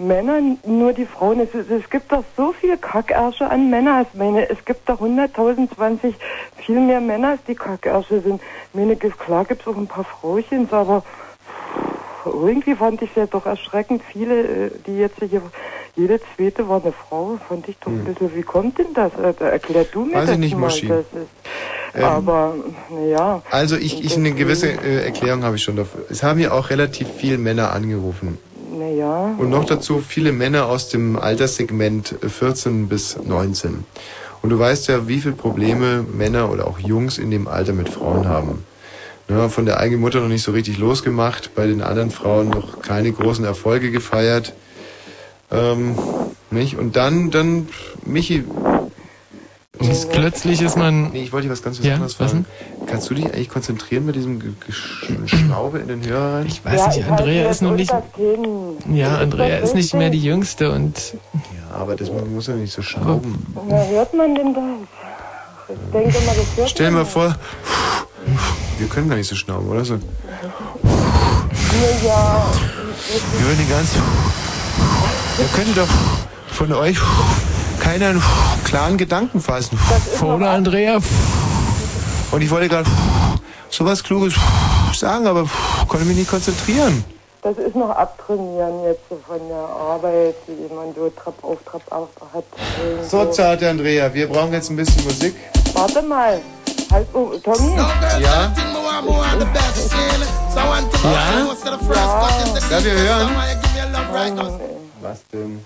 Männer, nur die Frauen, es, es, gibt doch so viel Kackärsche an Männer. Ich meine, es gibt doch 100.020 viel mehr Männer, als die Kackärsche sind. Ich meine, klar gibt es auch ein paar Frauchens, aber irgendwie fand ich es ja doch erschreckend viele, äh, die jetzt hier, jede zweite war eine Frau, fand ich doch ein bisschen, wie kommt denn das? Äh, Erklär du mir Hm. Weiß das ich nicht, mal. Das ist, Ähm, aber, naja. Also ich, ich eine gewisse äh, Erklärung habe ich schon dafür. Es haben ja auch relativ viele Männer angerufen. Naja. Und noch dazu viele Männer aus dem Alterssegment äh, 14 bis 19. Und du weißt ja, wie viele Probleme Männer oder auch Jungs in dem Alter mit Frauen haben. Ja, von der eigenen Mutter noch nicht so richtig losgemacht, bei den anderen Frauen noch keine großen Erfolge gefeiert. Ähm, nicht? Und dann, dann, Michi. Jetzt plötzlich ist man. Nee, ich wollte dich was ganz Ja, anderes was fragen. Kannst du dich eigentlich konzentrieren mit diesem Schraube in den Hörer rein? Ich weiß nicht, Andrea ist noch nicht. Ja, Andrea ist nicht mehr die Jüngste und. Ja, aber das man muss ja nicht so schrauben. Na, hört man denn das? Ich denke mal, das hört Stell dir mal vor, wir können gar nicht so schnauben, oder so? Ja, Wir würden die ganze. Wir können doch von euch keiner einen klaren Gedanken fassen. Oder Andrea? Und ich wollte gerade sowas Kluges sagen, aber konnte mich nicht konzentrieren. das ist noch abtrainieren jetzt so von der Arbeit, die man so Trab auf, Trab auf hat. Irgendwo. So, zarte Andrea, wir brauchen jetzt ein bisschen Musik. Warte mal. Halt, oh, Tommy? Ja? Ja? Ja, wir hören. Was denn?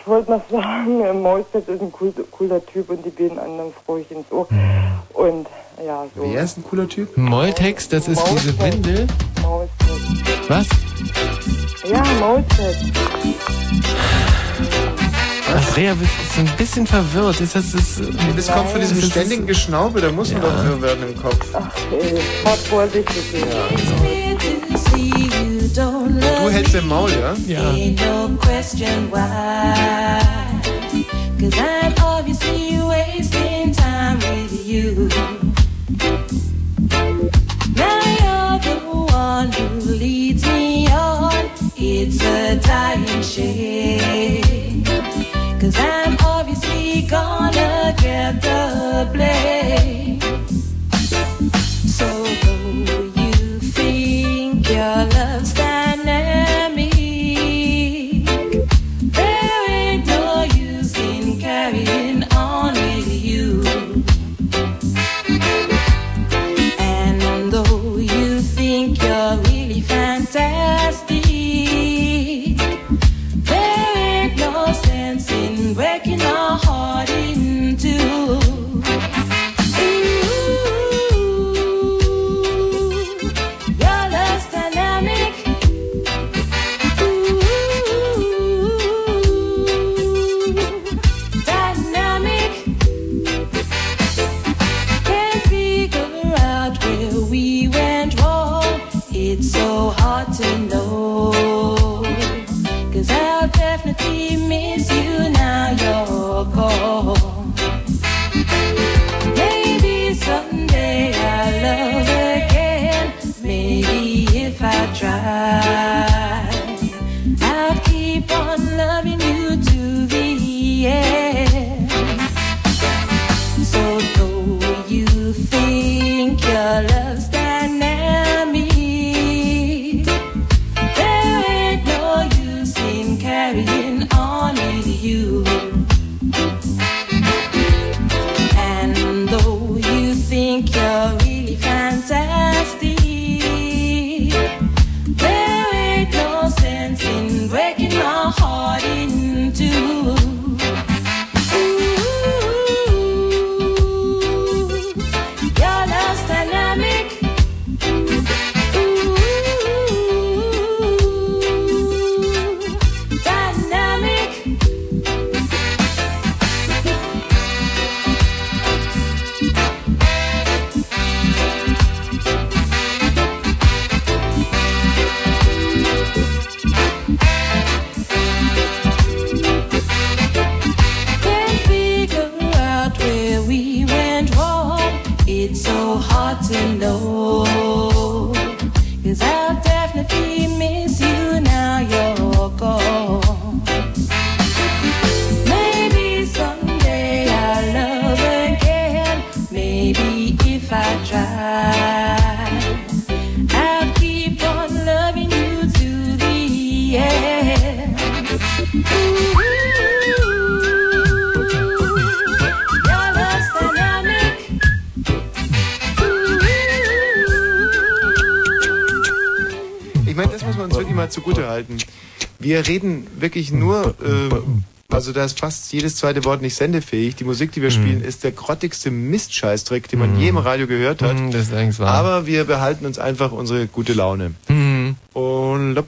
Ich wollte noch sagen, Mausfeld ist ein cool, cooler Typ und die beiden anderen Fräuchen so. Und ja, so. Wer ist ein cooler Typ? Moltex, das ist diese Windel. Was? Ja, Maulzeit. Andrea ist ein bisschen verwirrt. Ist das, ist, Das kommt von diesem das ständigen Geschnaube, da muss man Ja. doch irre werden im Kopf. Ach, ey, fahrt vorsichtig. Du hältst den Maul, ja? Ain't no question why. Cause I'm obviously wasting time with you. Now you're the one who leads me on. It's a dying shame. Cause I'm obviously gonna get the blame. Wir reden wirklich nur, äh, also da ist fast jedes zweite Wort nicht sendefähig. Die Musik, die wir spielen, ist der grottigste Mistscheißdreck, den man je im Radio gehört hat. Mm, das ist eigentlich wahr. Aber wir behalten uns einfach unsere gute Laune. Mhm. Und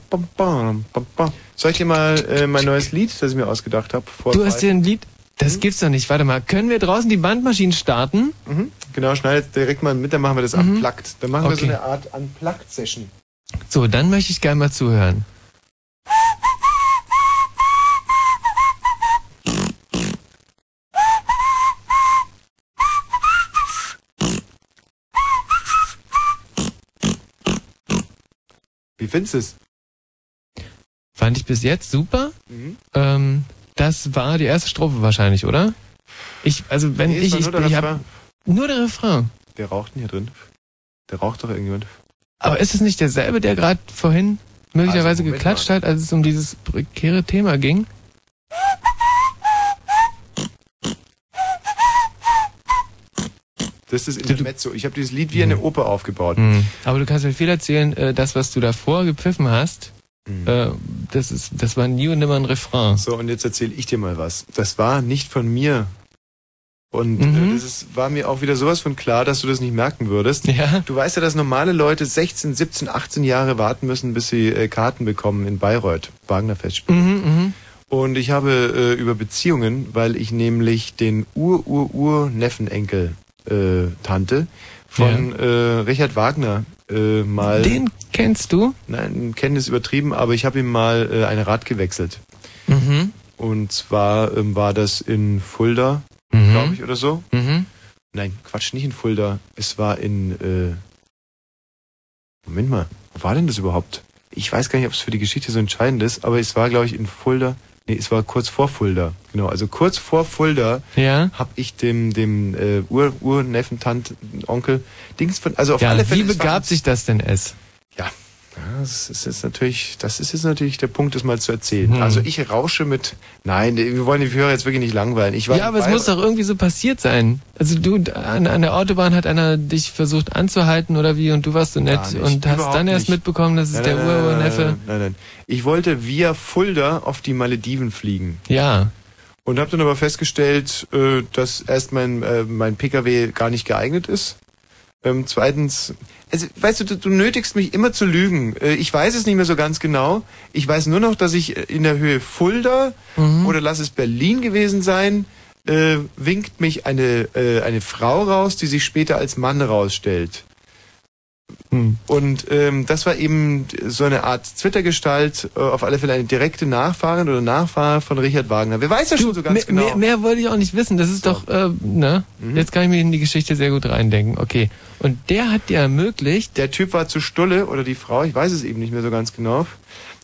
soll ich dir mal äh, mein neues Lied, das ich mir ausgedacht habe, Du hast dir ein Lied. Das gibt's doch nicht. Warte mal. Können wir draußen die Bandmaschinen starten? Mhm. Genau, schneidet direkt mal mit, dann machen wir das Mhm. unplugged. Dann machen wir so Okay. eine Art Unplugged-Session. So, dann möchte ich gerne mal zuhören. Findest du es? Fand ich bis jetzt super. Mhm. Ähm, das war die erste Strophe wahrscheinlich, oder? Ich, also wenn Nee, ich, ich, nur der ich hab, Refrain. nur der Refrain. Der raucht denn hier drin? Der raucht doch irgendjemand. Aber ist es nicht derselbe, der gerade vorhin möglicherweise Also, geklatscht hat, als es um dieses prekäre Thema ging? Das ist Intermezzo. Ich habe dieses Lied wie eine Oper aufgebaut. Mhm. Aber du kannst mir viel erzählen, äh, das, was du davor gepfiffen hast, äh, das ist, das war nie und nimmer ein Refrain. So, und jetzt erzähle ich dir mal was. Das war nicht von mir Und Mhm. äh, das ist, war mir auch wieder sowas von klar, dass du das nicht merken würdest. Ja. Du weißt ja, dass normale Leute 16, 17, 18 Jahre warten müssen, bis sie äh, Karten bekommen in Bayreuth, Wagner Festspiel. Mhm, mhm. Und ich habe äh, über Beziehungen, weil ich nämlich den Ur-Ur-Ur-Neffenenkel äh, Tante von äh, Richard Wagner äh, mal. Den kennst du? Nein, kennen ist übertrieben, aber ich habe ihm mal äh, ein Rad gewechselt. Mhm. Und zwar ähm, war das in Fulda, Mhm. glaube ich, oder so. Mhm. Nein, Quatsch, nicht in Fulda. Es war in. Äh, Moment mal, wo war denn das überhaupt? Ich weiß gar nicht, ob es für die Geschichte so entscheidend ist, aber es war, glaube ich, in Fulda. Nee, es war kurz vor Fulda. Genau, also kurz vor Fulda Ja. habe ich dem dem äh, Ur Urneffen, Tant, Onkel Dings von. Also auf ja, alle Fälle. wie begab sich das denn es? Das ist jetzt natürlich, das ist jetzt natürlich der Punkt, das mal zu erzählen. Hm. Also ich rausche mit, nein, wir wollen die Hörer jetzt wirklich nicht langweilen. Ich war Ja, aber es muss doch irgendwie so passiert sein. Also du, an, an der Autobahn hat einer dich versucht anzuhalten oder wie und du warst so nett und hast dann erst nicht. mitbekommen, dass es Nein, der nein, nein, nein, Ur-Ur-Neffe... Nein, nein, nein. Ich wollte via Fulda auf die Malediven fliegen. Ja. Und habe dann aber festgestellt, äh, dass erst mein, äh, mein PKW gar nicht geeignet ist. Ähm, zweitens, also weißt du, du, du nötigst mich immer zu lügen. Äh, ich weiß es nicht mehr so ganz genau. Ich weiß nur noch, dass ich äh, in der Höhe Fulda Mhm. oder lass es Berlin gewesen sein, äh, winkt mich eine, äh, eine Frau raus, die sich später als Mann rausstellt. Und ähm, das war eben so eine Art Twitter-Gestalt, äh, auf alle Fälle eine direkte Nachfahrin oder Nachfahre von Richard Wagner. Wer weiß ja schon so ganz mehr, genau. mehr, mehr wollte ich auch nicht wissen. Das ist doch, äh, ne? Mhm. Jetzt kann ich mir in die Geschichte sehr gut reindenken. Okay. Und der hat dir ermöglicht... Der Typ war zu Stulle, oder die Frau, ich weiß es eben nicht mehr so ganz genau,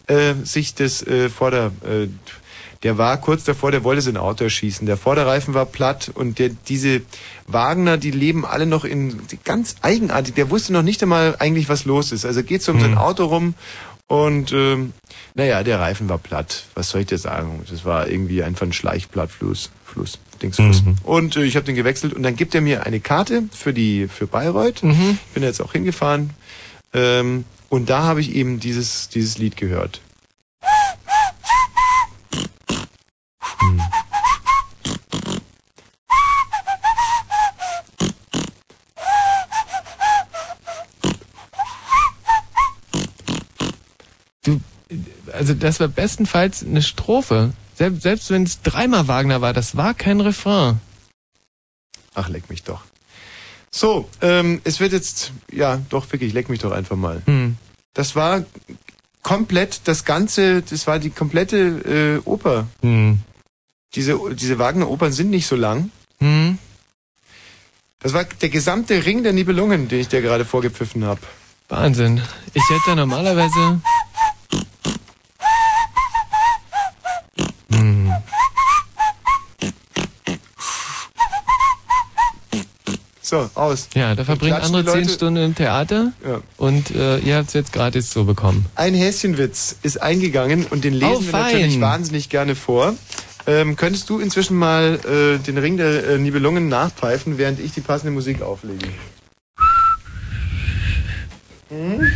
äh, sich das äh, Vorder... Äh, der war kurz davor, der wollte sein Auto erschießen. Der Vorderreifen war platt und der, diese Wagner, die leben alle noch in ganz eigenartig. Der wusste noch nicht einmal eigentlich, was los ist. Also geht so um sein Auto rum und ähm, naja, der Reifen war platt. Was soll ich dir sagen? Das war irgendwie einfach ein Schleichplattfluss. Fluss, Dingsfluss. Und äh, ich habe den gewechselt und dann gibt er mir eine Karte für die für Bayreuth. Mhm. Ich bin jetzt auch hingefahren. Ähm, und da habe ich eben dieses, dieses Lied gehört. Du, also das war bestenfalls eine Strophe. Selbst, selbst wenn es dreimal Wagner war, das war kein Refrain. Ach, leck mich doch. So, ähm, es wird jetzt, ja, doch wirklich, leck mich doch einfach mal. Hm. Das war komplett das ganze, das war die komplette äh, Oper. Hm. Diese, diese Wagner-Opern sind nicht so lang. Hm. Das war der gesamte Ring der Nibelungen, den ich dir gerade vorgepfiffen habe. Wahnsinn. Ich hätte normalerweise... Hm. So, aus. Ja, da verbringen andere zehn Stunden im Theater Ja. und äh, ihr habt es jetzt gratis so bekommen. Ein Häschenwitz ist eingegangen und den lesen Oh, wir natürlich wahnsinnig gerne vor. Ähm, könntest du inzwischen mal äh, den Ring der äh, Nibelungen nachpfeifen, während ich die passende Musik auflege? Hm?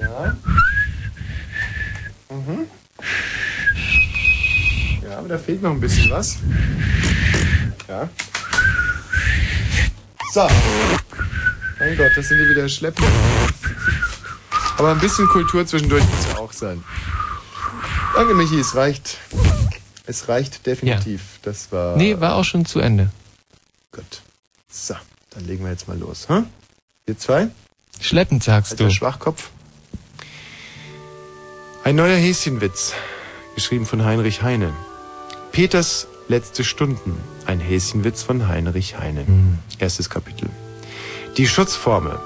Ja. Mhm. Ja, aber da fehlt noch ein bisschen was. Ja. So. Mein Gott, das sind ja wieder Schleppen. Aber ein bisschen Kultur zwischendurch muss ja auch sein. Danke, Michi, es reicht. Es reicht definitiv. Das war. Nee, war auch schon zu Ende. Gut. So, dann legen wir jetzt mal los. Hm? Wir zwei? Schleppend sagst Alter du. Schwachkopf. Ein neuer Häschenwitz. Geschrieben von Heinrich Heine. Peters letzte Stunden. Ein Häschenwitz von Heinrich Heine. Erstes Kapitel. Die Schutzformel.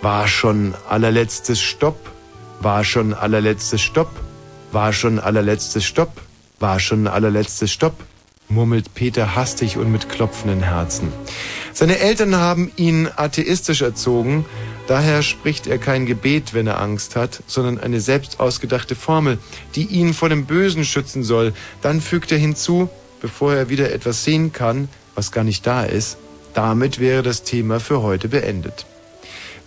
War schon allerletztes Stopp. War schon allerletztes Stopp. War schon allerletztes Stopp. War schon allerletztes Stopp. murmelt Peter hastig und mit klopfenden Herzen. Seine Eltern haben ihn atheistisch erzogen, daher spricht er kein Gebet, wenn er Angst hat, sondern eine selbst ausgedachte Formel, die ihn vor dem Bösen schützen soll. Dann fügt er hinzu, bevor er wieder etwas sehen kann, was gar nicht da ist, damit wäre das Thema für heute beendet.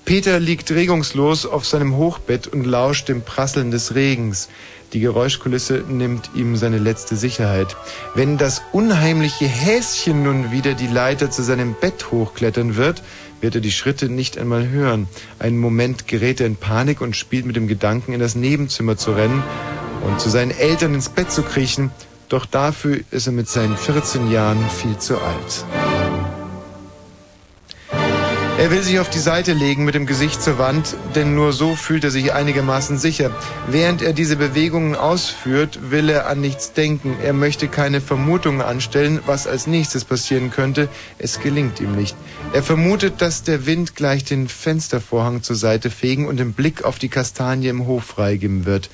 Peter liegt regungslos auf seinem Hochbett und lauscht dem Prasseln des Regens. Die Geräuschkulisse nimmt ihm seine letzte Sicherheit. Wenn das unheimliche Häschen nun wieder die Leiter zu seinem Bett hochklettern wird, wird er die Schritte nicht einmal hören. Einen Moment gerät er in Panik und spielt mit dem Gedanken, in das Nebenzimmer zu rennen und zu seinen Eltern ins Bett zu kriechen. Doch dafür ist er mit seinen 14 Jahren viel zu alt. Er will sich auf die Seite legen mit dem Gesicht zur Wand, denn nur so fühlt er sich einigermaßen sicher. Während er diese Bewegungen ausführt, will er an nichts denken. Er möchte keine Vermutungen anstellen, was als nächstes passieren könnte. Es gelingt ihm nicht. Er vermutet, dass der Wind gleich den Fenstervorhang zur Seite fegen und den Blick auf die Kastanie im Hof freigeben wird.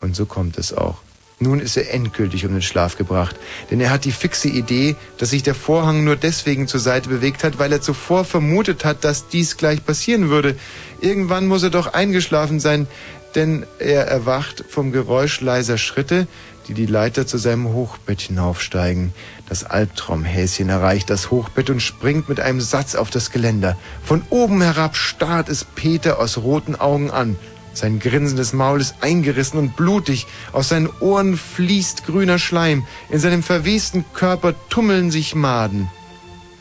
Und so kommt es auch. Nun ist er endgültig um den Schlaf gebracht, denn er hat die fixe Idee, dass sich der Vorhang nur deswegen zur Seite bewegt hat, weil er zuvor vermutet hat, dass dies gleich passieren würde. Irgendwann muss er doch eingeschlafen sein, denn er erwacht vom Geräusch leiser Schritte, die die Leiter zu seinem Hochbett hinaufsteigen. Das Albtraumhäschen erreicht das Hochbett und springt mit einem Satz auf das Geländer. Von oben herab starrt es Peter aus roten Augen an. Sein grinsendes Maul ist eingerissen und blutig, aus seinen Ohren fließt grüner Schleim, in seinem verwesten Körper tummeln sich Maden.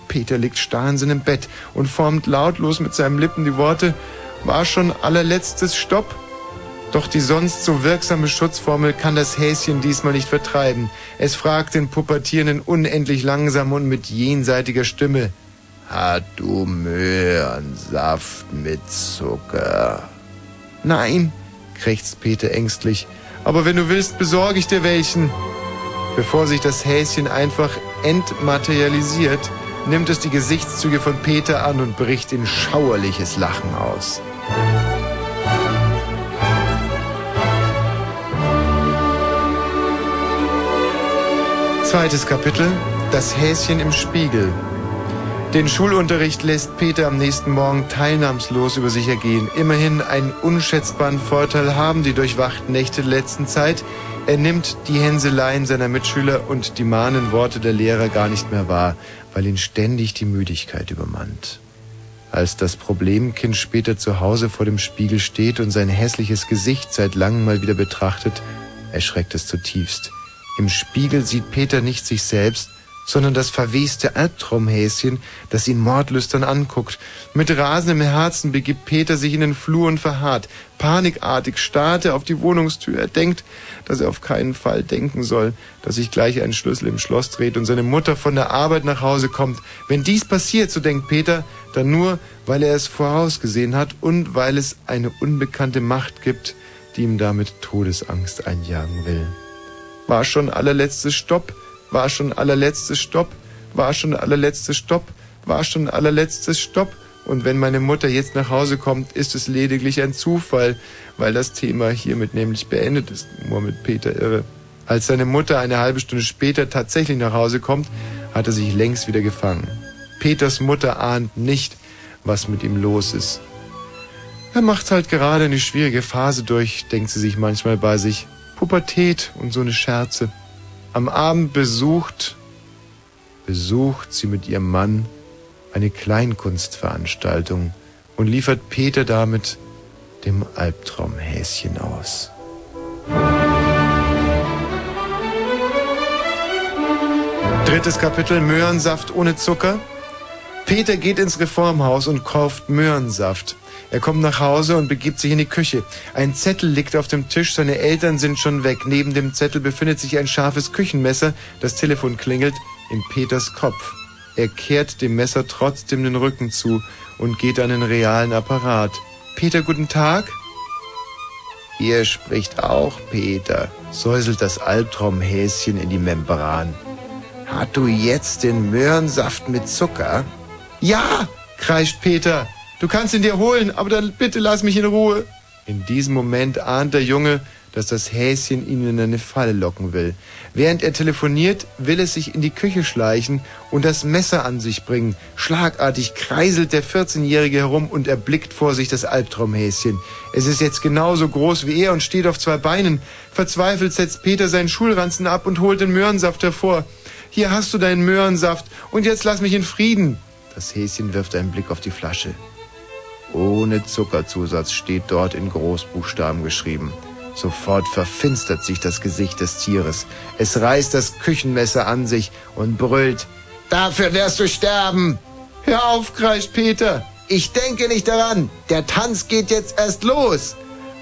Peter liegt starr in seinem Bett und formt lautlos mit seinen Lippen die Worte War schon allerletztes Stopp? Doch die sonst so wirksame Schutzformel kann das Häschen diesmal nicht vertreiben. Es fragt den Pubertierenden unendlich langsam und mit jenseitiger Stimme Hat du Möhrensaft mit Zucker? Nein, krächzt Peter ängstlich. Aber wenn du willst, besorge ich dir welchen. Bevor sich das Häschen einfach entmaterialisiert, nimmt es die Gesichtszüge von Peter an und bricht in schauerliches Lachen aus. Zweites Kapitel. Das Häschen im Spiegel. Den Schulunterricht lässt Peter am nächsten Morgen teilnahmslos über sich ergehen. Immerhin einen unschätzbaren Vorteil haben die durchwachten Nächte der letzten Zeit. Er nimmt die Hänseleien seiner Mitschüler und die mahnenden Worte der Lehrer gar nicht mehr wahr, weil ihn ständig die Müdigkeit übermannt. Als das Problemkind später zu Hause vor dem Spiegel steht und sein hässliches Gesicht seit langem mal wieder betrachtet, erschreckt es zutiefst. Im Spiegel sieht Peter nicht sich selbst, sondern das verweste Albtraumhäschen, das ihn mordlüstern anguckt. Mit rasendem Herzen begibt Peter sich in den Flur und verharrt. Panikartig starrt er auf die Wohnungstür. Er denkt, dass er auf keinen Fall denken soll, dass sich gleich ein Schlüssel im Schloss dreht und seine Mutter von der Arbeit nach Hause kommt. Wenn dies passiert, so denkt Peter, dann nur, weil er es vorausgesehen hat und weil es eine unbekannte Macht gibt, die ihm damit Todesangst einjagen will. War schon allerletztes Stopp, war schon allerletztes Stopp, war schon allerletztes Stopp, war schon allerletztes Stopp. Und wenn meine Mutter jetzt nach Hause kommt, ist es lediglich ein Zufall, weil das Thema hiermit nämlich beendet ist, murmelt Peter irre. Als seine Mutter eine halbe Stunde später tatsächlich nach Hause kommt, hat er sich längst wieder gefangen. Peters Mutter ahnt nicht, was mit ihm los ist. Er macht halt gerade eine schwierige Phase durch, denkt sie sich manchmal bei sich. Pubertät und so eine Scherze. Am Abend besucht, besucht sie mit ihrem Mann eine Kleinkunstveranstaltung und liefert Peter damit dem Albtraumhäschen aus. Drittes Kapitel Möhrensaft ohne Zucker. Peter geht ins Reformhaus und kauft Möhrensaft. Er kommt nach Hause und begibt sich in die Küche. Ein Zettel liegt auf dem Tisch, seine Eltern sind schon weg. Neben dem Zettel befindet sich ein scharfes Küchenmesser. Das Telefon klingelt in Peters Kopf. Er kehrt dem Messer trotzdem den Rücken zu und geht an den realen Apparat. Peter, guten Tag? Hier spricht auch Peter, säuselt das Albtraumhäschen in die Membran. Hat du jetzt den Möhrensaft mit Zucker? Ja, kreischt Peter. Du kannst ihn dir holen, aber dann bitte lass mich in Ruhe. In diesem Moment ahnt der Junge, dass das Häschen ihn in eine Falle locken will. Während er telefoniert, will es sich in die Küche schleichen und das Messer an sich bringen. Schlagartig kreiselt der 14-Jährige herum und erblickt vor sich das Albtraumhäschen. Es ist jetzt genauso groß wie er und steht auf zwei Beinen. Verzweifelt setzt Peter seinen Schulranzen ab und holt den Möhrensaft hervor. Hier hast du deinen Möhrensaft und jetzt lass mich in Frieden. Das Häschen wirft einen Blick auf die Flasche. Ohne Zuckerzusatz steht dort in Großbuchstaben geschrieben. Sofort verfinstert sich das Gesicht des Tieres. Es reißt das Küchenmesser an sich und brüllt. Dafür wirst du sterben! Hör auf, kreischt Peter. Ich denke nicht daran. Der Tanz geht jetzt erst los.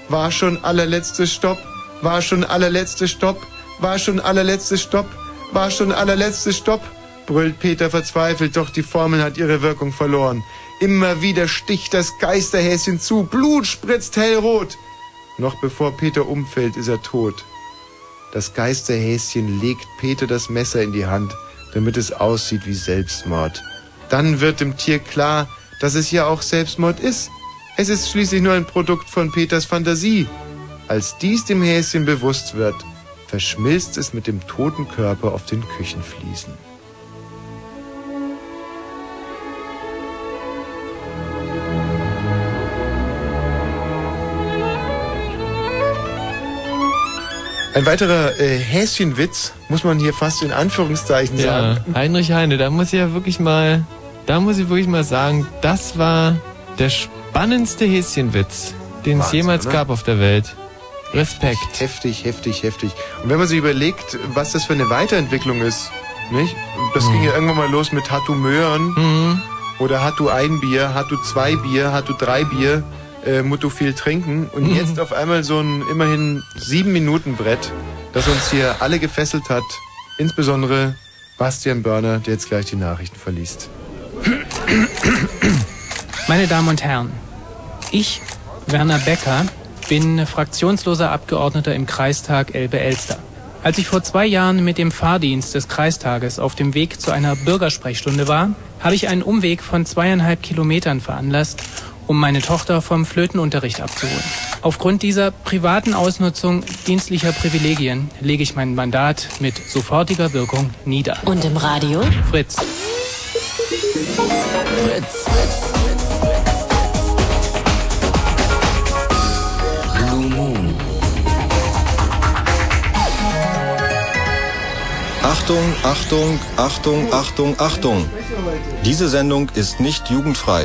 War schon allerletzte Stopp. War schon allerletzte Stopp. War schon allerletzte Stopp. War schon allerletzte Stopp. Brüllt Peter verzweifelt, doch die Formel hat ihre Wirkung verloren. Immer wieder sticht das Geisterhäschen zu. Blut spritzt hellrot. Noch bevor Peter umfällt, ist er tot. Das Geisterhäschen legt Peter das Messer in die Hand, damit es aussieht wie Selbstmord. Dann wird dem Tier klar, dass es ja auch Selbstmord ist. Es ist schließlich nur ein Produkt von Peters Fantasie. Als dies dem Häschen bewusst wird, verschmilzt es mit dem toten Körper auf den Küchenfliesen. Ein weiterer äh, Häschenwitz, muss man hier fast in Anführungszeichen Ja, sagen. Heinrich Heine, da muss ich ja wirklich mal, da muss ich wirklich mal sagen, das war der spannendste Häschenwitz, den es jemals oder? gab auf der Welt. Respekt. Heftig, heftig, heftig. Und wenn man sich überlegt, was das für eine Weiterentwicklung ist, nicht? Das Mhm. ging ja irgendwann mal los mit Hat du Möhren oder Hat du ein Bier, Hat du zwei Bier, Hat du drei Bier, äh, du viel trinken. Und Mhm. jetzt auf einmal so ein immerhin sieben Minuten Brett, das uns hier alle gefesselt hat. Insbesondere Bastian Börner, der jetzt gleich die Nachrichten verliest. Meine Damen und Herren, ich, Werner Becker, bin fraktionsloser Abgeordneter im Kreistag Elbe-Elster. Als ich vor zwei Jahren mit dem Fahrdienst des Kreistages auf dem Weg zu einer Bürgersprechstunde war, habe ich einen Umweg von zweieinhalb Kilometern veranlasst, um meine Tochter vom Flötenunterricht abzuholen. Aufgrund dieser privaten Ausnutzung dienstlicher Privilegien lege ich mein Mandat mit sofortiger Wirkung nieder. Und im Radio? Fritz. Fritz. Blue Moon. Achtung, Achtung, Achtung, Achtung, Achtung. Diese Sendung ist nicht jugendfrei.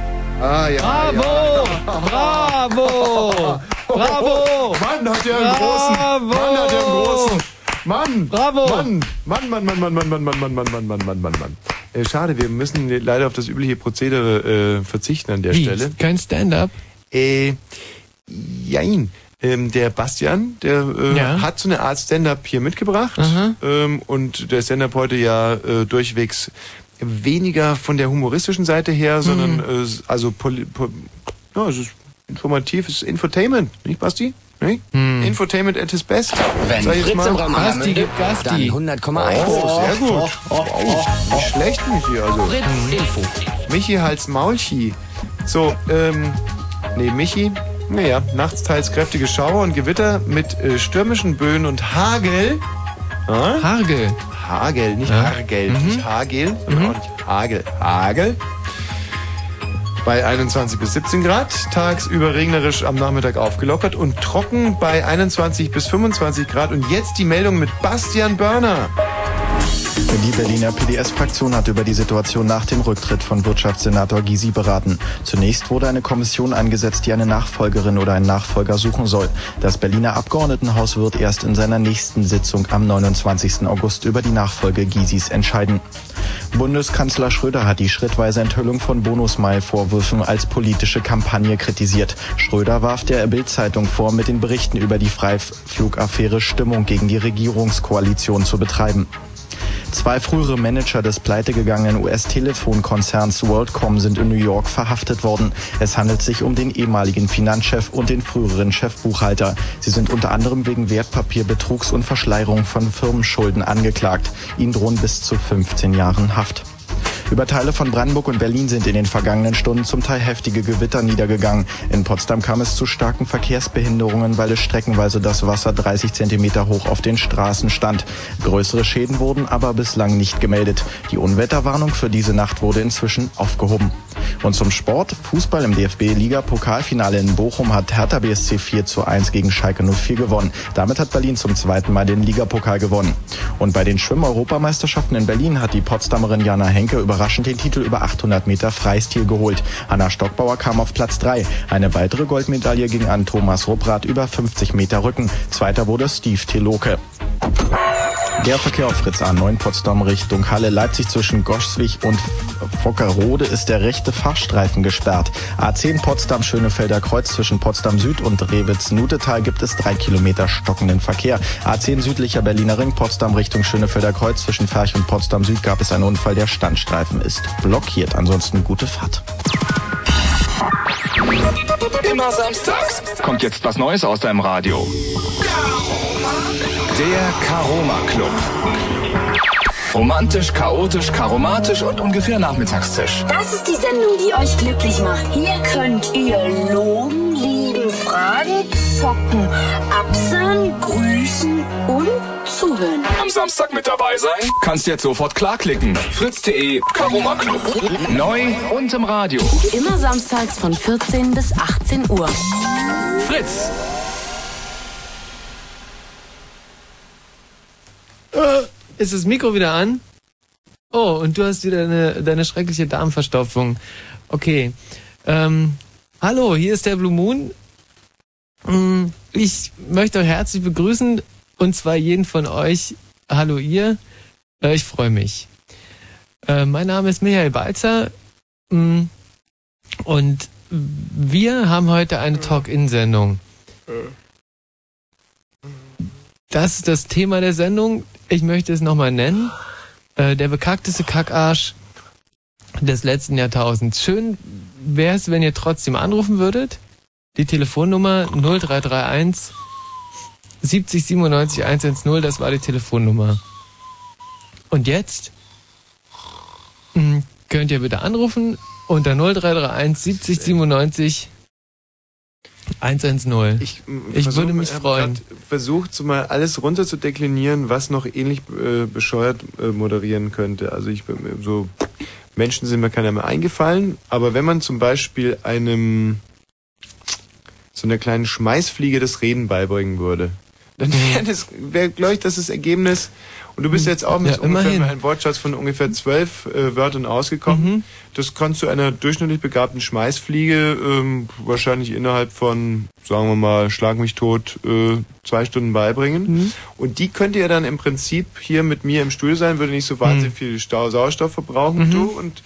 Ah ja. Bravo! Bravo! Bravo! Mann, hat der einen großen. Mann, hat der einen großen. Mann! Bravo! Mann! Mann, Mann, Mann, Mann, Mann, Mann, Mann, Mann, Mann, Mann, Mann, Mann, Mann, Mann. Äh, schade, wir müssen leider auf das übliche Prozedere äh, verzichten an der Wie? Stelle. Kein Stand-up? Äh, jein. Ähm, der Bastian, der äh, Ja. hat so eine Art Stand-up hier mitgebracht. Ähm, und der Stand-up heute ja äh, durchwegs weniger von der humoristischen Seite her, sondern äh, also poli po ja, es ist informativ, es ist Infotainment, nicht Basti? Nicht? Infotainment at his best. Wenn sag Fritz im Raum Basti gibt Gasti. dann 100,1. Oh, sehr gut. Oh, oh, Wow, nicht schlecht, Michi. Also. Fritz Info. Michi Hals Maulchi. So, ähm, nee, Michi, naja, nachts teils kräftige Schauer und Gewitter mit äh, stürmischen Böen und Hagel. Ah? Hagel. Hagel, nicht Ja. Hargel, Mhm. nicht Hagel, sondern auch nicht Hagel. Hagel. Bei 21 bis 17 Grad, tagsüber regnerisch am Nachmittag aufgelockert und trocken bei 21 bis 25 Grad. Und jetzt die Meldung mit Bastian Börner. Die Berliner PDS-Fraktion hat über die Situation nach dem Rücktritt von Wirtschaftssenator Gysi beraten. Zunächst wurde eine Kommission eingesetzt, die eine Nachfolgerin oder einen Nachfolger suchen soll. Das Berliner Abgeordnetenhaus wird erst in seiner nächsten Sitzung am 29. August über die Nachfolge Gysis entscheiden. Bundeskanzler Schröder hat die schrittweise Enthüllung von Bonusmile-Vorwürfen als politische Kampagne kritisiert. Schröder warf der Bild-Zeitung vor, mit den Berichten über die Freiflugaffäre Stimmung gegen die Regierungskoalition zu betreiben. Zwei frühere Manager des pleitegegangenen US-Telefonkonzerns WorldCom sind in New York verhaftet worden. Es handelt sich um den ehemaligen Finanzchef und den früheren Chefbuchhalter. Sie sind unter anderem wegen Wertpapierbetrugs und Verschleierung von Firmenschulden angeklagt. Ihnen drohen bis zu 15 Jahren Haft. Über Teile von Brandenburg und Berlin sind in den vergangenen Stunden zum Teil heftige Gewitter niedergegangen. In Potsdam kam es zu starken Verkehrsbehinderungen, weil es streckenweise das Wasser 30 Zentimeter hoch auf den Straßen stand. Größere Schäden wurden aber bislang nicht gemeldet. Die Unwetterwarnung für diese Nacht wurde inzwischen aufgehoben. Und zum Sport. Fußball im DFB-Liga-Pokalfinale in Bochum hat Hertha BSC 4 zu 1 gegen Schalke 04 gewonnen. Damit hat Berlin zum zweiten Mal den Ligapokal gewonnen. Und bei den Schwimm-Europameisterschaften in Berlin hat die Potsdamerin Jana Henke überraschend den Titel über 800 Meter Freistil geholt. Hanna Stockbauer kam auf Platz 3. Eine weitere Goldmedaille ging an Thomas Rupprath über 50 Meter Rücken. Zweiter wurde Steve Teloke. Der Verkehr auf Fritz A9 Potsdam Richtung Halle Leipzig zwischen Goschwig und Fockerode ist der rechte Fahrstreifen gesperrt. A10 Potsdam Schönefelder Kreuz zwischen Potsdam Süd und Rewitz-Nutetal gibt es drei Kilometer stockenden Verkehr. A10 südlicher Berliner Ring Potsdam Richtung Schönefelder Kreuz zwischen Ferch und Potsdam Süd gab es einen Unfall. Der Standstreifen ist blockiert. Ansonsten gute Fahrt. Immer samstags kommt jetzt was Neues aus deinem Radio. Der Karoma Club. Romantisch, chaotisch, karomatisch und ungefähr Nachmittagstisch. Das ist die Sendung, die euch glücklich macht. Hier könnt ihr loben, lieben, fragen, zocken, absagen, grüßen und zuhören. Am Samstag mit dabei sein? Kannst jetzt sofort klarklicken. Fritz.de Karoma Club. Neu und im Radio. Immer samstags von 14 bis 18 Uhr. Fritz. Äh, ist das Mikro wieder an? Oh, und du hast wieder eine, deine schreckliche Darmverstopfung. Okay. Ähm, hallo, hier ist der Blue Moon. Mm, Ich möchte euch herzlich begrüßen und zwar jeden von euch. Hallo ihr. Äh, ich freue mich. Äh, mein Name ist Michael Balzer mm, und wir haben heute eine Talk-In-Sendung. Das ist das Thema der Sendung. Ich möchte es nochmal nennen. Äh, der bekackteste Kackarsch des letzten Jahrtausends. Schön wäre es, wenn ihr trotzdem anrufen würdet. Die Telefonnummer 0331 70 97 110, das war die Telefonnummer. Und jetzt mh, könnt ihr bitte anrufen unter 0331 70 97 110. Ich, Versuch- würde mich freuen. Versucht so mal alles runter zu deklinieren, was noch ähnlich äh, bescheuert äh, moderieren könnte. Also ich bin so Menschen sind mir keiner mehr eingefallen, aber wenn man zum Beispiel einem so einer kleinen Schmeißfliege das Reden beibringen würde, dann wäre das, wäre, glaube ich, das das Ergebnis. Und du bist jetzt auch mit Ja, ungefähr einem Wortschatz von ungefähr zwölf äh, Wörtern ausgekommen. Das kannst du einer durchschnittlich begabten Schmeißfliege ähm, wahrscheinlich innerhalb von, sagen wir mal, schlag mich tot, äh, zwei Stunden beibringen. Und die könnte ja dann im Prinzip hier mit mir im Studio sein, würde nicht so wahnsinnig viel Stau Sauerstoff verbrauchen, Mhm. du. Und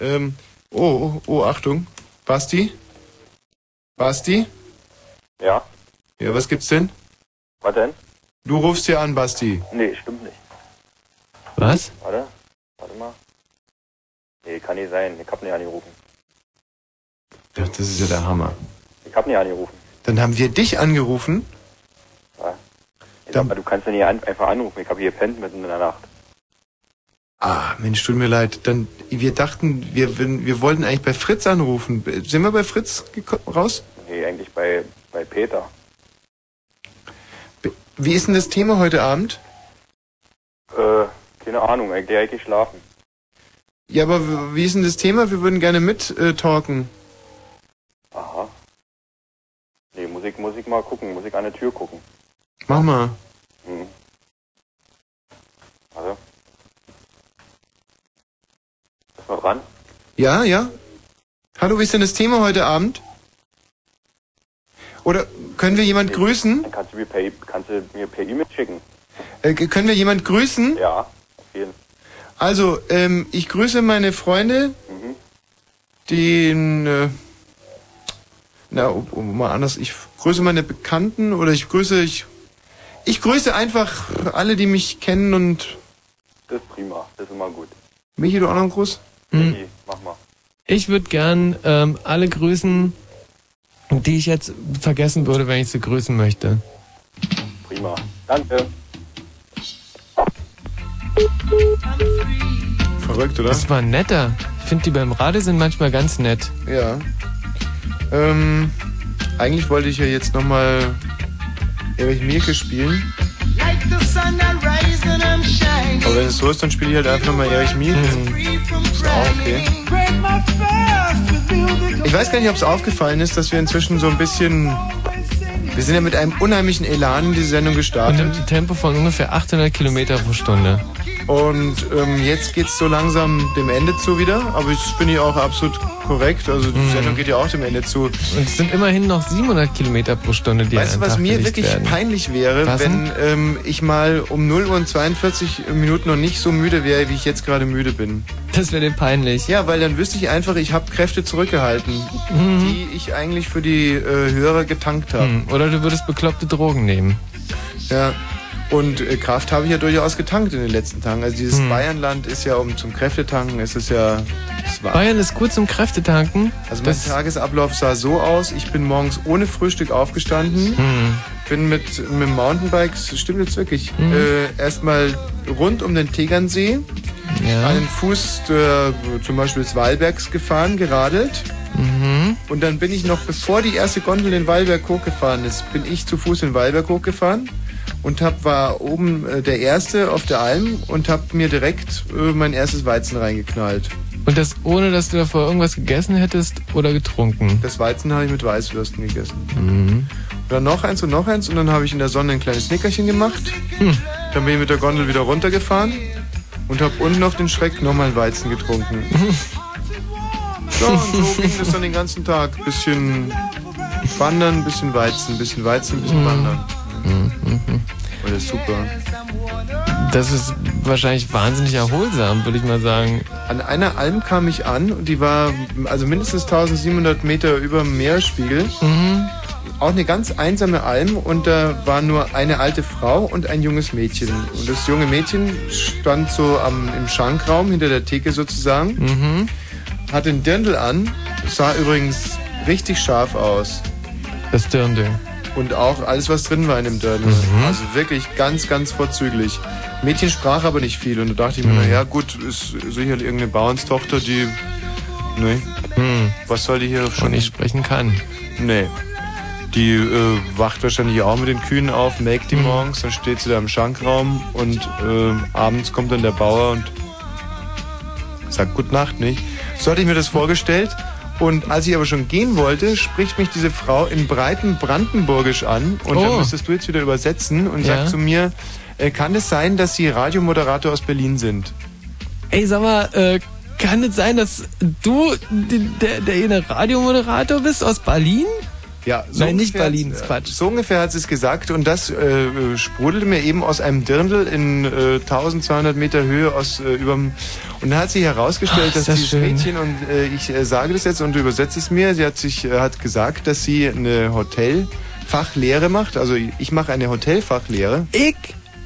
ähm, oh, oh, oh, Achtung, Basti? Basti? Ja, Ja, was gibt's denn? was denn? Du rufst hier an, Basti. Nee, stimmt nicht. Was? Warte, warte mal. Nee, kann nicht sein. Ich hab nicht angerufen. Ja, das ist ja der Hammer. Ich hab nicht angerufen. Dann haben wir dich angerufen. Ich sag mal, du kannst ja nicht an, einfach anrufen. Ich hab hier gepennt mitten in der Nacht. Ah, Mensch, tut mir leid. Dann, wir dachten, wir, wir wir wollten eigentlich bei Fritz anrufen. Sind wir bei Fritz geko- raus? Nee, eigentlich bei, bei Peter. Wie ist denn das Thema heute Abend? Äh, keine Ahnung, der hat geschlafen. Ja, aber wie ist denn das Thema? Wir würden gerne mit äh, talken. Aha. Nee, muss ich, muss ich mal gucken, muss ich an der Tür gucken. Mach mal. Hm. Also. Ist noch dran? Ja, ja. Hallo, wie ist denn das Thema heute Abend? Oder können wir jemand grüßen? Dann kannst du mir per, kannst du mir per E-Mail schicken. Äh, können wir jemand grüßen? Ja, auf jeden Also, ähm, ich grüße meine Freunde, Mhm. den, äh, na, oh, oh, mal anders, ich grüße meine Bekannten oder ich grüße, ich, ich grüße einfach alle, die mich kennen und Das ist prima, das ist immer gut. Michi, du auch noch einen Gruß? Michi, mach mal. Ich würde gern ähm, alle grüßen, die ich jetzt vergessen würde, wenn ich sie grüßen möchte. Prima. Danke. Verrückt, oder? Das war netter. Ich finde, die beim Radio sind manchmal ganz nett. Ja. Ähm, eigentlich wollte ich ja jetzt nochmal Erich Mielke spielen. Aber wenn es so ist, dann spiele ich halt einfach nochmal Erich Mielke. Ist auch okay. Ich weiß gar nicht, ob es aufgefallen ist, dass wir inzwischen so ein bisschen... Wir sind ja mit einem unheimlichen Elan in diese Sendung Und gestartet. im Tempo von ungefähr 800 Kilometer pro Stunde. Und ähm, jetzt geht's so langsam dem Ende zu wieder, aber das finde ich auch absolut korrekt. Also die Mhm. Sendung geht ja auch dem Ende zu. Und es sind immerhin noch 700 Kilometer pro Stunde, die Weißt du, was Tag mir wirklich werden. peinlich wäre, Was wenn ähm, ich mal um 0 Uhr und 42 Minuten noch nicht so müde wäre, wie ich jetzt gerade müde bin. Das wäre dir peinlich. Ja, weil dann wüsste ich einfach, ich habe Kräfte zurückgehalten, Mhm. die ich eigentlich für die äh, Hörer getankt habe. Hm, Oder du würdest bekloppte Drogen nehmen. Ja. Und äh, Kraft habe ich ja durchaus getankt in den letzten Tagen. Also dieses Hm. Bayernland ist ja um zum Kräftetanken, ist es ja. Es war, Bayern ist gut zum Kräftetanken. Also mein Tagesablauf sah so aus, ich bin morgens ohne Frühstück aufgestanden, Hm. bin mit, mit dem Mountainbike, stimmt jetzt wirklich, Mhm. äh, erstmal rund um den Tegernsee, Ja. einen Fuß der, zum Beispiel des Wallbergs gefahren, geradelt. Mhm. Und dann bin ich noch, bevor die erste Gondel den Wallberg hochgefahren ist, bin ich zu Fuß den Wallberg hochgefahren und hab, war oben äh, der Erste auf der Alm und hab mir direkt äh, mein erstes Weizen reingeknallt. Und das ohne, dass du davor irgendwas gegessen hättest oder getrunken. Das Weizen habe ich mit Weißwürsten gegessen. Mhm. Und dann noch eins und noch eins und dann habe ich in der Sonne ein kleines Nickerchen gemacht. Hm. Dann bin ich mit der Gondel wieder runtergefahren und habe unten auf den Schreck nochmal Weizen getrunken. ja, und so ging das dann den ganzen Tag. Bisschen wandern, bisschen Weizen, bisschen Weizen, bisschen Mhm. wandern. Mhm. Und das ist super. Das ist wahrscheinlich wahnsinnig erholsam, würde ich mal sagen. An einer Alm kam ich an und die war also mindestens 1700 Meter über dem Meeresspiegel. Mhm. Auch eine ganz einsame Alm und da war nur eine alte Frau und ein junges Mädchen. Und das junge Mädchen stand so am, im Schankraum hinter der Theke sozusagen, Mhm. hatte einen Dirndl an, sah übrigens richtig scharf aus. Das Dirndl. Und auch alles, was drin war in dem Dirndl. Mhm. Also wirklich ganz, ganz vorzüglich. Mädchen sprach aber nicht viel und da dachte ich mir, Mhm. naja, gut, ist sicherlich irgendeine Bauernstochter, die. Nee. Hm. Was soll die hier schon nicht sprechen kann? Nee. Die äh, wacht wahrscheinlich auch mit den Kühen auf, melkt Mhm. die morgens, dann steht sie da im Schankraum und äh, abends kommt dann der Bauer und sagt Gute Nacht, nicht? So hatte ich mir das vorgestellt. Und als ich aber schon gehen wollte, spricht mich diese Frau in breiten Brandenburgisch an. Und dann Oh. müsstest du jetzt wieder übersetzen und Ja. sagt zu mir, äh, kann es sein, dass Sie Radiomoderator aus Berlin sind? Ey, sag mal, äh, kann es sein, dass du die- der, der eine Radiomoderator bist aus Berlin? Ja, Nein, nicht Berlin, Quatsch. So ungefähr hat sie es gesagt und das äh, sprudelte mir eben aus einem Dirndl in äh, 1200 Meter Höhe aus äh, überm und dann hat sich herausgestellt, Ach, dass das dieses schön. Mädchen und äh, ich äh, sage das jetzt und du übersetzt es mir, sie hat sich äh, hat gesagt, dass sie eine Hotelfachlehre macht, also ich mache eine Hotelfachlehre. Ich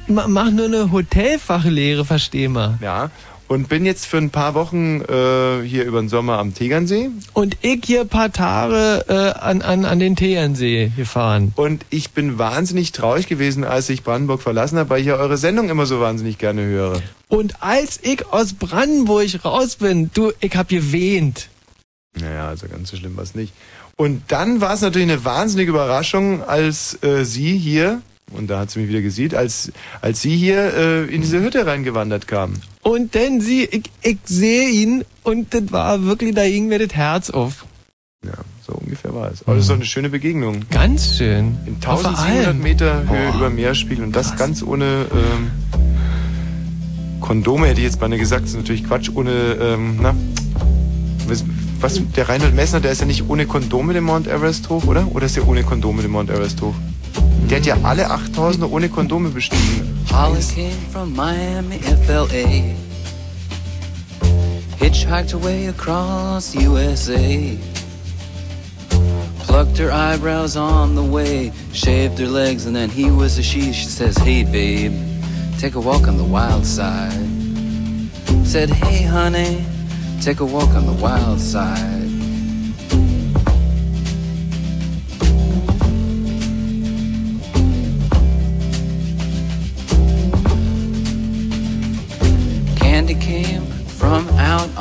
ma- mach nur eine Hotelfachlehre, versteh mal. Ja. Und bin jetzt für ein paar Wochen äh, hier über den Sommer am Tegernsee. Und ich hier ein paar Tage äh, an, an, an den Tegernsee gefahren. Und ich bin wahnsinnig traurig gewesen, als ich Brandenburg verlassen habe, weil ich ja eure Sendung immer so wahnsinnig gerne höre. Und als ich aus Brandenburg raus bin, du, ich hab gewehnt. Naja, also ganz so schlimm war es nicht. Und dann war es natürlich eine wahnsinnige Überraschung, als äh, sie hier, und da hat sie mich wieder gesehen, als, als sie hier äh, in diese Hütte reingewandert kam. Und denn sie, ich, ich sehe ihn und das war wirklich, da ging mir das Herz auf. Ja, so ungefähr war es. Aber das ist doch eine schöne Begegnung. Ganz schön. In Auf 1700 allem. Meter Höhe Boah. über Meeresspiegel und das ganz ohne ähm, Kondome, hätte ich jetzt beinahe gesagt. Das ist natürlich Quatsch. Ohne, ähm, na, was, was, der Reinhold Messner, der ist ja nicht ohne Kondome den Mount Everest hoch, oder? Oder ist der ohne Kondome den Mount Everest hoch? Der hat ja alle 8000er ohne Kondome bestiegen. Came from Miami, FLA. Hitchhiked away across USA. Plucked her eyebrows on the way, shaved her legs, and then he was a she. She says, Hey, babe, take a walk on the wild side. Said, Hey, honey, take a walk on the wild side.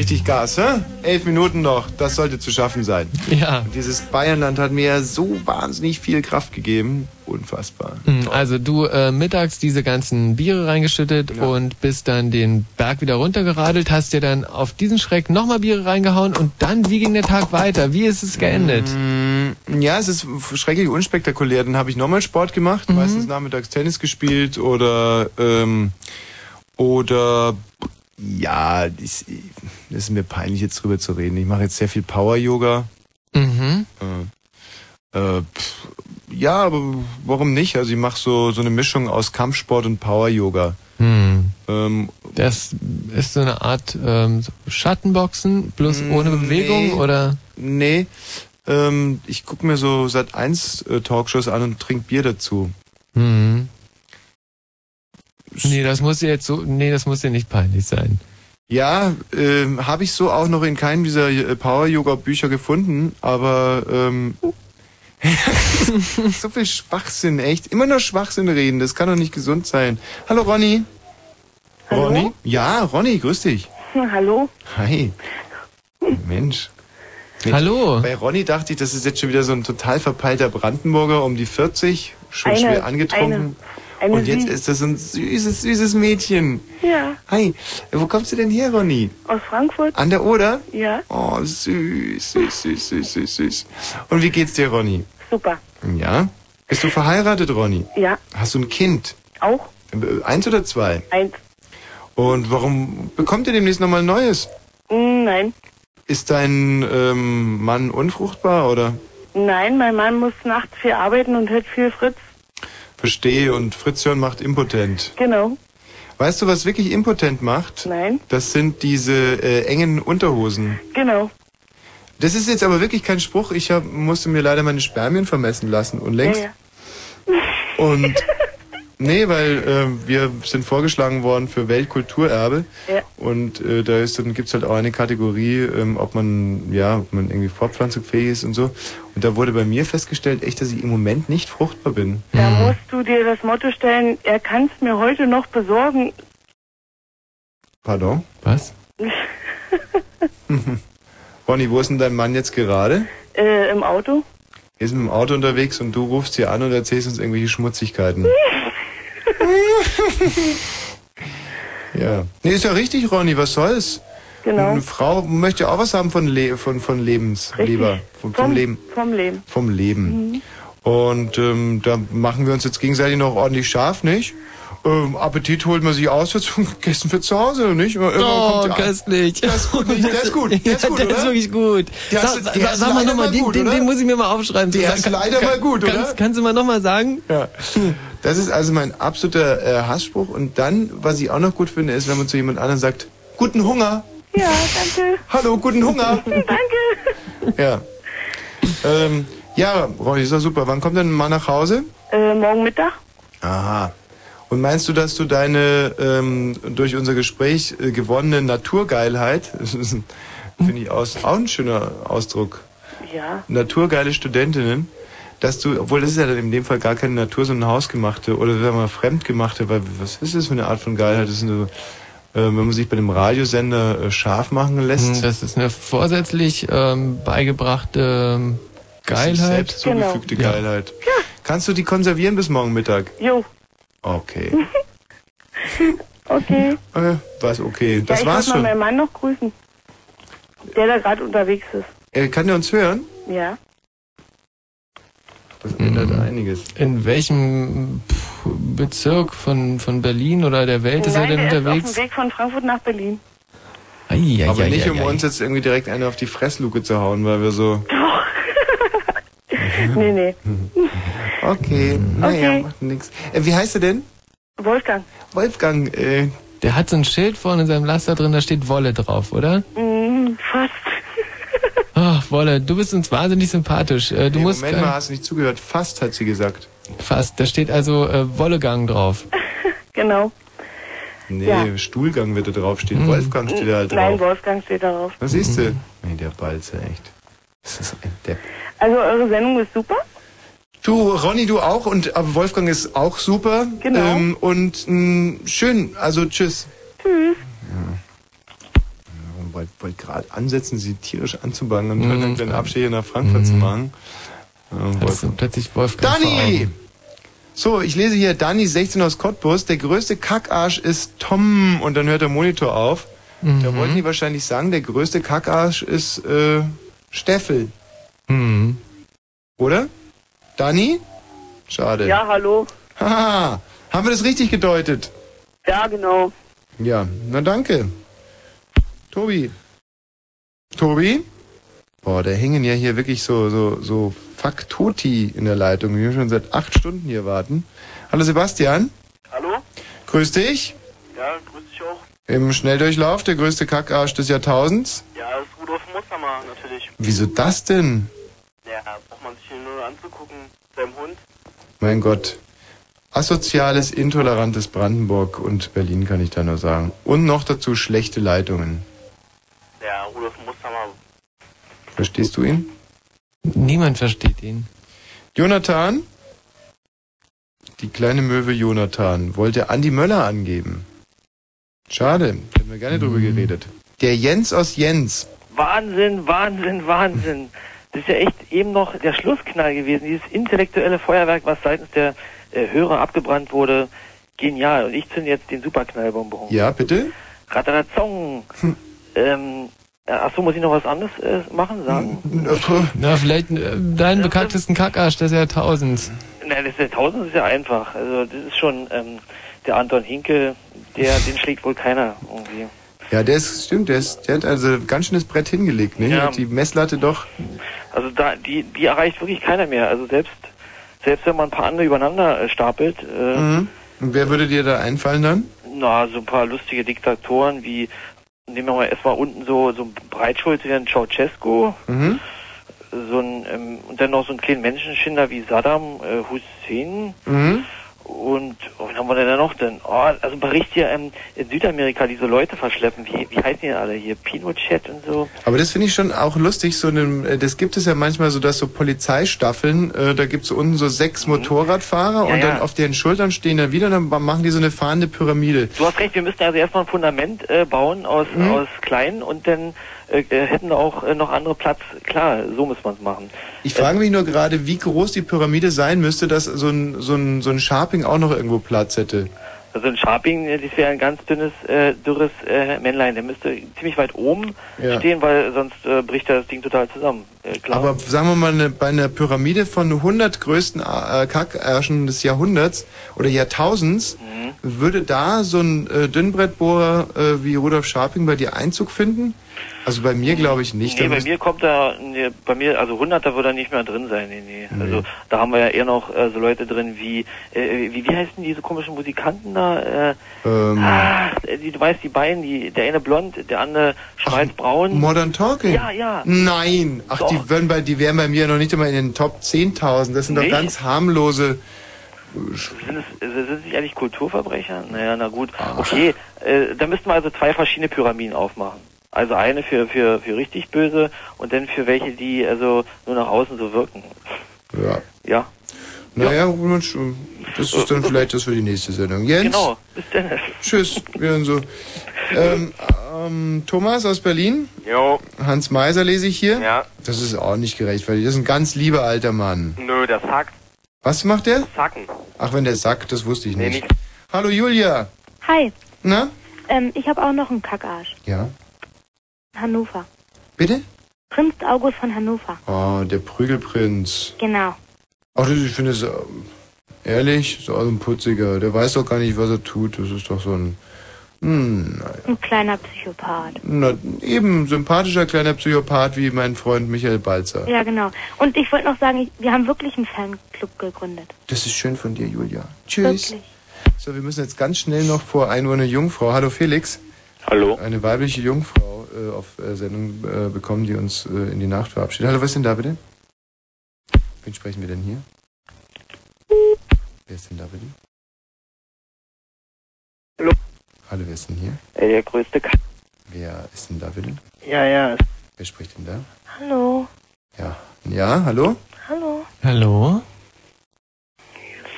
Richtig Gas, hä? Elf Minuten noch, das sollte zu schaffen sein. Ja. Und dieses Bayernland hat mir ja so wahnsinnig viel Kraft gegeben. Unfassbar. Hm, Also du äh, mittags diese ganzen Biere reingeschüttet und bist dann den Berg wieder runtergeradelt, hast dir dann auf diesen Schreck nochmal Biere reingehauen und dann, wie ging der Tag weiter? Wie ist es geendet? Mm, Ja, es ist schrecklich unspektakulär. Dann habe ich nochmal Sport gemacht, Mhm. meistens nachmittags Tennis gespielt oder ähm, oder ja, das, das ist mir peinlich jetzt drüber zu reden. Ich mache jetzt sehr viel Power Yoga. Mhm. Äh, äh, pff, ja, aber warum nicht? Also ich mache so so eine Mischung aus Kampfsport und Power Yoga. Hm. Ähm, Das ist so eine Art ähm, Schattenboxen, bloß ohne Bewegung nee. oder? Nee, ähm, ich gucke mir so seit 1 äh, Talkshows an und trink Bier dazu. Hm. Nee, das muss dir jetzt so, nee, das muss dir nicht peinlich sein. Ja, ähm, habe ich so auch noch in keinem dieser äh, Power-Yoga-Bücher gefunden, aber ähm, so viel Schwachsinn, echt. Immer nur Schwachsinn reden, das kann doch nicht gesund sein. Hallo Ronny. Hallo? Ronny? Ja, Ronny, grüß dich. Hallo? Hi. Mensch. Mensch. Hallo. Bei Ronny dachte ich, das ist jetzt schon wieder so ein total verpeilter Brandenburger um die 40, schon Eine- schwer angetrunken. eine Und jetzt ist das ein süßes, süßes Mädchen. Ja. Hi, wo kommst du denn her, Ronny? Aus Frankfurt? An der Oder? Ja. Oh, süß, süß, süß, süß, süß, süß. Und wie geht's dir, Ronny? Super. Ja? Bist du verheiratet, Ronny? Ja. Hast du ein Kind? Auch? Eins oder zwei? Eins. Und warum bekommt ihr demnächst nochmal ein neues? Mm, Nein. Ist dein ähm, Mann unfruchtbar oder? Nein, mein Mann muss nachts viel arbeiten und hört viel Fritz. Verstehe. Und Fritz hören macht impotent. Genau. Weißt du, was wirklich impotent macht? Nein. Das sind diese äh, engen Unterhosen. Genau. Das ist jetzt aber wirklich kein Spruch. Ich hab, musste mir leider meine Spermien vermessen lassen. Und längst. Ja, ja. Und nee, weil äh, wir sind vorgeschlagen worden für Weltkulturerbe. Ja. Und äh, da ist dann gibt's halt auch eine Kategorie, ähm, ob man ja, ob man irgendwie fortpflanzungsfähig ist und so. Und da wurde bei mir festgestellt, echt, dass ich im Moment nicht fruchtbar bin. Da musst du dir das Motto stellen, er kann es mir heute noch besorgen. Pardon? Was? Ronny, wo ist denn dein Mann jetzt gerade? äh, Im Auto. Er ist mit dem Auto unterwegs und du rufst hier an und erzählst uns irgendwelche Schmutzigkeiten. ja. Nee, ist ja richtig, Ronny, was soll's? Genau. Eine Frau möchte auch was haben von, Le von, von Lebens, Leber, vom, vom Leben. Vom Leben. Vom Leben. Und ähm, da machen wir uns jetzt gegenseitig noch ordentlich scharf, nicht? Ähm, Appetit holt man sich aus für zu, Gästen für zu Hause, nicht? Irgendwann Oh, köstlich. Der ist gut, nicht? Der ist gut, der ist ja, gut, der oder? ist wirklich gut. Der sag ist- sag, der mal nochmal, mal den, den, den muss ich mir mal aufschreiben. Der ist leider mal gut, oder? kannst, Kannst du mal nochmal sagen? Ja. Das ist also mein absoluter äh, Hassspruch. Und dann, was ich auch noch gut finde, ist, wenn man zu jemand anderem sagt, guten Hunger. Ja, danke. Hallo, guten Hunger. danke. Ja. Ähm, ja, Ronny, ist doch super. Wann kommt denn mal nach Hause? Äh, morgen Mittag? Aha. Und meinst du, dass du deine ähm, durch unser Gespräch äh, gewonnene Naturgeilheit, ein- finde ich aus, auch ein schöner Ausdruck, Ja. naturgeile Studentinnen, dass du, obwohl das ist ja dann in dem Fall gar keine Natur, sondern hausgemachte oder sagen wir mal fremdgemachte, weil was ist das für eine Art von Geilheit? Das ist eine, äh, wenn man sich bei einem Radiosender äh, scharf machen lässt. Hm, Das ist eine vorsätzlich ähm, beigebrachte ähm, Das ist Geilheit. Selbst zugefügte Geilheit. Kannst du die konservieren bis morgen Mittag? Jo. Okay. Okay. Äh, was okay. Das ja, ich war's wollte mal schon. meinen Mann noch grüßen. Der da gerade unterwegs ist. Äh, kann der uns hören? Ja. Das ändert einiges. In welchem pff, Bezirk von, von Berlin oder der Welt ist er Nein, denn der ist auf unterwegs? dem Weg von Frankfurt nach Berlin. Ei, ei, Aber ei, nicht, ei, um ei. uns jetzt irgendwie direkt eine auf die Fressluke zu hauen, weil wir so. nee, nee. Okay, naja, macht nix. Äh, wie heißt er denn? Wolfgang. Wolfgang, äh. Der hat so ein Schild vorne in seinem Laster drin, da steht Wolle drauf, oder? Mm, fast. Ach, Wolle, du bist uns wahnsinnig sympathisch. Äh, du nee, musst Moment mal, hast du nicht zugehört. Fast hat sie gesagt. fast. Da steht also äh, Wollegang drauf. Genau. Nee, Ja. Stuhlgang wird da draufstehen. Wolfgang steht da halt Nein, drauf. Wolfgang steht darauf. Was siehst du? Nee, der Balzer, echt. Das ist ein Depp. Also eure Sendung ist super. Du, Ronny, du auch und aber Wolfgang ist auch super. Genau. Ähm, und mh, schön, also tschüss. Tschüss. Ich wollte wollt gerade ansetzen, sie tierisch anzubangen und Mhm. dann irgendeinen Abstecher nach Frankfurt zu machen. Ähm, Das ist plötzlich Wolfgang Dani! So, ich lese hier, Dani 16 aus Cottbus, der größte Kackarsch ist Tom und dann hört der Monitor auf. Mhm. Da wollten die wahrscheinlich sagen, der größte Kackarsch ist äh, Steffel, Mhm. oder? Dani? Schade. Ja, hallo. Haha, haben wir das richtig gedeutet? Ja, genau. Ja, na danke. Tobi. Tobi? Boah, da hängen ja hier wirklich so, so, so Faktoti in der Leitung. Wir schon seit acht Stunden hier warten. Hallo Sebastian. Hallo? Grüß dich. Ja, grüß dich auch. Im Schnelldurchlauf, der größte Kackarsch des Jahrtausends. Ja, das ist Rudolf Mustermann natürlich. Wieso das denn? Ja, braucht man sich nur anzugucken. Seinem Hund. Mein Gott. Asoziales, intolerantes Brandenburg und Berlin kann ich da nur sagen. Und noch dazu schlechte Leitungen. Ja, Rudolf Mustermann. Verstehst du ihn? Niemand versteht ihn. Jonathan? Die kleine Möwe Jonathan wollte Andi Möller angeben. Schade, hätten wir gerne drüber geredet. Der Jens aus Jens. Wahnsinn, Wahnsinn, Wahnsinn. Das ist ja echt eben noch der Schlussknall gewesen. Dieses intellektuelle Feuerwerk, was seitens der äh, Hörer abgebrannt wurde. Genial. Und ich zünde jetzt den Superknallbonbon. Ja, bitte? Ratterazong. Ähm, äh, ach so, muss ich noch was anderes äh, machen, sagen? Na, vielleicht äh, deinen bekanntesten Kackarsch des Jahrtausends. Nein, das Tausend ist ja einfach. Also das ist schon ähm, der Anton Hinkel, der, den schlägt wohl keiner irgendwie. Ja, der ist, stimmt, der, ist, der hat also ganz schönes Brett hingelegt, ne? Ja. Hat die Messlatte doch. Also da, die, die erreicht wirklich keiner mehr. Also selbst, selbst wenn man ein paar andere übereinander äh, stapelt, äh, Mhm. Und wer würde dir da einfallen dann? na, so ein paar lustige Diktatoren wie, nehmen wir mal erstmal unten so, so ein Breitschulter, Ceausescu, Mhm. so ein, ähm, und dann noch so einen kleinen Menschenschinder wie Saddam äh, Hussein. Mhm. Und oh, wen haben wir denn da noch denn? Oh, also ein Bericht hier ähm, in Südamerika, die so Leute verschleppen. Wie, wie heißen die denn alle hier? Pinochet und so. Aber das finde ich schon auch lustig, so einem, äh, das gibt es ja manchmal so, dass so Polizeistaffeln, äh, da gibt es unten so sechs Motorradfahrer Mhm. Ja, und dann ja. auf deren Schultern stehen dann wieder, dann machen die so eine fahrende Pyramide. Du hast recht, wir müssten also erstmal ein Fundament äh, bauen aus, Mhm. aus kleinen und dann äh, hätten auch äh, noch andere Platz. Klar, so muss man es machen. Ich frage mich nur gerade, wie groß die Pyramide sein müsste, dass so ein, so ein, so ein Sharping auch noch irgendwo Platz hätte. Also ein Sharping, äh, das wäre ein ganz dünnes, äh, dürres äh, Männlein. Der müsste ziemlich weit oben Ja. stehen, weil sonst äh, bricht das Ding total zusammen. Äh, klar. Aber sagen wir mal, eine, bei einer Pyramide von 100 größten äh, Kackärschen des Jahrhunderts oder Jahrtausends, würde da so ein äh, Dünnbrettbohrer äh, wie Rudolf Scharping bei dir Einzug finden? Also bei mir glaube ich nicht. Nee, bei mir kommt da, nee, bei mir, also 100, da würde er nicht mehr drin sein, nee, nee. Also da haben wir ja eher noch äh, so Leute drin wie, äh, wie, wie heißen diese komischen Musikanten da? Äh, ähm, ah, die, du weißt, die beiden, die, der eine blond, der andere schwarz-braun. Modern Talking? Ja, ja. Nein, ach, Doch. die, wären bei, die wären bei mir noch nicht immer in den Top 10.000. Das sind doch ganz harmlose. Sind es, sind es nicht eigentlich Kulturverbrecher? Naja, na gut. Okay, äh, da müssten wir also zwei verschiedene Pyramiden aufmachen. Also eine für, für, für richtig böse und dann für welche, die also nur nach außen so wirken. Ja. Ja. Naja, Mensch, das ist dann vielleicht das für die nächste Sendung. Jens? Genau. Bis dann. Tschüss. Wir hören so. Ähm, ähm, Thomas aus Berlin? Jo. Hans Meiser lese ich hier? Ja. Das ist auch nicht gerechtfertigt. Das ist ein ganz lieber alter Mann. Nö, der sackt. Was macht der? Sacken. Ach, wenn der sagt, das wusste ich Nee, nicht. nicht. Hallo Julia. Hi, Na? ähm, ich habe auch noch einen Kackarsch. Ja. Hannover. Bitte? Prinz August von Hannover. Oh, der Prügelprinz. Genau. Ach, das, ich finde es ähm, ehrlich, so ein putziger. Der weiß doch gar nicht, was er tut. Das ist doch so ein. Hm, naja. Ein kleiner Psychopath. Na, eben sympathischer kleiner Psychopath wie mein Freund Michael Balzer. Ja, genau. Und ich wollte noch sagen, ich, wir haben wirklich einen Fanclub gegründet. Das ist schön von dir, Julia. Tschüss. Wirklich. So, wir müssen jetzt ganz schnell noch vor 1 Uhr eine Jungfrau. Hallo Felix. Hallo. Eine weibliche Jungfrau äh, auf äh, Sendung äh, bekommen, die uns äh, in die Nacht verabschiedet. Hallo, was ist denn da bitte? Wen sprechen wir denn hier? Wer ist denn da bitte? Hallo. Hallo, wer ist denn hier? Ey, der größte K Wer ist denn da bitte? Ja, ja. Wer spricht denn da? Hallo. Ja. Ja, hallo? Hallo. Hallo?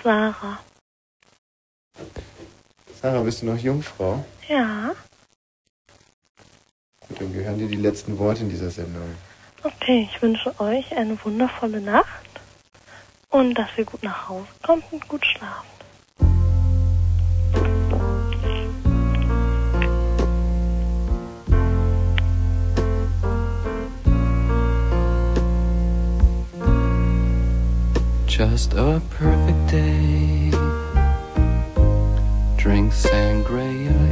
Sarah. Sarah, bist du noch Jungfrau? Ja. Dann gehören dir die letzten Worte in dieser Sendung. Okay, ich wünsche euch eine wundervolle Nacht und dass ihr gut nach Hause kommt und gut schlaft. Just a perfect day. Drink sangria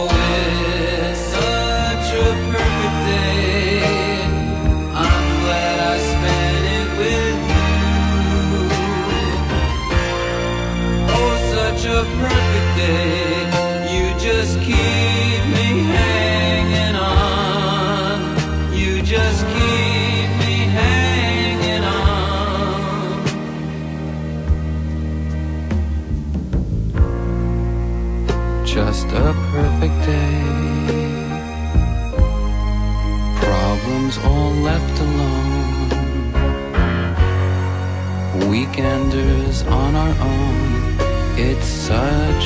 You just keep me hanging on. You just keep me hanging on. Just a perfect day. Problems all left alone. Weekenders on our own. It's such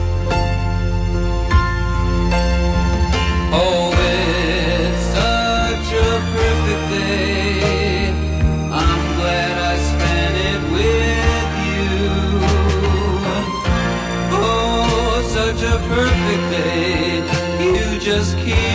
just keep